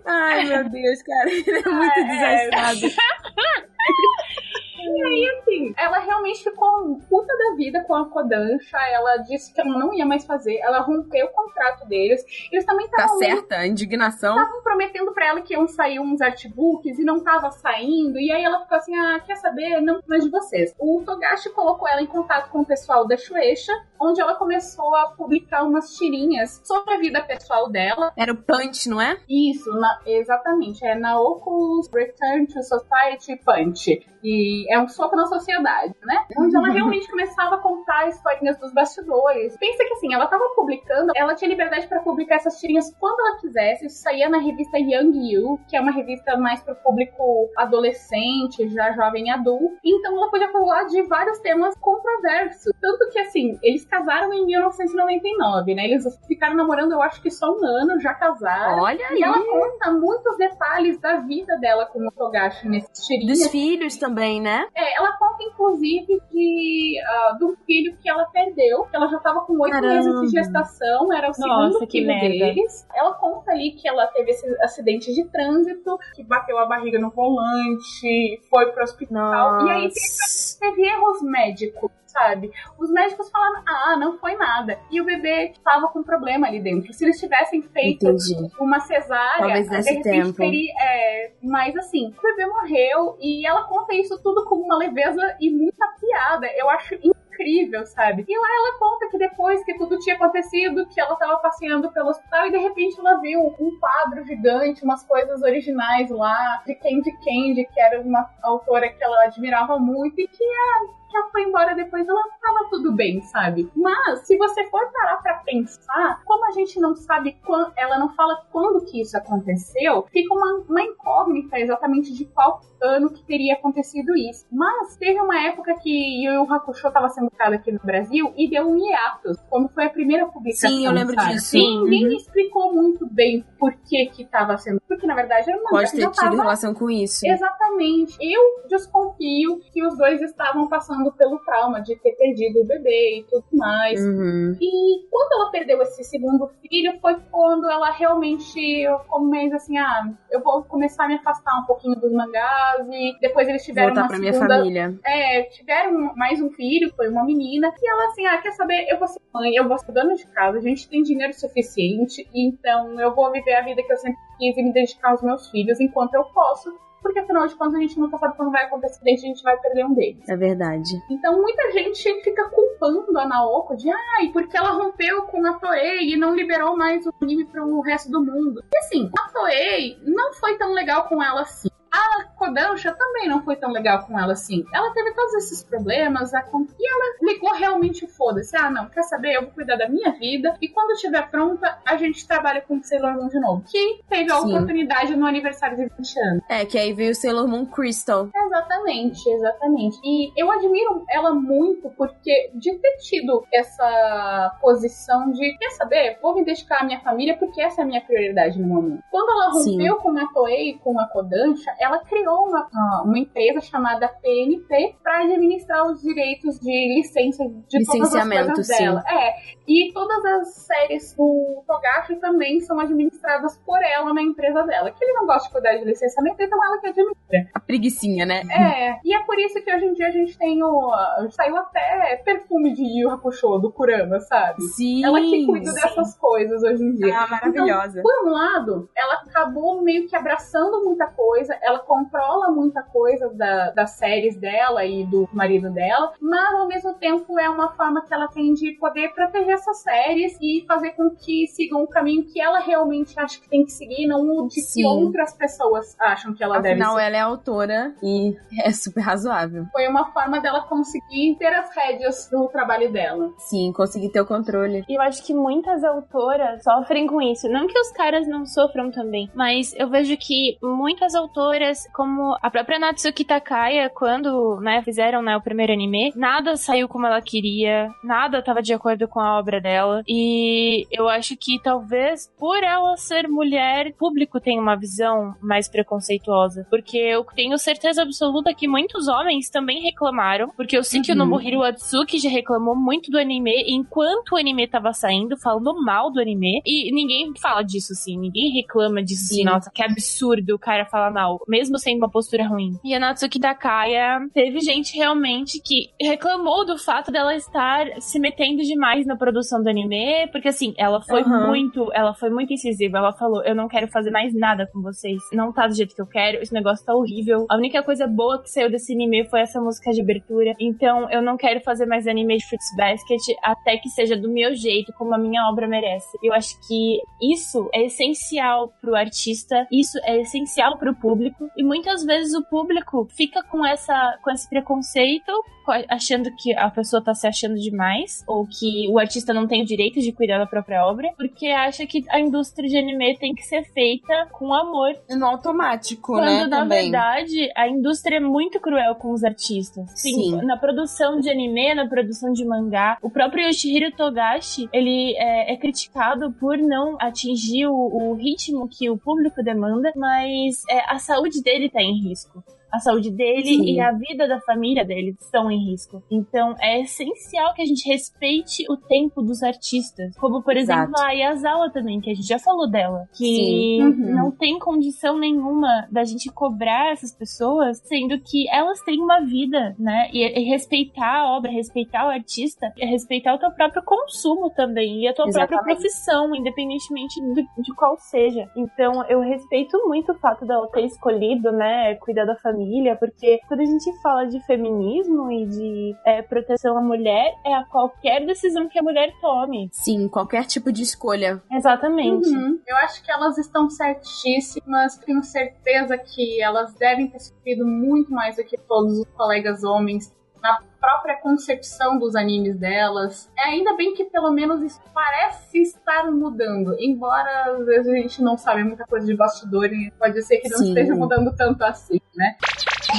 Ai, meu Deus, cara. Ele é muito É. desastrado. E aí, assim, ela realmente ficou puta da vida com a Kodansha. Ela disse que ela não ia mais fazer. Ela rompeu o contrato deles. Eles também Tá estavam certa, a indignação. estavam prometendo pra ela que iam sair uns artbooks e não tava saindo. E aí ela ficou assim: ah, quer saber? Não mais de vocês. O Togashi colocou ela em contato com o pessoal da Shueisha, onde ela começou a publicar umas tirinhas sobre a vida pessoal dela. Era o Punch, não é? Isso, na- exatamente. É Naoko's Return to Society Punch. E é um soco na sociedade, né? Onde ela realmente começava a contar historinhas dos bastidores. Pensa que assim, ela tava publicando, ela tinha liberdade pra publicar essas tirinhas quando ela quisesse. Isso saía na revista Young You, que é uma revista mais pro público adolescente, já jovem e adulto. Então ela podia falar de vários temas controversos. Tanto que assim, eles casaram em 1999, né? Eles ficaram namorando, eu acho que só um ano, já casaram. Olha aí. E ela conta muitos detalhes da vida dela com o Togashi nesses tirinhos. Dos filhos também, né? É, ela conta, inclusive, de, ah, de um filho que ela perdeu, ela já tava com oito meses de gestação, era o Nossa, segundo que filho merda. deles. Ela conta ali que ela teve esse acidente de trânsito, que bateu a barriga no volante, foi pro hospital. E aí Nossa. teve erros médicos, sabe? Os médicos falaram, ah, não foi nada. E o bebê tava com problema ali dentro. Se eles tivessem feito Entendi. uma cesárea, Talvez de desse repente tempo. teria. É, mas assim, o bebê morreu e ela conta isso tudo com uma leveza e muita piada. Eu acho incrível, sabe? E lá ela conta que depois que tudo tinha acontecido, que ela tava passeando pelo hospital e de repente ela viu um quadro gigante, umas coisas originais lá, de Candy Candy, que era uma autora que ela admirava muito e que a que ela foi embora depois, ela tava tudo bem, sabe? Mas, se você for parar pra pensar, como a gente não sabe quando, ela não fala quando que isso aconteceu, fica uma, uma incógnita exatamente de qual ano que teria acontecido isso. Mas teve uma época que Yu Yu Hakusho tava sendo criado aqui no Brasil e deu um hiatus, quando foi a primeira publicação. Sim, eu lembro sabe? disso. Ninguém Uhum. explicou muito bem por que que tava sendo. Porque, na verdade, era uma Pode ter tido tava relação com isso. Exatamente. Eu desconfio que os dois estavam passando pelo trauma de ter perdido o bebê e tudo mais. Uhum. E quando ela perdeu esse segundo filho, foi quando ela realmente ficou meio assim: ah, eu vou começar a me afastar um pouquinho dos mangás. E depois eles tiveram Voltar uma pra minha segunda. família. É, tiveram mais um filho, foi uma menina. E ela assim: ah, quer saber? Eu vou ser mãe, eu vou ser dona de casa, a gente tem dinheiro suficiente. Então eu vou viver a vida que eu sempre quis e me dedicar aos meus filhos enquanto eu posso. Porque afinal de contas a gente nunca sabe quando vai acontecer acidente, a gente vai perder um deles. É verdade. Então muita gente fica culpando a Naoko de ai, porque ela rompeu com a Toei e não liberou mais o anime pro resto do mundo. E assim, a Toei não foi tão legal com ela assim. A Kodansha também não foi tão legal com ela assim. Ela teve todos esses problemas, a e ela ligou realmente o foda-se. Ah, não, quer saber? Eu vou cuidar da minha vida, e quando estiver pronta, a gente trabalha com Sailor Moon de novo. Que teve a Sim. oportunidade no aniversário de 20 anos. É, que aí veio o Sailor Moon Crystal. Exatamente, exatamente. E eu admiro ela muito porque de ter tido essa posição de, quer saber, vou me dedicar à minha família porque essa é a minha prioridade no momento. Quando ela Sim. rompeu com a Toei e com a Kodansha, ela criou uma, uma- empresa chamada PNP para administrar os direitos de licença de todas as Licenciamento, coisas sim. dela. É, e todas as séries do Togashi também são administradas por ela na empresa dela. Que ele não gosta de cuidar de licenciamento, então ela que administra. A preguicinha, né? É, e é por isso que hoje em dia a gente tem o. Saiu até perfume de Yu Hakusho, do Kurama, sabe? Sim. Ela que cuida sim. dessas coisas hoje em dia. Ah, maravilhosa. Por um lado, ela acabou meio que abraçando muita coisa, ela controla muita coisa da- das séries dela e do marido dela, mas ao mesmo tempo é uma forma que ela tem de poder proteger essas séries e fazer com que sigam o caminho que ela realmente acha que tem que seguir, não o de que outras pessoas acham que ela deve Afinal, seguir. ela é autora e é super razoável. Foi uma forma dela conseguir ter as rédeas do trabalho dela. Sim, consegui ter o controle. E eu acho que muitas autoras sofrem com isso. Não que os caras não sofram também, mas eu vejo que muitas autoras, como a própria Natsuki Takaya, quando né, fizeram né, o primeiro anime, nada saiu como ela queria, nada estava de acordo com a obra dela. E eu acho que talvez por ela ser mulher, o público tem uma visão mais preconceituosa. Porque eu tenho certeza absoluta que muitos homens também reclamaram. Porque eu sei que o Uhum. Nobuhiro Atsuki já reclamou muito do anime enquanto o anime tava saindo, falando mal do anime. E ninguém fala disso, assim. Ninguém reclama disso, assim. Sim. Nossa, que absurdo o cara falar mal. Mesmo sendo uma postura ruim. E a Natsuki Takaya, teve gente realmente que reclamou do fato dela estar se metendo demais na produção do anime. Porque, assim, ela foi Aham. muito... Ela foi muito incisiva. Ela falou, eu não quero fazer mais nada com vocês. Não tá do jeito que eu quero. Esse negócio tá horrível. A única coisa boa que saiu desse anime foi essa música de abertura. Então, eu não quero fazer mais anime de Fruits Basket até que seja do meu jeito, como a minha obra merece. Eu acho que isso é essencial pro artista, isso é essencial pro público. E muitas vezes o público fica com essa com esse preconceito, co- achando que a pessoa tá se achando demais, ou que o artista não tem o direito de cuidar da própria obra, porque acha que a indústria de anime tem que ser feita com amor No automático, quando, né? na também. verdade, a indústria é muito cruel com os artistas. Sim. Na produção de anime, na produção de mangá, o próprio Yoshihiro Togashi, ele é, é criticado por não atingir o, o ritmo que o público demanda, mas é, a saúde dele tá em risco. A saúde dele Sim. e a vida da família dele estão em risco. Então é essencial que a gente respeite o tempo dos artistas. Como, por Exato. exemplo, a Yazawa também, que a gente já falou dela. Que. Uhum. não tem condição nenhuma da gente cobrar essas pessoas, sendo que elas têm uma vida, né? E, e respeitar a obra, respeitar o artista, é respeitar o teu próprio consumo também, e a tua própria Exatamente. profissão, independentemente do- de qual seja. Então, eu respeito muito o fato dela ter escolhido, né, cuidar da família, porque quando a gente fala de feminismo e de é, proteção à mulher, é a qualquer decisão que a mulher tome. Sim, qualquer tipo de escolha. Exatamente. Uhum. Eu acho que elas estão certíssimas. Tenho certeza que elas devem ter sofrido muito mais do que todos os colegas homens na própria concepção dos animes delas. É ainda bem que pelo menos isso parece estar mudando, embora às vezes a gente não sabe muita coisa de bastidor e pode ser que não Sim. esteja mudando tanto assim, né?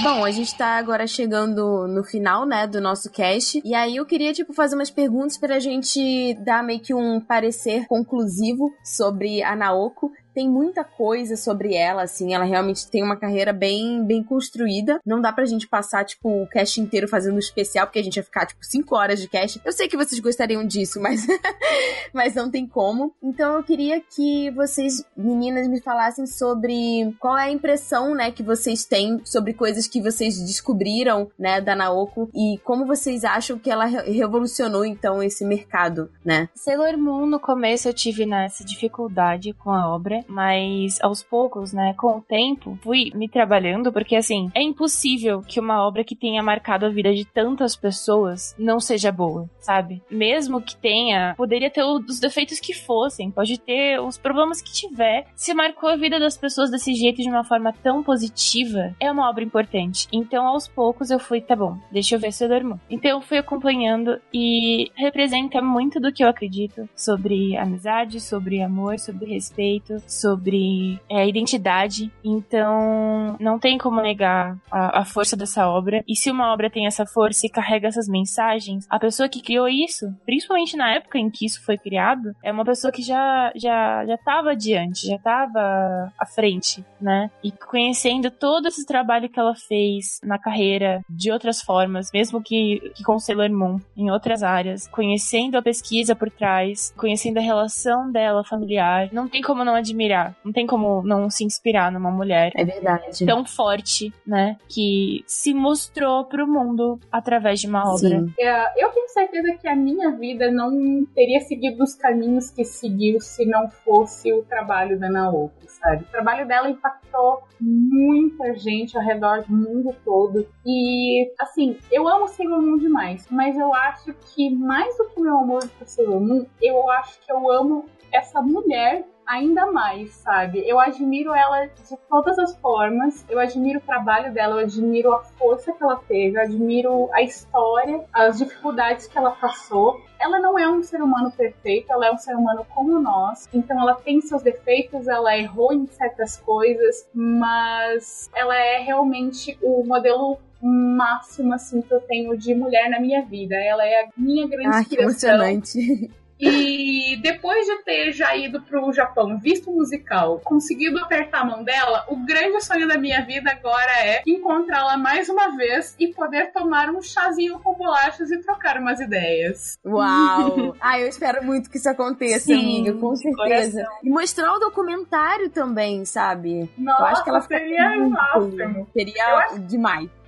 Bom, a gente tá agora chegando no final, né, do nosso cast. E aí eu queria, tipo, fazer umas perguntas pra gente dar meio que um parecer conclusivo sobre a Naoko. Tem muita coisa sobre ela, assim, ela realmente tem uma carreira bem, bem construída. Não dá pra gente passar, tipo, o cast inteiro fazendo um especial, porque a gente ia ficar, tipo, 5 horas de cast. Eu sei que vocês gostariam disso, mas, mas não tem como. Então eu queria que vocês, meninas, me falassem sobre qual é a impressão, né, que vocês têm sobre coisas que vocês descobriram, né, da Naoko e como vocês acham que ela re- revolucionou, então, esse mercado, né? Sailor Moon, no começo eu tive nessa dificuldade com a obra. Mas aos poucos, né, com o tempo, fui me trabalhando, porque assim, é impossível que uma obra que tenha marcado a vida de tantas pessoas não seja boa, sabe? Mesmo que tenha, poderia ter os defeitos que fossem, pode ter os problemas que tiver. Se marcou a vida das pessoas desse jeito de uma forma tão positiva, é uma obra importante. Então, aos poucos, eu fui, tá bom, deixa eu ver se eu durmo. Então, eu fui acompanhando e representa muito do que eu acredito sobre amizade, sobre amor, sobre respeito, sobre é, identidade. Então, não tem como negar a, a força dessa obra. E se uma obra tem essa força e carrega essas mensagens, a pessoa que criou isso, principalmente na época em que isso foi criado, é uma pessoa que já já já estava adiante, já estava à frente, né? E conhecendo todo esse trabalho que ela fez na carreira de outras formas, mesmo que, que com Sailor Moon, em outras áreas, conhecendo a pesquisa por trás, conhecendo a relação dela familiar, não tem como não admirar, não tem como não se inspirar numa mulher É verdade. tão forte, né? Que se mostrou pro mundo através de uma obra. Sim. É, Eu tenho certeza que a minha vida não teria seguido os caminhos que seguiu se não fosse o trabalho da Naoko, sabe? O trabalho dela impactou muita gente ao redor do mundo todo. E, assim, eu amo Sailor Moon demais, mas eu acho que mais do que meu amor por Sailor Moon, eu acho que eu amo essa mulher ainda mais, sabe? Eu admiro ela de todas as formas. Eu admiro o trabalho dela, eu admiro a força que ela teve, eu admiro a história, as dificuldades que ela passou. Ela não é um ser humano perfeito, ela é um ser humano como nós. Então ela tem seus defeitos, ela errou em certas coisas, mas ela é realmente o modelo máximo assim que eu tenho de mulher na minha vida. Ela é a minha grande Ah, que inspiração. emocionante. E depois de ter já ido pro Japão, visto o musical, conseguido apertar a mão dela, o grande sonho da minha vida agora é encontrá-la mais uma vez e poder tomar um chazinho com bolachas e trocar umas ideias. Uau! ah, eu espero muito que isso aconteça, Sim, amiga, com certeza. E mostrar o documentário também, sabe? Nossa, eu acho que ela seria máximo. Seria demais.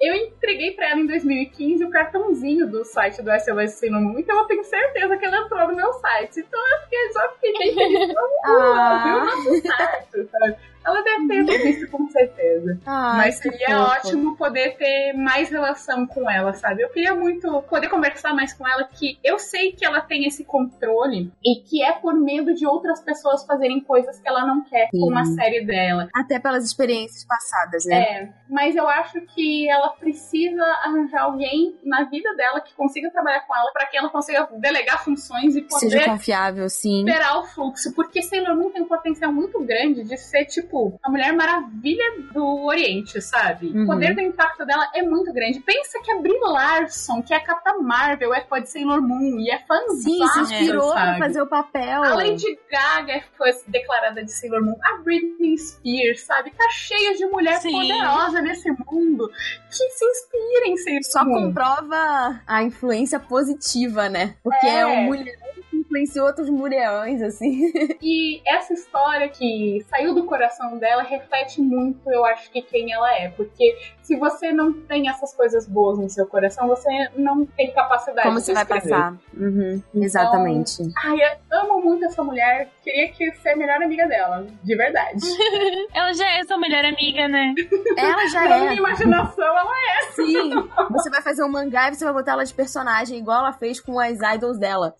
Eu entreguei pra ela em 2015 o cartãozinho do site do Sailor Moon, então eu tenho certeza que ela entrou no meu site. Então eu fiquei, só fiquei bem feliz. Ah. Viu? Nosso certo, sabe? Ela deve ter visto com certeza. Mas seria fofo. ótimo poder ter mais relação com ela, sabe? Eu queria muito poder conversar mais com ela, que eu sei que ela tem esse controle e que é por medo de outras pessoas fazerem coisas que ela não quer Sim. com a série dela. Até pelas experiências passadas, né? É, mas eu acho que ela precisa arranjar alguém na vida dela que consiga trabalhar com ela para que ela consiga delegar funções e Que Seja poder confiável, sim. liberar o fluxo, porque Sailor Moon tem um potencial muito grande de ser, tipo, a Mulher Maravilha do Oriente, sabe? Uhum. O poder do impacto dela é muito grande. Pensa que a Brie Larson, que é a Capitã Marvel, é fã de Sailor Moon e é fãzão, Sim, se inspirou pra sabe? fazer o papel. A Lady Gaga foi declarada de Sailor Moon. A Britney Spears, sabe? Tá cheia de mulher Sim. poderosa nesse mundo que se inspira em Sailor Só Moon. comprova a influência positiva, né? Porque é, É. um mulherão que influenciou outros mulherões, assim. E essa história que saiu do coração dela reflete muito, eu acho que quem ela é. Porque se você não tem essas coisas boas no seu coração, você não tem capacidade Como de você vai passar. Uhum, Então, exatamente. Ai, eu amo muito essa mulher. Queria que ser a melhor amiga dela, de verdade. Ela já é sua melhor amiga, né? Ela já Na é. minha imaginação, ela é. Sim, você vai fazer um mangá e você vai botar ela de personagem igual ela fez com as idols dela.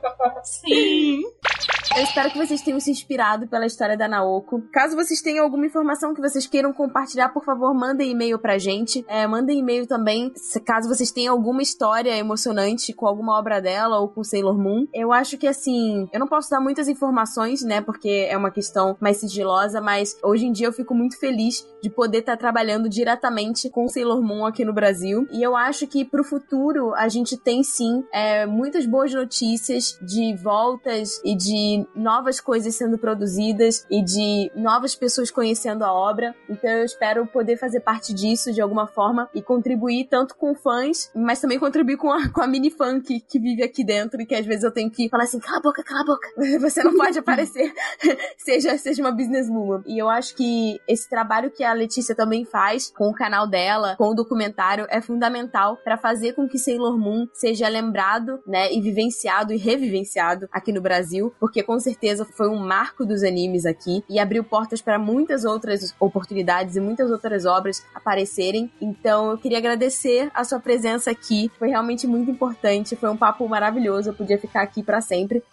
Sim. Eu espero que vocês tenham se inspirado pela história da Naoko. Caso vocês tenham alguma informação que vocês queiram compartilhar, por favor, mandem e-mail pra gente. É, mandem e-mail também, caso vocês tenham alguma história emocionante com alguma obra dela ou com Sailor Moon. Eu acho que, assim, eu não posso dar muitas informações, né, porque é uma questão mais sigilosa, mas hoje em dia eu fico muito feliz de poder estar trabalhando diretamente com Sailor Moon aqui no Brasil. E eu acho que pro futuro a gente tem sim é, muitas boas notícias de voltas e de novas coisas sendo produzidas e de novas pessoas conhecendo a obra. Então eu espero poder fazer parte disso de alguma forma e contribuir tanto com fãs, mas também contribuir com a, com a mini fã que, que vive aqui dentro e que às vezes eu tenho que falar assim: cala a boca, cala a boca, você não pode aparecer. seja, seja uma businesswoman. E eu acho que esse trabalho que a Letícia também faz com o canal dela, com o documentário, é fundamental para fazer com que Sailor Moon seja lembrado, né, e vivenciado e revivenciado aqui no Brasil, porque com certeza foi um marco dos animes aqui e abriu portas para muitas outras oportunidades e muitas outras obras aparecerem. Então eu queria agradecer a sua presença aqui. Foi realmente muito importante. Foi um papo maravilhoso. Eu podia ficar aqui para sempre.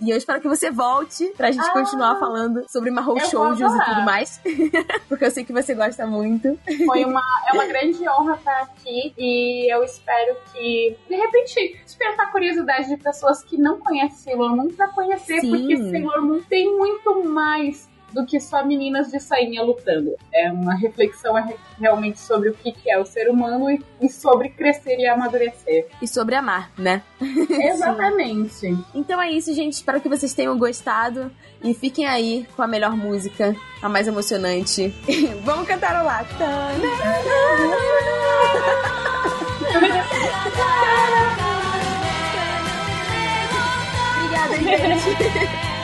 E eu espero que você volte pra gente Ah, continuar falando sobre Mahou Shoujos e tudo mais. Porque eu sei que você gosta muito. Foi uma, é uma grande honra estar aqui e eu espero que, de repente, despertar a curiosidade de pessoas que não conhecem Sailor Moon pra conhecer, Sim. porque Sailor Moon tem muito mais do que só meninas de sainha lutando. É uma reflexão realmente sobre o que é o ser humano e, sobre crescer e amadurecer. E sobre amar, né? Exatamente. então é isso, gente. Espero que vocês tenham gostado e fiquem aí com a melhor música, a mais emocionante. Vamos cantar o lá. Obrigada, gente.